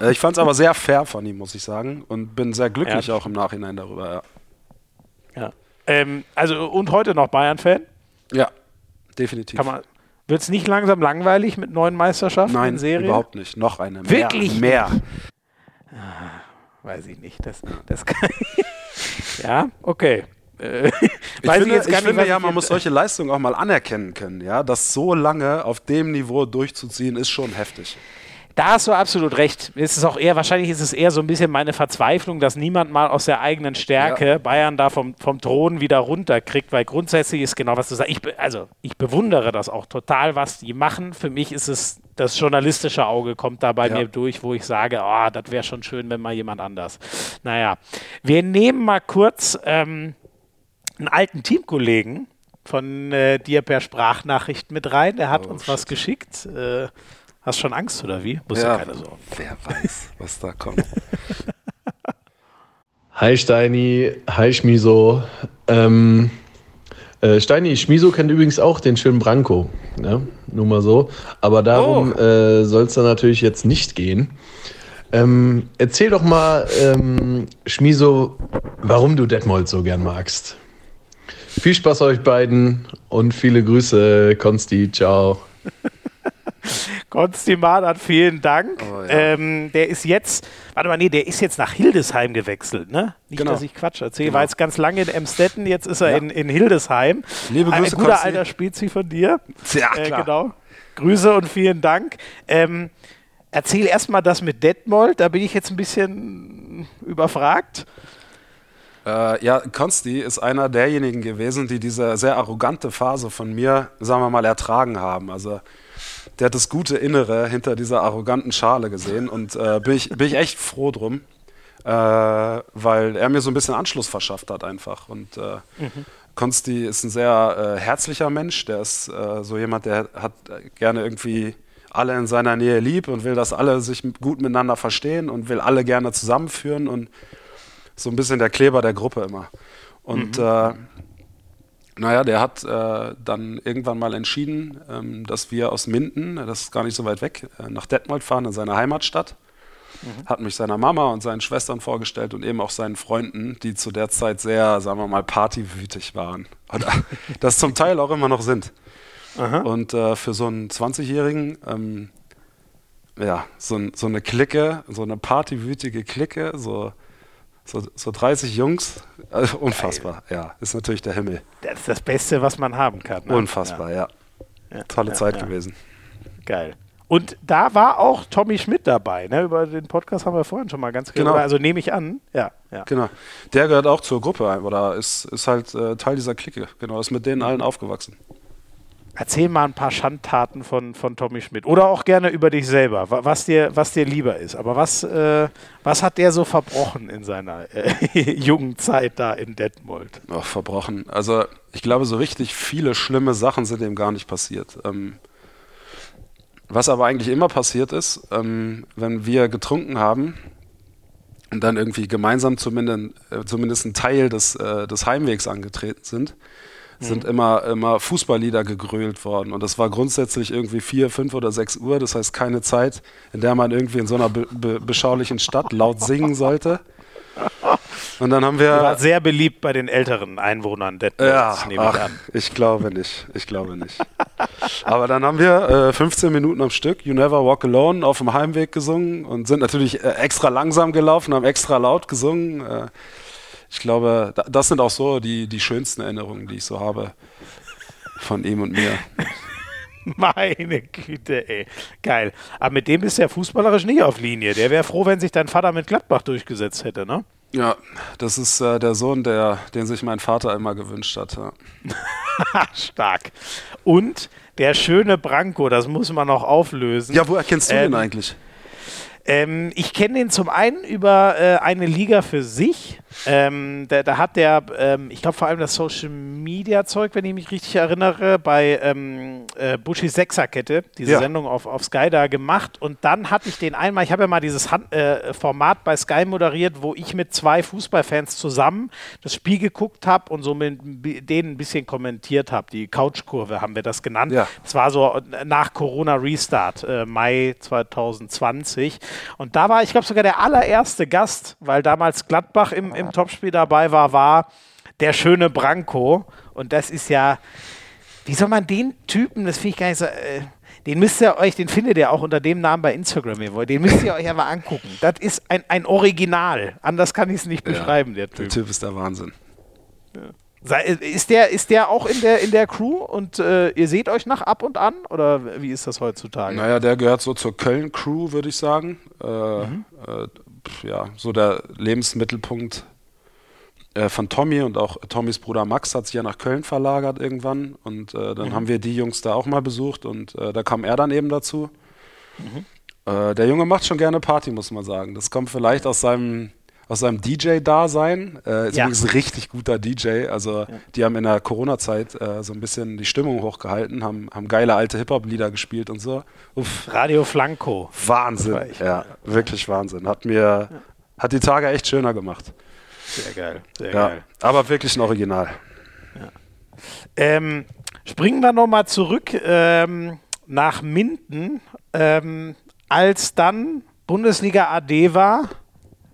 Äh, ich fand es aber sehr fair von ihm, muss ich sagen. Und bin sehr glücklich ja. auch im Nachhinein darüber, ja. ja. Ähm, also, und heute noch Bayern-Fan? Ja, definitiv. Wird es nicht langsam langweilig mit neuen Meisterschaften Nein, in Serie? überhaupt nicht. Noch eine mehr. Wirklich? Mehr. Ah, weiß ich nicht. Das, das kann ja, okay. Äh, ich finde, ich, ich finde ja, man muss solche Leistungen auch mal anerkennen können. Ja, das so lange auf dem Niveau durchzuziehen, ist schon heftig. Da hast du absolut recht. Es ist auch eher, wahrscheinlich ist es eher so ein bisschen meine Verzweiflung, dass niemand mal aus der eigenen Stärke ja. Bayern da vom, vom Thron wieder runterkriegt, weil grundsätzlich ist genau, was du sagst. Ich, also, ich bewundere das auch total, was die machen. Für mich ist es, das journalistische Auge kommt da bei ja. mir durch, wo ich sage, oh, das wäre schon schön, wenn mal jemand anders. Naja, wir nehmen mal kurz ähm, einen alten Teamkollegen von äh, dir per Sprachnachricht mit rein. Er hat oh, uns shit. was geschickt. Äh, hast schon Angst oder wie? Muss ja, ja keine Sorgen. Wer weiß, was da kommt. Hi Steini, hi Schmiso. Ähm, äh, Steini, Schmiso kennt übrigens auch den schönen Branko. Ne? Nur mal so. Aber darum oh. äh, soll es dann natürlich jetzt nicht gehen. Ähm, erzähl doch mal, ähm, Schmiso, warum du Detmold so gern magst. Viel Spaß euch beiden und viele Grüße, Konsti. Ciao. Konsti Madat, vielen Dank. Oh, ja. ähm, der ist jetzt, warte mal, nee, der ist jetzt nach Hildesheim gewechselt, ne? Nicht, genau. dass ich Quatsch erzähle. Genau. War jetzt ganz lange in Emstetten, jetzt ist er ja. in, in Hildesheim. Liebe Grüße, Ein guter Konsti. alter Spezi von dir. Ja, äh, klar. Äh, genau. Grüße und vielen Dank. Ähm, erzähl erstmal das mit Detmold, da bin ich jetzt ein bisschen überfragt. Äh, ja, Konsti ist einer derjenigen gewesen, die diese sehr arrogante Phase von mir, sagen wir mal, ertragen haben. Also der hat das gute Innere hinter dieser arroganten Schale gesehen und äh, bin, ich, bin ich echt froh drum, äh, weil er mir so ein bisschen Anschluss verschafft hat einfach. Und äh, mhm. Konsti ist ein sehr äh, herzlicher Mensch, der ist äh, so jemand, der hat gerne irgendwie alle in seiner Nähe lieb und will, dass alle sich gut miteinander verstehen und will alle gerne zusammenführen und so ein bisschen der Kleber der Gruppe immer. Und mhm. äh, naja, der hat äh, dann irgendwann mal entschieden, ähm, dass wir aus Minden, das ist gar nicht so weit weg, äh, nach Detmold fahren, in seine Heimatstadt. Mhm. Hat mich seiner Mama und seinen Schwestern vorgestellt und eben auch seinen Freunden, die zu der Zeit sehr, sagen wir mal, partywütig waren. Oder das zum Teil auch immer noch sind. Aha. Und äh, für so einen 20-Jährigen, ähm, ja, so, so, eine Clique, so eine partywütige Clique, so so, so 30 Jungs, also unfassbar, Geil. ja, ist natürlich der Himmel. Das ist das Beste, was man haben kann. Ne? Unfassbar, ja. ja. Tolle ja, Zeit ja. gewesen. Geil. Und da war auch Tommy Schmidt dabei, ne? Über den Podcast haben wir vorhin schon mal ganz genau. Also nehme ich an, ja, ja. Genau. Der gehört auch zur Gruppe oder ist, ist halt äh, Teil dieser Clique. Genau, ist mit denen allen aufgewachsen. Erzähl mal ein paar Schandtaten von, von Tommy Schmidt. Oder auch gerne über dich selber, was dir, was dir lieber ist. Aber was, äh, was hat der so verbrochen in seiner äh, jungen Zeit da in Detmold? Ach, verbrochen. Also ich glaube, so richtig viele schlimme Sachen sind ihm gar nicht passiert. Ähm, was aber eigentlich immer passiert ist, ähm, wenn wir getrunken haben und dann irgendwie gemeinsam zumindest, äh, zumindest einen Teil des, äh, des Heimwegs angetreten sind, sind mhm. immer, immer Fußballlieder gegrölt worden. Und das war grundsätzlich irgendwie vier, fünf oder sechs Uhr. Das heißt keine Zeit, in der man irgendwie in so einer be be beschaulichen Stadt laut singen sollte. Und dann haben wir. War sehr beliebt bei den älteren Einwohnern Detmolds, ja, nehme ich ach, an. Ich glaube nicht. Ich glaube nicht. Aber dann haben wir äh, 15 Minuten am Stück You Never Walk Alone auf dem Heimweg gesungen und sind natürlich äh, extra langsam gelaufen, haben extra laut gesungen. Äh, ich glaube, das sind auch so die, die schönsten Erinnerungen, die ich so habe von ihm und mir. Meine Güte, ey. Geil. Aber mit dem bist du ja fußballerisch nicht auf Linie. Der wäre froh, wenn sich dein Vater mit Gladbach durchgesetzt hätte, ne? Ja, das ist äh, der Sohn, der, den sich mein Vater immer gewünscht hat. Ja. Stark. Und der schöne Branko, das muss man noch auflösen. Ja, wo erkennst du ähm, den eigentlich? Ähm, ich kenne den zum einen über äh, eine Liga für sich. Ähm, da, da, hat der, ähm, ich glaube vor allem das Social Media Zeug, wenn ich mich richtig erinnere, bei ähm, äh, Bushis Sechserkette, diese ja. Sendung auf, auf Sky da gemacht. Und dann hatte ich den einmal, ich habe ja mal dieses Hand, äh, Format bei Sky moderiert, wo ich mit zwei Fußballfans zusammen das Spiel geguckt habe und so mit denen ein bisschen kommentiert habe. Die Couchkurve haben wir das genannt. Ja. Das war so nach Corona Restart, äh, Mai 2020. Und da war, ich glaube, sogar der allererste Gast, weil damals Gladbach im, im Topspiel dabei war, war der schöne Branko. Und das ist ja, wie soll man den Typen, das finde ich gar nicht so. Äh, den müsst ihr euch, den findet ihr auch unter dem Namen bei Instagram, ihr wollt. Den müsst ihr euch aber angucken. Das ist ein, ein Original. Anders kann ich es nicht beschreiben, ja, der Typ. Der Typ ist der Wahnsinn. Ja. Ist der, ist der auch in der, in der Crew und äh, ihr seht euch nach ab und an? Oder wie ist das heutzutage? Naja, der gehört so zur Köln-Crew, würde ich sagen. Äh, mhm. äh, ja, so der Lebensmittelpunkt äh, von Tommy und auch Tommys Bruder Max hat sich ja nach Köln verlagert irgendwann. Und äh, dann mhm. haben wir die Jungs da auch mal besucht und äh, da kam er dann eben dazu. Mhm. der Junge macht schon gerne Party, muss man sagen. Das kommt vielleicht aus seinem aus seinem DJ-Dasein. Äh, ist Ja. übrigens ein richtig guter DJ. Also die haben in der Corona-Zeit äh, so ein bisschen die Stimmung hochgehalten, haben, haben geile alte Hip-Hop-Lieder gespielt und so. Uff, Radio Flanco. Wahnsinn. Echt Ja, wirklich Wahnsinn. Hat mir, hat die Tage echt schöner gemacht. Sehr geil. Sehr Ja, geil. aber wirklich ein Original. Ähm, springen wir nochmal zurück ähm, nach Minden, ähm, als dann Bundesliga AD war,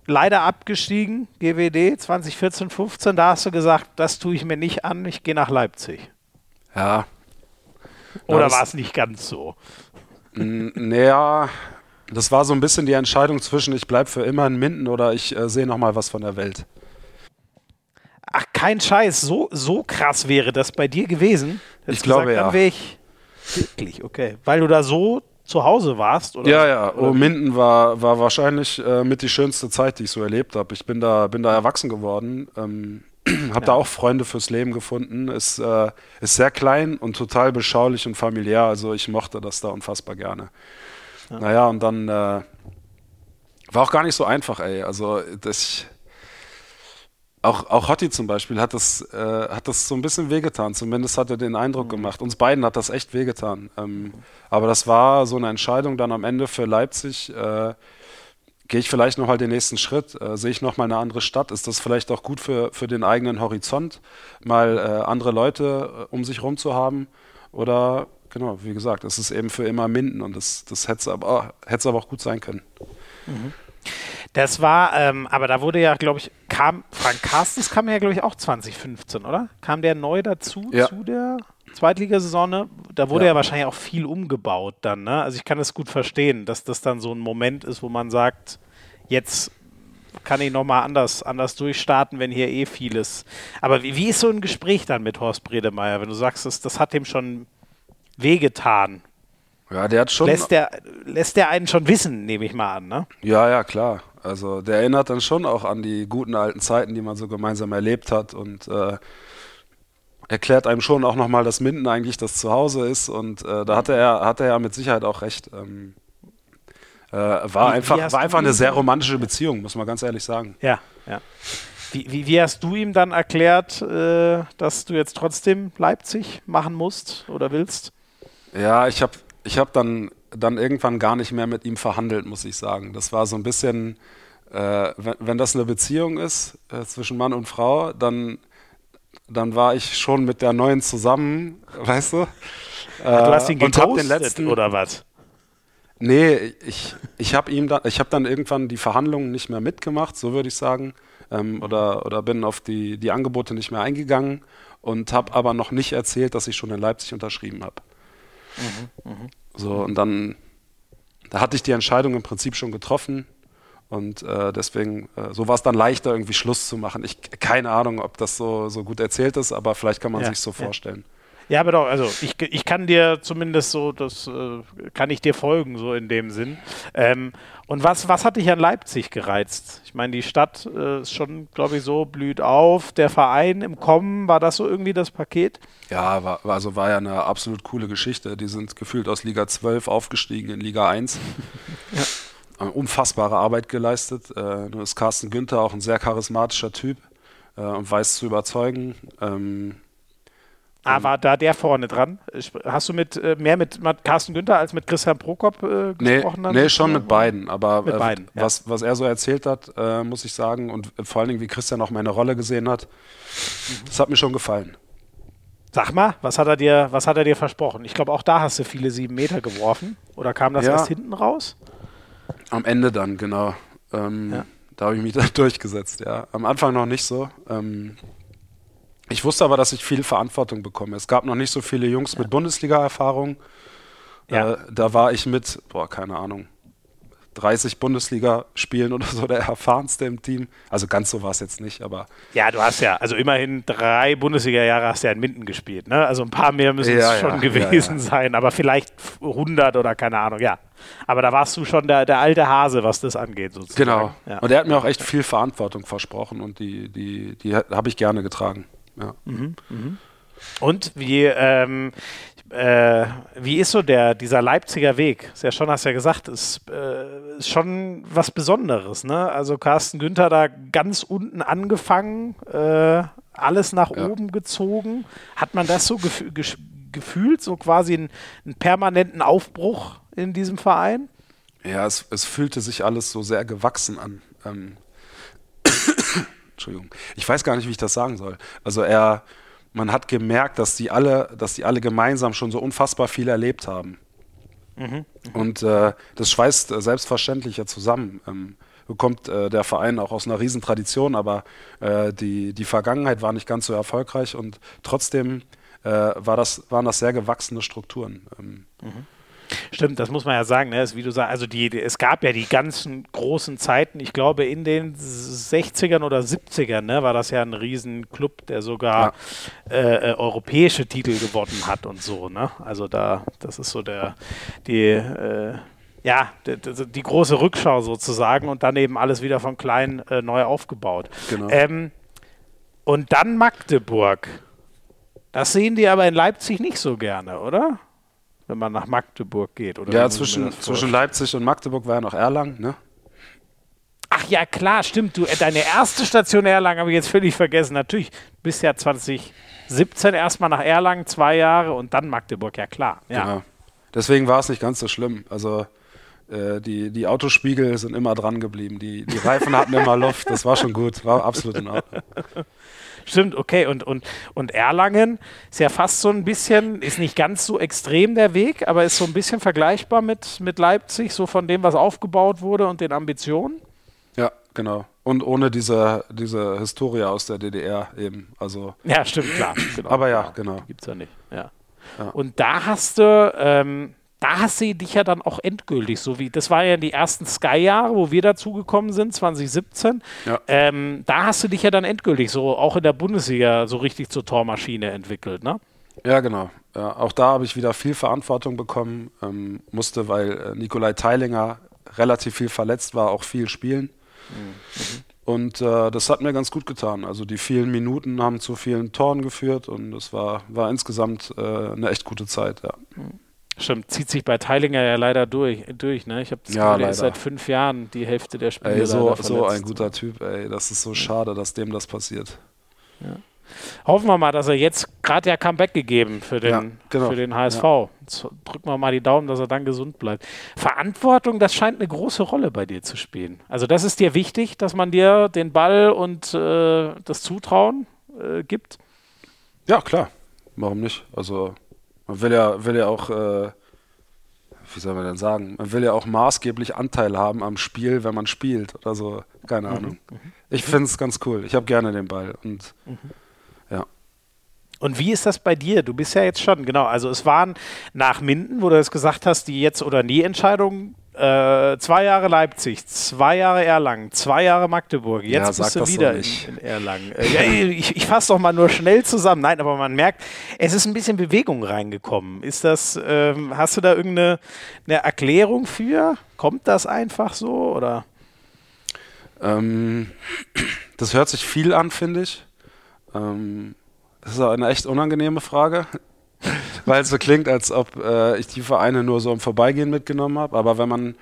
leider abgestiegen, GWD 2014, 15, da hast du gesagt, das tue ich mir nicht an, ich gehe nach Leipzig. Ja, Oder war es nicht ganz so? Naja, das war so ein bisschen die Entscheidung zwischen, ich bleibe für immer in Minden oder ich äh, sehe nochmal was von der Welt. Ach, kein Scheiß, so, so krass wäre das bei dir gewesen. Hättest Ich glaube, gesagt, ja. Dann wäre ich wirklich, okay. Weil du da so zu Hause warst? Oder? Ja, ja, Oder oh, Minden war, war wahrscheinlich äh, mit die schönste Zeit, die ich so erlebt habe. Ich bin da, bin da erwachsen geworden, ähm, habe da auch Freunde fürs Leben gefunden. Ist, äh, ist sehr klein und total beschaulich und familiär, also ich mochte das da unfassbar gerne. Naja, und dann äh, war auch gar nicht so einfach, ey. Also das, auch, auch Hotti zum Beispiel hat das, äh, hat das so ein bisschen wehgetan. Zumindest hat er den Eindruck gemacht. Uns beiden hat das echt wehgetan. Ähm, aber das war so eine Entscheidung dann am Ende für Leipzig. Äh, Gehe ich vielleicht noch halt den nächsten Schritt? Äh, Sehe ich noch mal eine andere Stadt? Ist das vielleicht auch gut für, für den eigenen Horizont, mal äh, andere Leute äh, um sich rum zu haben? Oder, genau, wie gesagt, es ist eben für immer Minden und das, das hätte es aber, aber auch gut sein können. Das war, ähm, aber da wurde ja, glaube ich, kam, Frank Carstens kam ja, glaube ich, auch 2015, oder? Kam der neu dazu, Ja. zu der Zweitligasaison? ne? Da wurde Ja. ja. wahrscheinlich auch viel umgebaut dann, ne? Also ich kann das gut verstehen, dass das dann so ein Moment ist, wo man sagt, jetzt kann ich nochmal anders, anders durchstarten, wenn hier eh vieles. Aber wie, wie ist so ein Gespräch dann mit Horst Bredemeier, wenn du sagst, das, das hat dem schon wehgetan? Ja, der hat schon. Lässt der, lässt der einen schon wissen, nehme ich mal an, ne? Ja, ja, klar. Also der erinnert dann schon auch an die guten alten Zeiten, die man so gemeinsam erlebt hat und äh, erklärt einem schon auch nochmal, dass Minden eigentlich das Zuhause ist und äh, da hatte er, hatte er ja mit Sicherheit auch recht. Ähm, äh, war Wie- wie einfach, hast war einfach eine sehr romantische Beziehung, muss man ganz ehrlich sagen. Ja, ja. Wie, wie, wie hast du ihm dann erklärt, äh, dass du jetzt trotzdem Leipzig machen musst oder willst? Ja, ich habe ich hab dann, dann irgendwann gar nicht mehr mit ihm verhandelt, muss ich sagen. Das war so ein bisschen, äh, wenn, wenn das eine Beziehung ist äh, zwischen Mann und Frau, dann, dann war ich schon mit der neuen zusammen, weißt du? Äh, du hast ihn und hab geghostet den letzten, oder was? Nee, ich, ich habe ihm dann, ich habe dann irgendwann die Verhandlungen nicht mehr mitgemacht, so würde ich sagen, ähm, oder, oder bin auf die, die Angebote nicht mehr eingegangen und habe aber noch nicht erzählt, dass ich schon in Leipzig unterschrieben habe. So und dann, da hatte ich die Entscheidung im Prinzip schon getroffen und äh, deswegen, äh, so war es dann leichter irgendwie Schluss zu machen. Ich keine Ahnung, ob das so, so gut erzählt ist, aber vielleicht kann man Ja, sich so ja. vorstellen. Ja, aber doch, also ich, ich kann dir zumindest so, das äh, kann ich dir folgen, so in dem Sinn. Ähm, und was, was hat dich an Leipzig gereizt? Ich meine, die Stadt äh, ist schon, glaube ich, so blüht auf. Der Verein im Kommen, war das so irgendwie das Paket? Ja, war, also war ja eine absolut coole Geschichte. Die sind gefühlt aus Liga 12 aufgestiegen in Liga 1. Haben Unfassbare Arbeit geleistet. Äh, nur ist Carsten Günther auch ein sehr charismatischer Typ äh, und weiß zu überzeugen. Ähm, Ah, war da der vorne dran? Hast du mit äh, mehr mit, Carsten Günther als mit Christian Prokop äh, nee, gesprochen? dann? nee, schon mit beiden. Aber Mit äh, beiden, ja. was, was er so erzählt hat, äh, muss ich sagen, und vor allen Dingen, wie Christian auch meine Rolle gesehen hat, das hat mir schon gefallen. Sag mal, was hat er dir, was hat er dir versprochen? Ich glaube, auch da hast du viele sieben Meter geworfen. Oder kam das Ja. erst hinten raus? Am Ende dann, genau. Ähm, Ja. Da habe ich mich dann durchgesetzt, ja. Am Anfang noch nicht so. Ähm, ich wusste aber, dass ich viel Verantwortung bekomme. Es gab noch nicht so viele Jungs mit Bundesliga-Erfahrung. Ja. Äh, da war ich mit, boah, keine Ahnung, 30 Bundesliga-Spielen oder so der erfahrenste im Team. Also ganz so war es jetzt nicht, aber Ja, du hast ja, also immerhin drei Bundesliga-Jahre hast du ja in Minden gespielt. Ne? Also ein paar mehr müssen Ja, es ja, schon ja, gewesen ja. sein, aber vielleicht 100 oder keine Ahnung, ja. Aber da warst du schon der, der alte Hase, was das angeht, sozusagen. genau. Ja. Und er hat mir auch echt viel Verantwortung versprochen und die, die, die habe ich gerne getragen. Ja. Und wie, ähm, äh, wie ist so der, dieser Leipziger Weg? Ist ja schon, hast ja gesagt, ist äh, schon was Besonderes, ne? Also Carsten Günther da ganz unten angefangen, äh, alles nach ja. oben gezogen. Hat man das so gef gefühlt, so quasi einen, einen, permanenten Aufbruch in diesem Verein? Ja, es, es fühlte sich alles so sehr gewachsen an. Ähm Entschuldigung. Ich weiß gar nicht, wie ich das sagen soll. Also er, man hat gemerkt, dass die alle, dass die alle gemeinsam schon so unfassbar viel erlebt haben. Mhm. Und äh, das schweißt äh, selbstverständlich ja zusammen. Ähm, kommt äh, der Verein auch aus einer Riesentradition, aber äh, die, die Vergangenheit war nicht ganz so erfolgreich und trotzdem äh, war das, waren das sehr gewachsene Strukturen. Ähm, mhm. Stimmt, das muss man ja sagen. Ne? wie du sagst, also die, die, es gab ja die ganzen großen Zeiten. Ich glaube, in den 60ern oder 70ern ne, war das ja ein Riesenclub, der sogar ja. äh, äh, europäische Titel gewonnen hat und so. Ne? Also da, das ist so der, die, äh, ja, die, die, große Rückschau sozusagen und dann eben alles wieder von klein äh, neu aufgebaut. Genau. Ähm, und dann Magdeburg. Das sehen die aber in Leipzig nicht so gerne, oder? Wenn man nach Magdeburg geht. Oder ja, zwischen, zwischen Leipzig und Magdeburg war ja noch Erlangen, ne? Ach ja, klar, stimmt. Du, deine erste Station Erlangen habe ich jetzt völlig vergessen. Natürlich, bis ja 2017 erstmal nach Erlangen, zwei Jahre und dann Magdeburg, ja klar. Ja. Genau. Deswegen war es nicht ganz so schlimm. Also äh, die, die Autospiegel sind immer dran geblieben. Die, die Reifen hatten immer Luft. Das war schon gut. War absolut in Ordnung. Stimmt, okay. Und, und, und Erlangen ist ja fast so ein bisschen, ist nicht ganz so extrem der Weg, aber ist so ein bisschen vergleichbar mit, mit Leipzig, so von dem, was aufgebaut wurde und den Ambitionen. Ja, genau. Und ohne diese, diese Historie aus der DDR eben. Also ja, stimmt, klar. Genau, aber ja, genau. Gibt es ja nicht. Ja. ja. Und da hast du, ähm, da hast du dich ja dann auch endgültig, so wie, das waren ja die ersten Sky-Jahre, wo wir dazugekommen sind, 2017. Ja. Ähm, da hast du dich ja dann endgültig so auch in der Bundesliga so richtig zur Tormaschine entwickelt, ne? Ja, genau. Ja, auch da habe ich wieder viel Verantwortung bekommen, ähm, musste, weil äh, Nikolai Teilinger relativ viel verletzt war, auch viel spielen. Mhm. Und äh, das hat mir ganz gut getan. Also die vielen Minuten haben zu vielen Toren geführt und es war, war insgesamt äh, eine echt gute Zeit, ja. Mhm. Stimmt, zieht sich bei Teilinger ja leider durch. durch ne? Ich habe das ja, Gefühl, er ist seit fünf Jahren die Hälfte der Spiele. Ey, so, so ein guter Typ, ey. Das ist so schade, dass dem das passiert. Ja. Hoffen wir mal, dass er jetzt gerade ja Comeback gegeben für den, ja, genau. für den HSV. Ja. Drücken wir mal die Daumen, dass er dann gesund bleibt. Verantwortung, das scheint eine große Rolle bei dir zu spielen. Also das ist dir wichtig, dass man dir den Ball und äh, das Zutrauen äh, gibt? Ja, klar. Warum nicht? Also man will ja, will ja auch, äh, wie soll man denn sagen, man will ja auch maßgeblich Anteil haben am Spiel, wenn man spielt oder so. Keine mhm. Ahnung. Mhm. Ich finde es ganz cool. Ich habe gerne den Ball und mhm. ja. Und wie ist das bei dir? Du bist ja jetzt schon, genau, also es waren nach Minden, wo du es gesagt hast, die Jetzt- oder Nie-Entscheidung äh, zwei Jahre Leipzig, zwei Jahre Erlangen, zwei Jahre Magdeburg. Jetzt ja, bist du wieder in, in, Erlangen. Äh, ich, ich fasse doch mal nur schnell zusammen. Nein, aber man merkt, es ist ein bisschen Bewegung reingekommen. Ist das, ähm, hast du da irgendeine eine Erklärung für? Kommt das einfach so oder? Ähm, das hört sich viel an, finde ich. Ähm, das ist eine echt unangenehme Frage weil es so klingt, als ob äh, ich die Vereine nur so im Vorbeigehen mitgenommen habe. Aber wenn man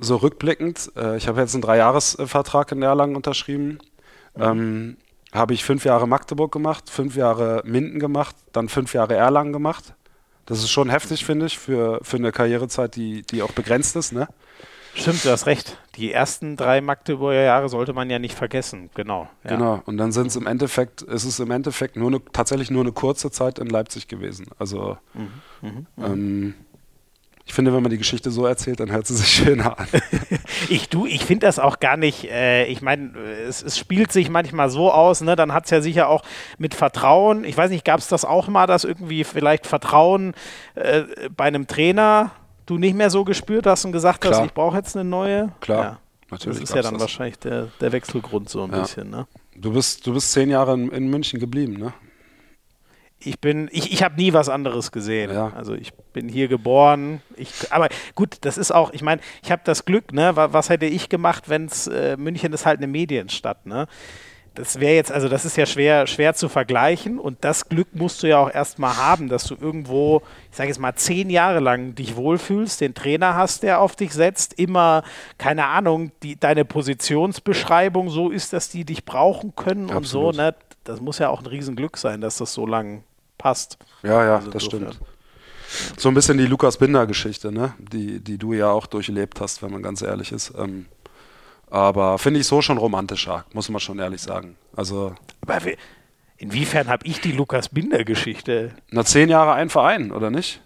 so rückblickend, äh, ich habe jetzt einen Dreijahresvertrag in Erlangen unterschrieben, ähm, habe ich fünf Jahre Magdeburg gemacht, fünf Jahre Minden gemacht, dann fünf Jahre Erlangen gemacht. Das ist schon heftig, finde ich, für, für eine Karrierezeit, die, die auch begrenzt ist. Ne? Stimmt, du hast recht. Die ersten drei Magdeburger Jahre sollte man ja nicht vergessen. Genau. Ja. Genau. Und dann sind es im Endeffekt, ist es im Endeffekt nur eine, tatsächlich nur eine kurze Zeit in Leipzig gewesen. Also mhm. Mhm. Ähm, ich finde, wenn man die Geschichte so erzählt, dann hört sie sich schöner an. ich ich finde das auch gar nicht, äh, ich meine, es, es, spielt sich manchmal so aus, ne? dann hat es ja sicher auch mit Vertrauen, ich weiß nicht, gab es das auch mal, dass irgendwie vielleicht Vertrauen äh, bei einem Trainer du nicht mehr so gespürt hast und gesagt Klar. hast, ich brauche jetzt eine neue. Klar, ja. natürlich. Das ist ja dann das. wahrscheinlich der, der Wechselgrund so ein ja. bisschen. Ne? Du, bist, du bist zehn Jahre in, in München geblieben, ne? Ich bin, ich, ich habe nie was anderes gesehen. Ja. Also ich bin hier geboren. Ich, aber gut, das ist auch, ich meine, ich habe das Glück, ne? Was hätte ich gemacht, wenn es, äh, München ist halt eine Medienstadt, ne? Das wäre jetzt, also das ist ja schwer, schwer zu vergleichen und das Glück musst du ja auch erstmal haben, dass du irgendwo, ich sage jetzt mal, zehn Jahre lang dich wohlfühlst, den Trainer hast, der auf dich setzt, immer, keine Ahnung, die, deine Positionsbeschreibung so ist, dass die dich brauchen können Absolut. und so, ne? Das muss ja auch ein Riesenglück sein, dass das so lang passt. Ja, ja, also das stimmt. So ein bisschen die Lukas Binder-Geschichte, ne? die, die du ja auch durchlebt hast, wenn man ganz ehrlich ist. Ähm, aber finde ich so schon romantischer, muss man schon ehrlich sagen. Also. Aber inwiefern habe ich die Lukas Binder-Geschichte? Na, zehn Jahre ein Verein, oder nicht?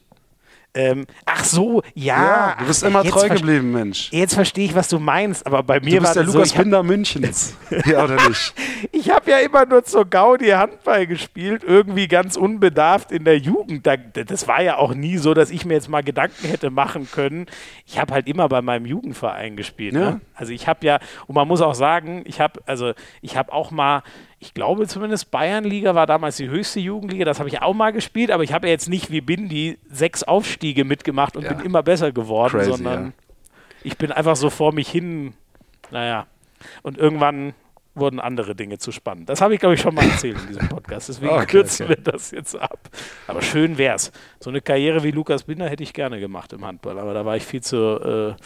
Ähm, ach so, ja. ja du bist immer treu geblieben, Mensch. Jetzt verstehe ich, was du meinst, aber bei mir war das der Lukas so, Binder Münchens. ja, oder nicht? ich habe ja immer nur zur Gaudi Handball gespielt, irgendwie ganz unbedarft in der Jugend. Das war ja auch nie so, dass ich mir jetzt mal Gedanken hätte machen können. Ich habe halt immer bei meinem Jugendverein gespielt. Ja. Ne? Also ich habe ja, und man muss auch sagen, ich habe, also ich habe auch mal ich glaube zumindest Bayernliga war damals die höchste Jugendliga, das habe ich auch mal gespielt, aber ich habe jetzt nicht wie Bindi sechs Aufstiege mitgemacht und ja. bin immer besser geworden, Crazy, sondern ja. ich bin einfach so vor mich hin, naja. Und irgendwann wurden andere Dinge zu spannend. Das habe ich, glaube ich, schon mal erzählt in diesem Podcast. Deswegen okay, kürzen okay. wir das jetzt ab. Aber schön wäre es. So eine Karriere wie Lukas Binder hätte ich gerne gemacht im Handball, aber da war ich viel zu. Äh,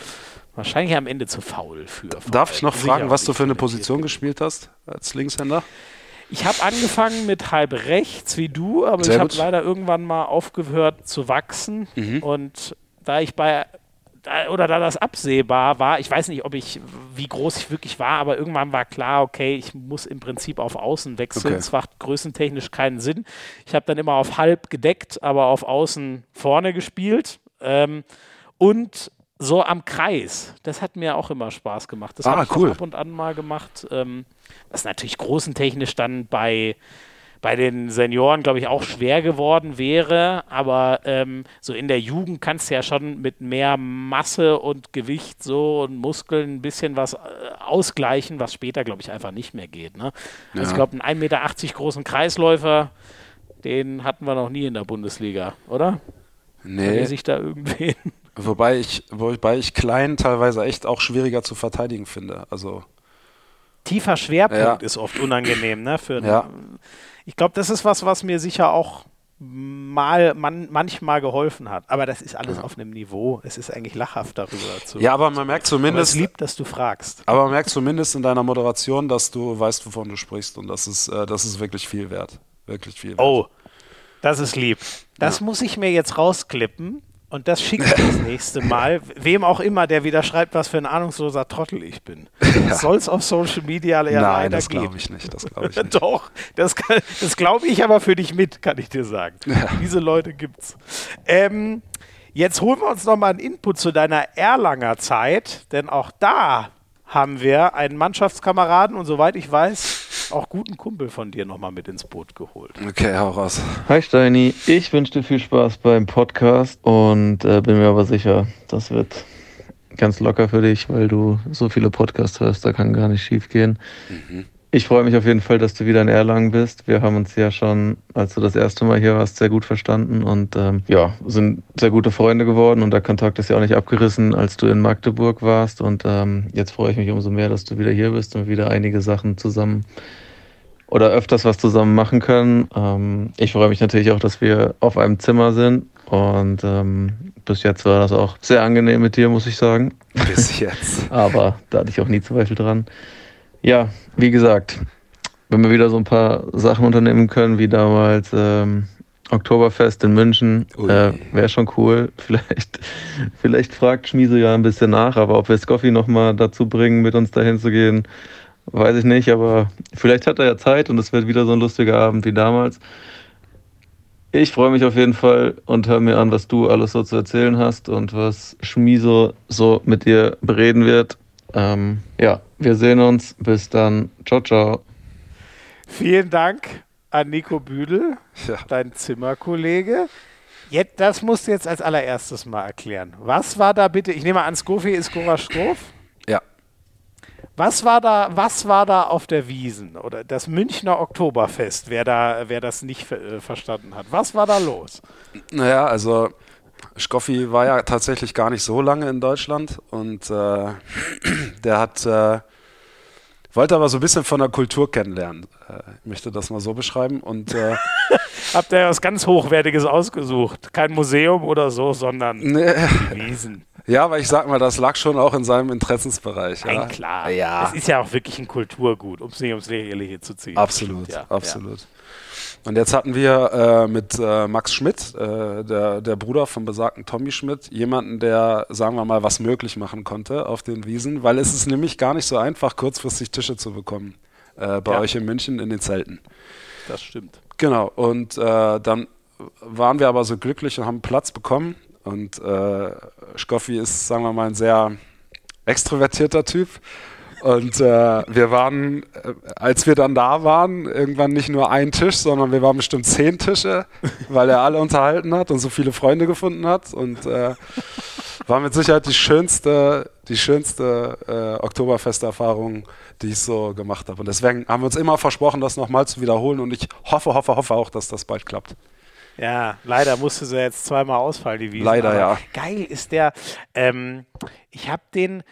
Wahrscheinlich am Ende zu faul für. Darf ich noch fragen, was du für eine Position gespielt hast als Linkshänder? Ich habe angefangen mit halb rechts wie du, aber Sehr ich habe leider irgendwann mal aufgehört zu wachsen. Mhm. Und da ich bei oder da das absehbar war, ich weiß nicht, ob ich, wie groß ich wirklich war, aber irgendwann war klar, okay, ich muss im Prinzip auf Außen wechseln. Es okay. macht größentechnisch keinen Sinn. Ich habe dann immer auf halb gedeckt, aber auf Außen vorne gespielt. Ähm, und so am Kreis. Das hat mir auch immer Spaß gemacht. Das ah, habe ich cool. ab und an mal gemacht. Ähm, was natürlich großentechnisch dann bei, bei den Senioren, glaube ich, auch schwer geworden wäre. Aber ähm, so in der Jugend kannst du ja schon mit mehr Masse und Gewicht so und Muskeln ein bisschen was äh, ausgleichen, was später, glaube ich, einfach nicht mehr geht. Ne? Ja. Also ich glaube, einen 1,80 Meter großen Kreisläufer, den hatten wir noch nie in der Bundesliga, oder? Nee. sich da irgendwen. Wobei ich, wobei ich klein teilweise echt auch schwieriger zu verteidigen finde. Also tiefer Schwerpunkt ja. ist oft unangenehm, ne? Für, ja. Ich glaube, das ist was, was mir sicher auch mal man, manchmal geholfen hat. Aber das ist alles ja. auf einem Niveau. Es ist eigentlich lachhaft darüber zu. Ja, aber man merkt zumindest. Aber es liebt, dass du fragst. Aber man merkt zumindest in deiner Moderation, dass du weißt, wovon du sprichst und das ist, äh, das ist wirklich viel wert. Wirklich viel wert. Oh, das ist lieb. Das muss ich mir jetzt rausklippen und das schicke ich das nächste Mal, wem auch immer, der wieder schreibt, was für ein ahnungsloser Trottel ich bin. Ja. Soll es auf Social Media ja Nein, das glaube ich nicht. Das glaube ich nicht. Doch, das, das glaube ich aber für dich mit, kann ich dir sagen. Ja. Diese Leute gibt's. Ähm, jetzt holen wir uns noch mal einen Input zu deiner Erlanger Zeit, denn auch da haben wir einen Mannschaftskameraden und soweit ich weiß, auch guten Kumpel von dir nochmal mit ins Boot geholt. Okay, hau raus. Hi Steini, ich wünsche dir viel Spaß beim Podcast und äh, bin mir aber sicher, das wird ganz locker für dich, weil du so viele Podcasts hörst, da kann gar nicht schief gehen. Mhm. Ich freue mich auf jeden Fall, dass du wieder in Erlangen bist. Wir haben uns ja schon, als du das erste Mal hier warst, sehr gut verstanden und ähm, ja, sind sehr gute Freunde geworden und der Kontakt ist ja auch nicht abgerissen, als du in Magdeburg warst. Und ähm, jetzt freue ich mich umso mehr, dass du wieder hier bist und wieder einige Sachen zusammen oder öfters was zusammen machen können. Ähm, ich freue mich natürlich auch, dass wir auf einem Zimmer sind und ähm, bis jetzt war das auch sehr angenehm mit dir, muss ich sagen. Bis jetzt. Aber da hatte ich auch nie Zweifel dran. Ja, wie gesagt, wenn wir wieder so ein paar Sachen unternehmen können, wie damals ähm, Oktoberfest in München, äh, wäre schon cool. Vielleicht, vielleicht fragt Schmiese ja ein bisschen nach, aber ob wir Scoffi nochmal dazu bringen, mit uns dahin zu gehen, weiß ich nicht. Aber vielleicht hat er ja Zeit und es wird wieder so ein lustiger Abend wie damals. Ich freue mich auf jeden Fall und höre mir an, was du alles so zu erzählen hast und was Schmiso so mit dir bereden wird. Ähm, ja, wir sehen uns. Bis dann. Ciao, ciao. Vielen Dank an Nico Büdel, ja. dein Zimmerkollege. Jetzt, das musst du jetzt als allererstes mal erklären. Was war da bitte? Ich nehme an, Skofi ist Skoraschkow. Ja. Was war da, was war da auf der Wiesen oder das Münchner Oktoberfest, wer da, wer das nicht äh, verstanden hat? Was war da los? Naja, also Skoffi war ja tatsächlich gar nicht so lange in Deutschland und äh, der hat äh, wollte aber so ein bisschen von der Kultur kennenlernen. Äh, ich möchte das mal so beschreiben. Und äh, habt ihr was ganz Hochwertiges ausgesucht? Kein Museum oder so, sondern nee. Wiesen. Ja, aber ich sag mal, das lag schon auch in seinem Interessensbereich. Nein, ja. klar. Ja. Es ist ja auch wirklich ein Kulturgut, um es nicht ums Lächerliche zu ziehen. Absolut, ja. absolut. Und jetzt hatten wir äh, mit äh, Max Schmidt, äh, der, der Bruder vom besagten Tommy Schmidt, jemanden, der, sagen wir mal, was möglich machen konnte auf den Wiesen, weil es ist nämlich gar nicht so einfach, kurzfristig Tische zu bekommen äh, bei Ja. euch in München in den Zelten. Das stimmt. Genau, und äh, dann waren wir aber so glücklich und haben Platz bekommen. Und äh, Scoffi ist, sagen wir mal, ein sehr extrovertierter Typ. Und äh, wir waren, äh, als wir dann da waren, irgendwann nicht nur ein Tisch, sondern wir waren bestimmt zehn Tische, weil er alle unterhalten hat und so viele Freunde gefunden hat. Und äh, war mit Sicherheit die schönste, die schönste äh, Oktoberfesterfahrung, die ich so gemacht habe. Und deswegen haben wir uns immer versprochen, das nochmal zu wiederholen. Und ich hoffe, hoffe, hoffe auch, dass das bald klappt. Ja, leider musste sie jetzt zweimal ausfallen, die Wiesen. Leider, ja. Geil ist der, ähm, ich habe den,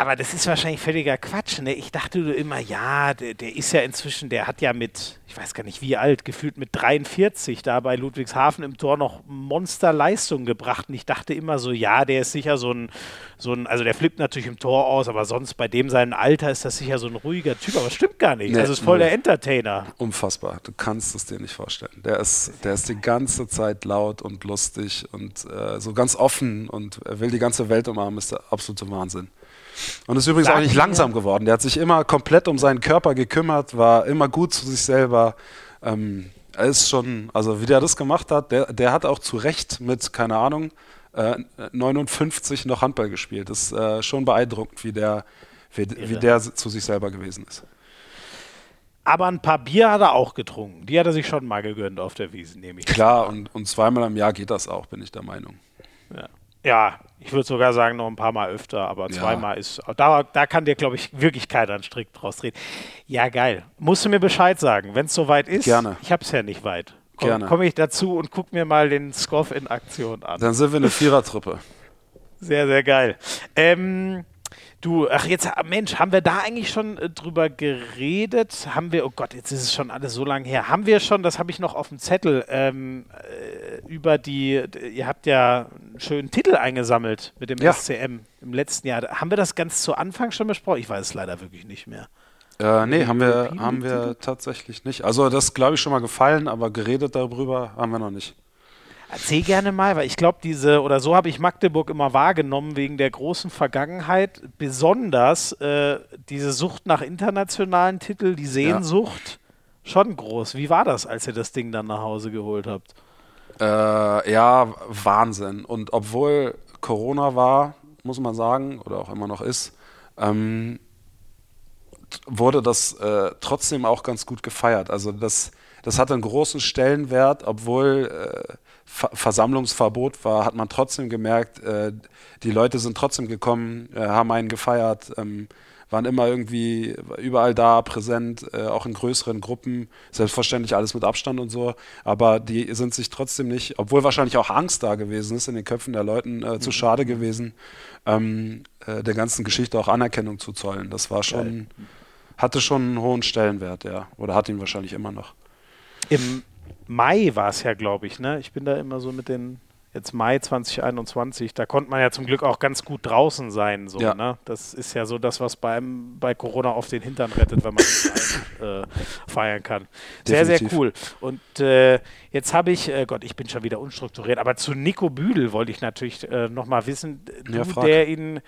aber das ist wahrscheinlich völliger Quatsch, ne? Ich dachte nur immer, ja, der, der ist ja inzwischen, der hat ja mit, ich weiß gar nicht wie alt, gefühlt mit 43 da bei Ludwigshafen im Tor noch Monsterleistung gebracht. Und ich dachte immer so, ja, der ist sicher so ein, so ein, also der flippt natürlich im Tor aus, aber sonst bei dem seinem Alter ist das sicher so ein ruhiger Typ, aber stimmt gar nicht. Nee, also ist voll der Entertainer. Unfassbar. Du kannst es dir nicht vorstellen. Der ist, der ist die ganze Zeit laut und lustig und äh, so ganz offen und er will die ganze Welt umarmen. Ist der absolute Wahnsinn. Und ist übrigens Sag auch nicht langsam geworden. Der hat sich immer komplett um seinen Körper gekümmert, war immer gut zu sich selber. Ähm, er ist schon, also wie der das gemacht hat, der, der hat auch zu Recht mit, keine Ahnung, äh, 59 noch Handball gespielt. Das ist äh, schon beeindruckend, wie der, wie, wie der zu sich selber gewesen ist. Aber ein paar Bier hat er auch getrunken. Die hat er sich schon mal gegönnt auf der Wiese, nehme ich. Klar, und, und zweimal im Jahr geht das auch, bin ich der Meinung. Ja, ja ich würde sogar sagen, noch ein paar Mal öfter, aber Ja. zweimal ist. Da, da kann dir, glaube ich, wirklich keiner einen Strick draus drehen. Ja, geil. Musst du mir Bescheid sagen, wenn es soweit ist. Gerne. Ich habe es ja nicht weit. Gerne. Komme ich dazu und guck mir mal den Scoff in Aktion an. Dann sind wir eine Vierertruppe. Sehr, sehr geil. Ähm, du, ach jetzt, ah, Mensch, haben wir da eigentlich schon äh, drüber geredet? Haben wir, oh Gott, jetzt ist es schon alles so lange her. Haben wir schon, das habe ich noch auf dem Zettel, ähm, äh, über die, ihr habt ja einen schönen Titel eingesammelt mit dem Ja. SCM im letzten Jahr. Haben wir das ganz zu Anfang schon besprochen? Ich weiß es leider wirklich nicht mehr. Äh, nee, haben wir, haben wir tatsächlich nicht. Also das glaube ich schon mal gefallen, aber geredet darüber haben wir noch nicht. Erzähl gerne mal, weil ich glaube, diese, oder so habe ich Magdeburg immer wahrgenommen, wegen der großen Vergangenheit, besonders äh, diese Sucht nach internationalen Titeln, die Sehnsucht, schon groß. Wie war das, als ihr das Ding dann nach Hause geholt habt? Äh, ja, Wahnsinn. Und obwohl Corona war, muss man sagen, oder auch immer noch ist, ähm, wurde das äh, trotzdem auch ganz gut gefeiert. Also das, das hatte einen großen Stellenwert, obwohl äh, Versammlungsverbot war, hat man trotzdem gemerkt, äh, die Leute sind trotzdem gekommen, äh, haben einen gefeiert, ähm, waren immer irgendwie überall da, präsent, äh, auch in größeren Gruppen, selbstverständlich alles mit Abstand und so, aber die sind sich trotzdem nicht, obwohl wahrscheinlich auch Angst da gewesen ist in den Köpfen der Leuten, äh, zu schade gewesen, ähm, äh, der ganzen Geschichte auch Anerkennung zu zollen. Das war schon, hatte schon einen hohen Stellenwert, ja, oder hat ihn wahrscheinlich immer noch. Im Mai war es ja, glaube ich, ne? Ich bin da immer so mit den, jetzt Mai 2021, da konnte man ja zum Glück auch ganz gut draußen sein, so, Ja. ne? Das ist ja so das, was beim, bei Corona auf den Hintern rettet, wenn man rein, äh, feiern kann. Sehr, Definitiv. sehr cool. Und äh, jetzt habe ich, äh, Gott, ich bin schon wieder unstrukturiert, aber zu Nico Büdel wollte ich natürlich äh, nochmal wissen, Ja, du, der ihn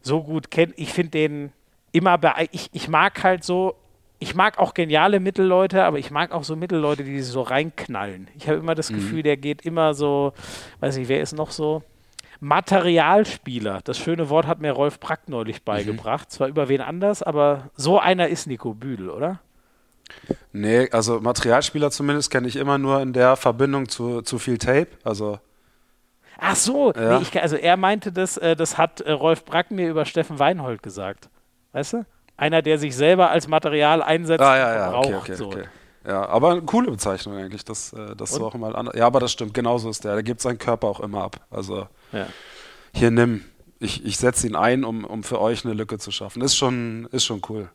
so gut kennt, ich finde den immer bei, ich, ich mag halt so, ich mag auch geniale Mittelleute, aber ich mag auch so Mittelleute, die sich so reinknallen. Ich habe immer das Mhm. Gefühl, der geht immer so, weiß nicht, wer ist noch so? Materialspieler. Das schöne Wort hat mir Rolf Brack Mhm. neulich beigebracht. Zwar über wen anders, aber so einer ist Nico Büdel, oder? Nee, also Materialspieler zumindest kenne ich immer nur in der Verbindung zu, zu viel Tape. Also Ach so, Ja. nee, ich, also er meinte das, äh, das hat äh, Rolf Brack mir über Steffen Weinhold gesagt. Weißt du? Einer, der sich selber als Material einsetzt Ah, ja, ja, verbraucht. okay, okay, so. okay. Ja, aber eine coole Bezeichnung eigentlich, das, äh, das so Und? auch immer anders. Ja, aber das stimmt, genauso ist der. Der gibt seinen Körper auch immer ab. Also Ja. hier nimm. Ich, ich setze ihn ein, um, um für euch eine Lücke zu schaffen. Ist schon, ist schon cool.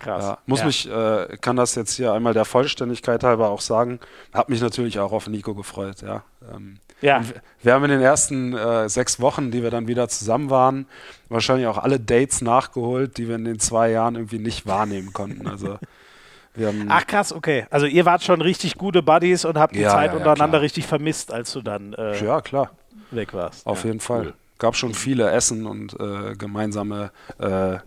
Krass. Ja, muss ja. mich, äh, kann das jetzt hier einmal der Vollständigkeit halber auch sagen, habe mich natürlich auch auf Nico gefreut, ja. Ähm, ja. Wir haben in den ersten äh, sechs Wochen, die wir dann wieder zusammen waren, wahrscheinlich auch alle Dates nachgeholt, die wir in den zwei Jahren irgendwie nicht wahrnehmen konnten. Also Ach krass, okay. Also ihr wart schon richtig gute Buddies und habt die ja, Zeit untereinander klar. richtig vermisst, als du dann äh, ja, klar. weg warst. Auf jeden Fall. Cool. Gab schon viele Essen und äh, gemeinsame äh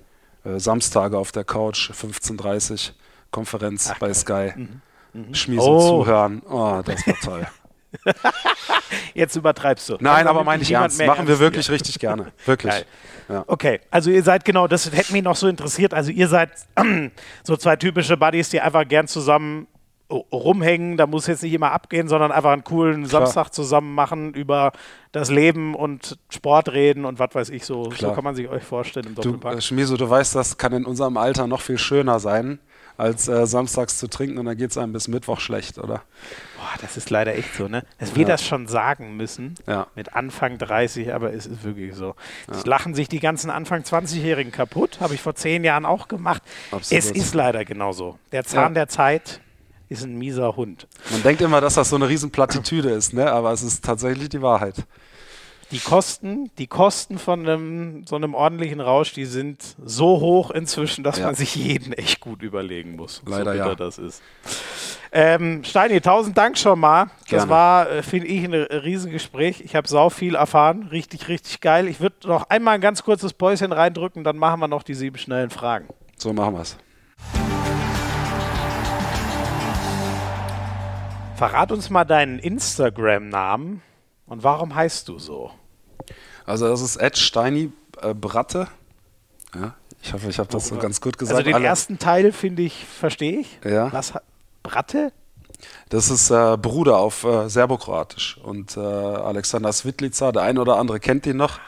Samstage auf der Couch, 15.30 Konferenz Ach, bei. Sky. Mhm. Mhm. Schmies oh. zuhören. Oh, das war toll. Jetzt übertreibst du. Nein, aber meine ich ernst. Machen wir wirklich hier. richtig gerne. Wirklich. Ja. Okay, also ihr seid genau, das hätte mich noch so interessiert. Also ihr seid so zwei typische Buddies, die einfach gern zusammen rumhängen. Da muss jetzt nicht immer abgehen, sondern einfach einen coolen Klar. Samstag zusammen machen über das Leben und Sport reden und was weiß ich so. Klar. So kann man sich euch vorstellen im Doppelpack. Du, äh, Schmieso, du weißt, das kann in unserem Alter noch viel schöner sein als äh, samstags zu trinken und dann geht es einem bis Mittwoch schlecht, oder? Boah, das ist leider echt so, ne? Dass wir das schon sagen müssen ja. mit Anfang 30, aber es ist wirklich so. Ja. Es lachen sich die ganzen Anfang 20-Jährigen kaputt, habe ich vor zehn Jahren auch gemacht. Absolut. Es ist leider genauso. Der Zahn der Zeit ist ein mieser Hund. Man denkt immer, dass das so eine Riesenplattitüde ist, ne? aber es ist tatsächlich die Wahrheit die Kosten, die Kosten von einem, so einem ordentlichen Rausch, die sind so hoch inzwischen, dass ja. man sich jeden echt gut überlegen muss. Leider so ja. das ist. Ähm, Steini, tausend Dank schon mal. Gerne. Das war, äh, finde ich, ein Riesengespräch. Ich habe sau viel erfahren. Richtig, richtig geil. Ich würde noch einmal ein ganz kurzes Päuschen reindrücken, dann machen wir noch die sieben schnellen Fragen. So machen wir es. Verrat uns mal deinen Instagram-Namen und warum heißt du so? Also das ist Ed Steini äh, Bratte. Ja, ich hoffe, ich habe das so ganz gut gesagt. Also den Alle. ersten Teil finde ich, verstehe ich. Ja. Was, Bratte? Das ist äh, Bruder auf äh, Serbokroatisch. Und äh, Alexander Svitlica, der eine oder andere kennt ihn noch,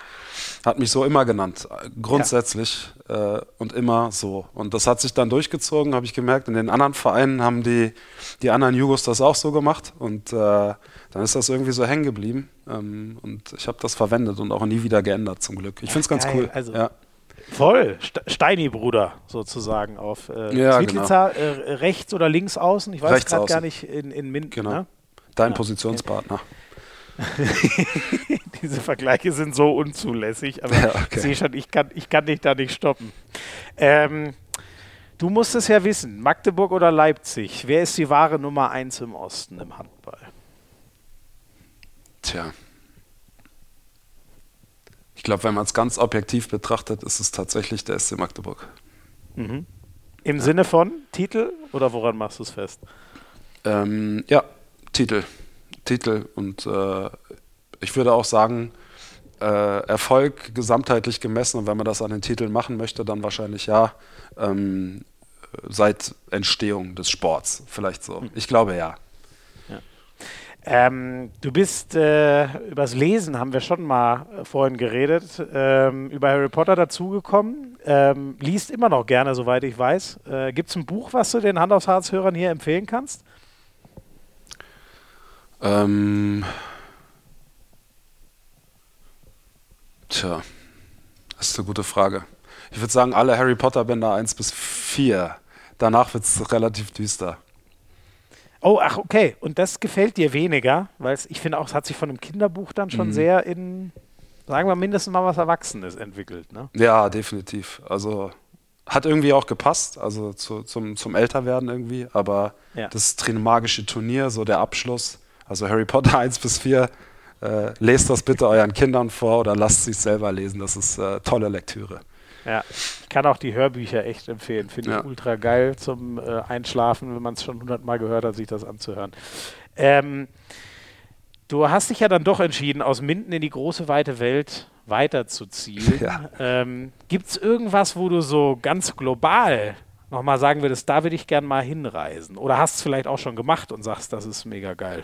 hat mich so immer genannt. Grundsätzlich ja. Äh, und immer so. Und das hat sich dann durchgezogen, habe ich gemerkt. In den anderen Vereinen haben die, die anderen Jugos das auch so gemacht. Und äh, dann ist das irgendwie so hängen geblieben. Ähm, und ich habe das verwendet und auch nie wieder geändert, zum Glück. Ich finde es ganz cool. Also ja. Voll, Steini-Bruder sozusagen auf äh, ja, genau. äh, rechts oder links außen. Ich weiß gerade gar nicht in, in Minden. Genau. Ne? Dein Positionspartner. Diese Vergleiche sind so unzulässig, aber ja, okay. ich sehe schon, ich kann, ich kann dich da nicht stoppen. Ähm, du musst es ja wissen, Magdeburg oder Leipzig, wer ist die wahre Nummer 1 im Osten im Handball? Tja. Ich glaube, wenn man es ganz objektiv betrachtet, ist es tatsächlich der SC Magdeburg. Mhm. Im ja. Sinne von Titel oder woran machst du es fest? Ähm, ja, Titel. Titel und äh, ich würde auch sagen, äh, Erfolg gesamtheitlich gemessen und wenn man das an den Titeln machen möchte, dann wahrscheinlich ja ähm, seit Entstehung des Sports, vielleicht so. Mhm. Ich glaube ja. Ähm, du bist äh, übers Lesen, haben wir schon mal äh, vorhin geredet, ähm, über Harry Potter dazugekommen. Ähm, liest immer noch gerne, soweit ich weiß. Äh, Gibt es ein Buch, was du den Hand aufs Harz-Hörern hier empfehlen kannst? Ähm. Tja, das ist eine gute Frage. Ich würde sagen, alle Harry Potter-Bänder 1 bis 4. Danach wird es relativ düster. Oh, ach, okay. Und das gefällt dir weniger, weil ich finde auch, es hat sich von einem Kinderbuch dann schon mhm. sehr in, sagen wir, mindestens mal was Erwachsenes entwickelt. Ne? Ja, definitiv. Also hat irgendwie auch gepasst, also zu, zum, zum Älterwerden irgendwie. Aber ja. das Trimagische Turnier, so der Abschluss, also Harry Potter 1 bis 4, äh, lest das bitte euren Kindern vor oder lasst sie es selber lesen. Das ist äh, tolle Lektüre. Ja, ich kann auch die Hörbücher echt empfehlen. Finde ja. ich ultra geil zum äh, Einschlafen, wenn man es schon hundertmal gehört hat, sich das anzuhören. Ähm, du hast dich ja dann doch entschieden, aus Minden in die große weite Welt weiterzuziehen. Ja. Ähm, Gibt es irgendwas, wo du so ganz global nochmal sagen würdest, da würde ich gern mal hinreisen? Oder hast es vielleicht auch schon gemacht und sagst, das ist mega geil?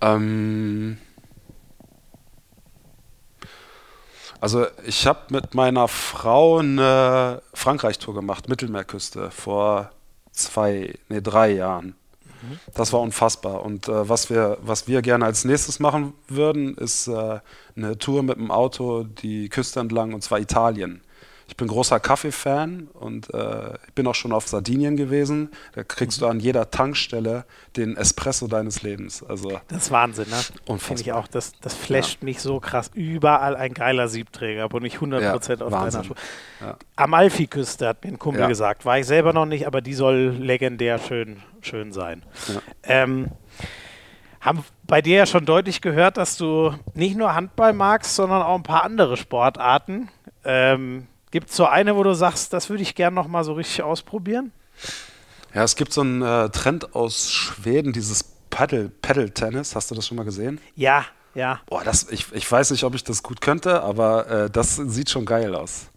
Ähm Also ich habe mit meiner Frau eine Frankreich-Tour gemacht, Mittelmeerküste, vor zwei, nee, drei Jahren. Das war unfassbar. Und äh, was, wir, was wir gerne als nächstes machen würden, ist äh, eine Tour mit dem Auto die Küste entlang, und zwar Italien. Ich bin großer Kaffee-Fan und äh, ich bin auch schon auf Sardinien gewesen. Da kriegst du an jeder Tankstelle den Espresso deines Lebens. Also das ist Wahnsinn, ne? Unfassbar. Finde ich auch. Das, das flasht ja. mich so krass. Überall ein geiler Siebträger, wo nicht 100% ja, auf Wahnsinn. deiner Spur. Ja. Amalfi-Küste, hat mir ein Kumpel gesagt. War ich selber noch nicht, aber die soll legendär schön, schön sein. Ähm, haben bei dir ja schon deutlich gehört, dass du nicht nur Handball magst, sondern auch ein paar andere Sportarten. Ähm, gibt es so eine, wo du sagst, das würde ich gerne noch mal so richtig ausprobieren? Ja, es gibt so einen äh, Trend aus Schweden, dieses Paddle, Paddle Tennis. Hast du das schon mal gesehen? Ja, ja. Boah, das, ich, ich weiß nicht, ob ich das gut könnte, aber äh, das sieht schon geil aus.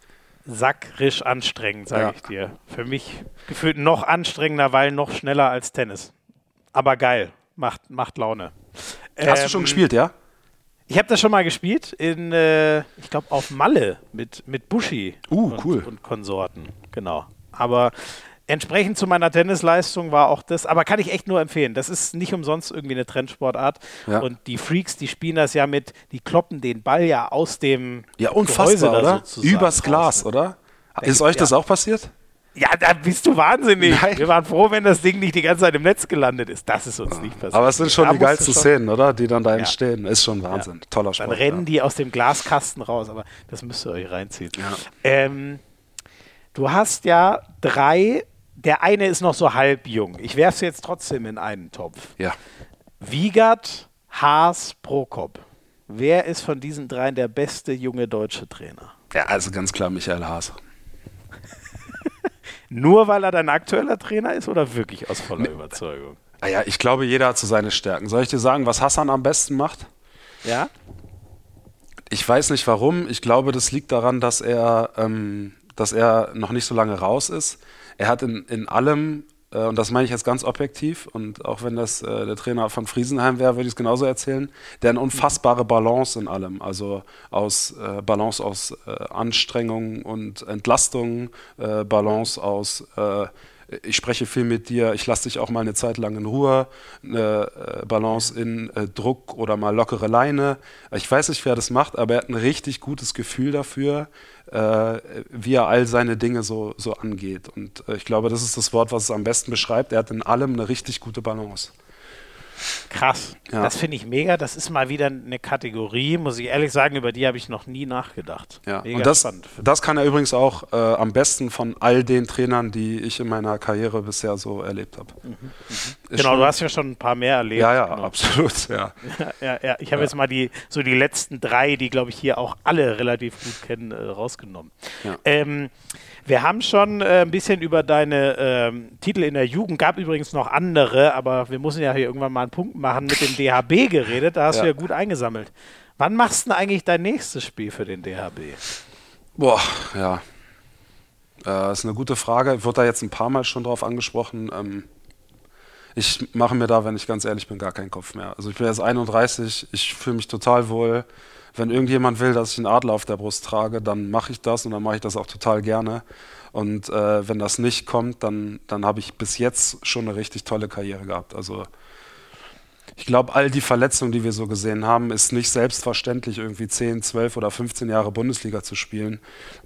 Sackrisch anstrengend, sage ja. ich dir. Für mich gefühlt noch anstrengender, weil noch schneller als Tennis. Aber geil, macht, macht Laune. Hast ähm, du schon ähm, gespielt, ja? Ich habe das schon mal gespielt, in, äh, ich glaube, auf Malle mit, mit Bushi uh, und, cool. und Konsorten. Genau. Aber entsprechend zu meiner Tennisleistung war auch das, aber kann ich echt nur empfehlen. Das ist nicht umsonst irgendwie eine Trendsportart. Ja. Und die Freaks, die spielen das ja mit, die kloppen den Ball ja aus dem Ja, unfassbar, oder? Übers Glas, oder? Ist euch das auch passiert? Ja, da bist du wahnsinnig. Nein. Wir waren froh, wenn das Ding nicht die ganze Zeit im Netz gelandet ist. Das ist uns nicht passiert. Aber es sind schon da die geilsten Szenen, oder? Die dann da entstehen. Ist schon Wahnsinn. Ja. Toller Sport. Dann rennen ja. die aus dem Glaskasten raus, aber das müsst ihr euch reinziehen. Ja. Ähm, du hast ja drei, der eine ist noch so halb jung. Ich werfe es jetzt trotzdem in einen Topf. Ja. Wiegert, Haas, Prokop. Wer ist von diesen dreien der beste junge deutsche Trainer? Ja, also ganz klar Michael Haas. Nur weil er dein aktueller Trainer ist oder wirklich aus voller Überzeugung? Ah ja, ich glaube, jeder hat so seine Stärken. Soll ich dir sagen, was Hassan am besten macht? Ja. Ich weiß nicht warum. Ich glaube, das liegt daran, dass er, ähm, dass er noch nicht so lange raus ist. Er hat in, in allem und das meine ich jetzt ganz objektiv, und auch wenn das äh, der Trainer von Friesenheim wäre, würde ich es genauso erzählen, der eine unfassbare Balance in allem, also aus äh, Balance aus äh, Anstrengung und Entlastung, äh, Balance aus äh, ich spreche viel mit dir, ich lasse dich auch mal eine Zeit lang in Ruhe, eine Balance in Druck oder mal lockere Leine. Ich weiß nicht, wer das macht, aber er hat ein richtig gutes Gefühl dafür, äh, wie er all seine Dinge so, so angeht. Und äh, ich glaube, das ist das Wort, was es am besten beschreibt. Er hat in allem eine richtig gute Balance. Krass. Ja. Das finde ich mega. Das ist mal wieder eine Kategorie, muss ich ehrlich sagen, über die habe ich noch nie nachgedacht. Ja. Mega und das, spannend. das kann er übrigens auch äh, am besten von all den Trainern, die ich in meiner Karriere bisher so erlebt habe. Mhm. Mhm. Genau, du hast ja schon ein paar mehr erlebt. Ja, ja, genau. absolut. Ja. ja, ja, Ich habe jetzt mal die so die letzten drei, die glaube ich hier auch alle relativ gut kennen, äh, rausgenommen. Ähm, wir haben schon äh, ein bisschen über deine ähm, Titel in der Jugend, gab übrigens noch andere, aber wir müssen ja hier irgendwann mal einen Punkt machen, mit dem DHB geredet, da hast ja. du ja gut eingesammelt. Wann machst du denn eigentlich dein nächstes Spiel für den DHB? Boah, ja. Äh, ist eine gute Frage. Ich wurde da jetzt ein paar Mal schon drauf angesprochen. Ähm, ich mache mir da, wenn ich ganz ehrlich bin, gar keinen Kopf mehr. Also ich bin jetzt 31, ich fühle mich total wohl wenn irgendjemand will, dass ich einen Adler auf der Brust trage, dann mache ich das und dann mache ich das auch total gerne. Und äh, wenn das nicht kommt, dann, dann habe ich bis jetzt schon eine richtig tolle Karriere gehabt. Also ich glaube, all die Verletzungen, die wir so gesehen haben, ist nicht selbstverständlich, irgendwie 10, 12 oder 15 Jahre Bundesliga zu spielen.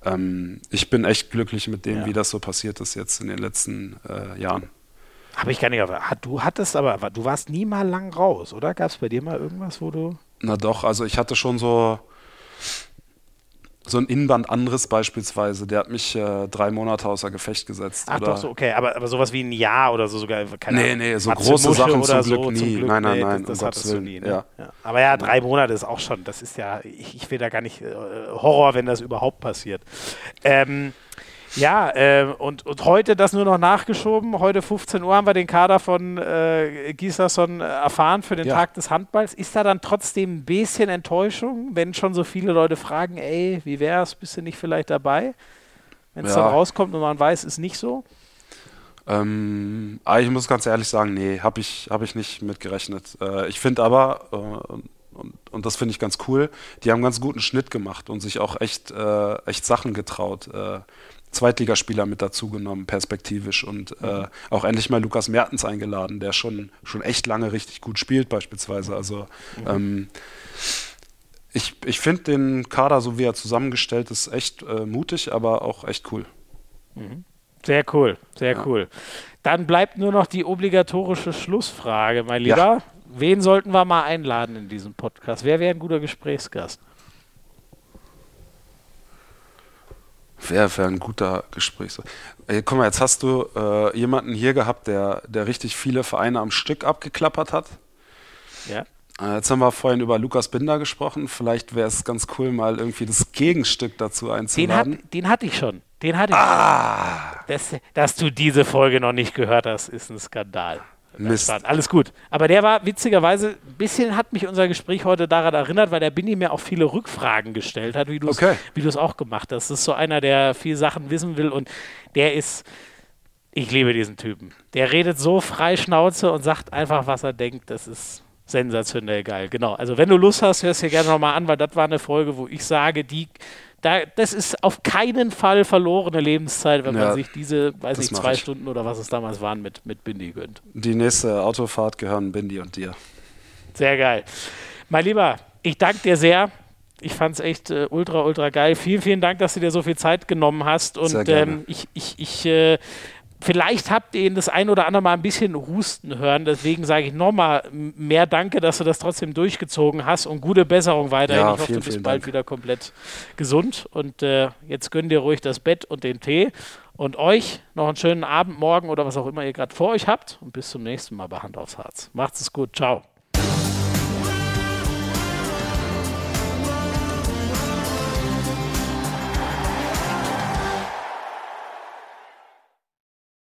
Ähm, ich bin echt glücklich mit dem, ja. wie das so passiert ist jetzt in den letzten äh, Jahren. Habe ich gar nicht. Du hattest aber, du warst nie mal lang raus, oder? Gab es bei dir mal irgendwas, wo du. Na doch, also ich hatte schon so so ein Innenbandanriss beispielsweise, der hat mich äh, drei Monate außer Gefecht gesetzt. Ach doch, so, okay, aber, aber sowas wie ein Jahr oder so sogar, keine Nee, nee, so große Sachen zum Glück so, nie. Zum Glück, nein, nein, nein, das, das hattest du nie. Ne? Ja. ja. Aber ja, drei Monate ist auch schon, das ist ja, ich, ich will da gar nicht äh, Horror, wenn das überhaupt passiert. Ähm, ja, äh, und, und heute das nur noch nachgeschoben. Heute 15 Uhr haben wir den Kader von äh, Gislason äh, erfahren für den ja. Tag des Handballs. Ist da dann trotzdem ein bisschen Enttäuschung, wenn schon so viele Leute fragen, ey, wie wär's, bist du nicht vielleicht dabei? Wenn es ja. dann rauskommt und man weiß, ist nicht so? Ähm, ah, ich muss ganz ehrlich sagen, nee, habe ich, hab ich nicht mitgerechnet. Äh, ich finde aber, äh, und, und, das finde ich ganz cool, die haben einen ganz guten Schnitt gemacht und sich auch echt, äh, echt Sachen getraut. Äh, Zweitligaspieler mit dazugenommen, perspektivisch. Und äh, mhm. auch endlich mal Lukas Mertens eingeladen, der schon, schon echt lange richtig gut spielt, beispielsweise. Also mhm. ähm, ich, ich finde den Kader, so wie er zusammengestellt ist, echt äh, mutig, aber auch echt cool. Mhm. Sehr cool, sehr ja. cool. Dann bleibt nur noch die obligatorische Schlussfrage, mein Lieber. Ja. Wen sollten wir mal einladen in diesem Podcast? Wer wäre ein guter Gesprächsgast? Wäre ein guter Gesprächsgast? Ey, guck mal, jetzt hast du äh, jemanden hier gehabt, der, der richtig viele Vereine am Stück abgeklappert hat. Ja. Äh, jetzt haben wir vorhin über Lukas Binder gesprochen. Vielleicht wäre es ganz cool, mal irgendwie das Gegenstück dazu einzuladen. Den, hat, den hatte ich schon. Den hatte ich. Ah. Das, dass du diese Folge noch nicht gehört hast, ist ein Skandal. Mist. Alles gut. Aber der war witzigerweise, ein bisschen hat mich unser Gespräch heute daran erinnert, weil der Bindi mir auch viele Rückfragen gestellt hat, wie du es okay. auch gemacht hast. Das ist so einer, der viel Sachen wissen will und der ist, ich liebe diesen Typen. Der redet so frei Schnauze und sagt einfach, was er denkt. Das ist sensationell geil. Genau. Also wenn du Lust hast, hörst du dir gerne nochmal an, weil das war eine Folge, wo ich sage, die da, das ist auf keinen Fall verlorene Lebenszeit, wenn ja, man sich diese, weiß nicht, zwei ich. Stunden oder was es damals waren, mit, mit Bindi gönnt. Die nächste Autofahrt gehören Bindi und dir. Sehr geil. Mein Lieber, ich danke dir sehr. Ich fand es echt äh, ultra, ultra geil. Vielen, vielen Dank, dass du dir so viel Zeit genommen hast. Und ähm, ich, ich, ich äh, Vielleicht habt ihr ihn das ein oder andere Mal ein bisschen husten hören. Deswegen sage ich nochmal mehr Danke, dass du das trotzdem durchgezogen hast und gute Besserung weiterhin. Ja, ich hoffe, du bist bald Dank. wieder komplett gesund. Und äh, jetzt gönn dir ruhig das Bett und den Tee. Und euch noch einen schönen Abend, morgen oder was auch immer ihr gerade vor euch habt. Und bis zum nächsten Mal bei Hand aufs Herz. Macht's es gut. Ciao.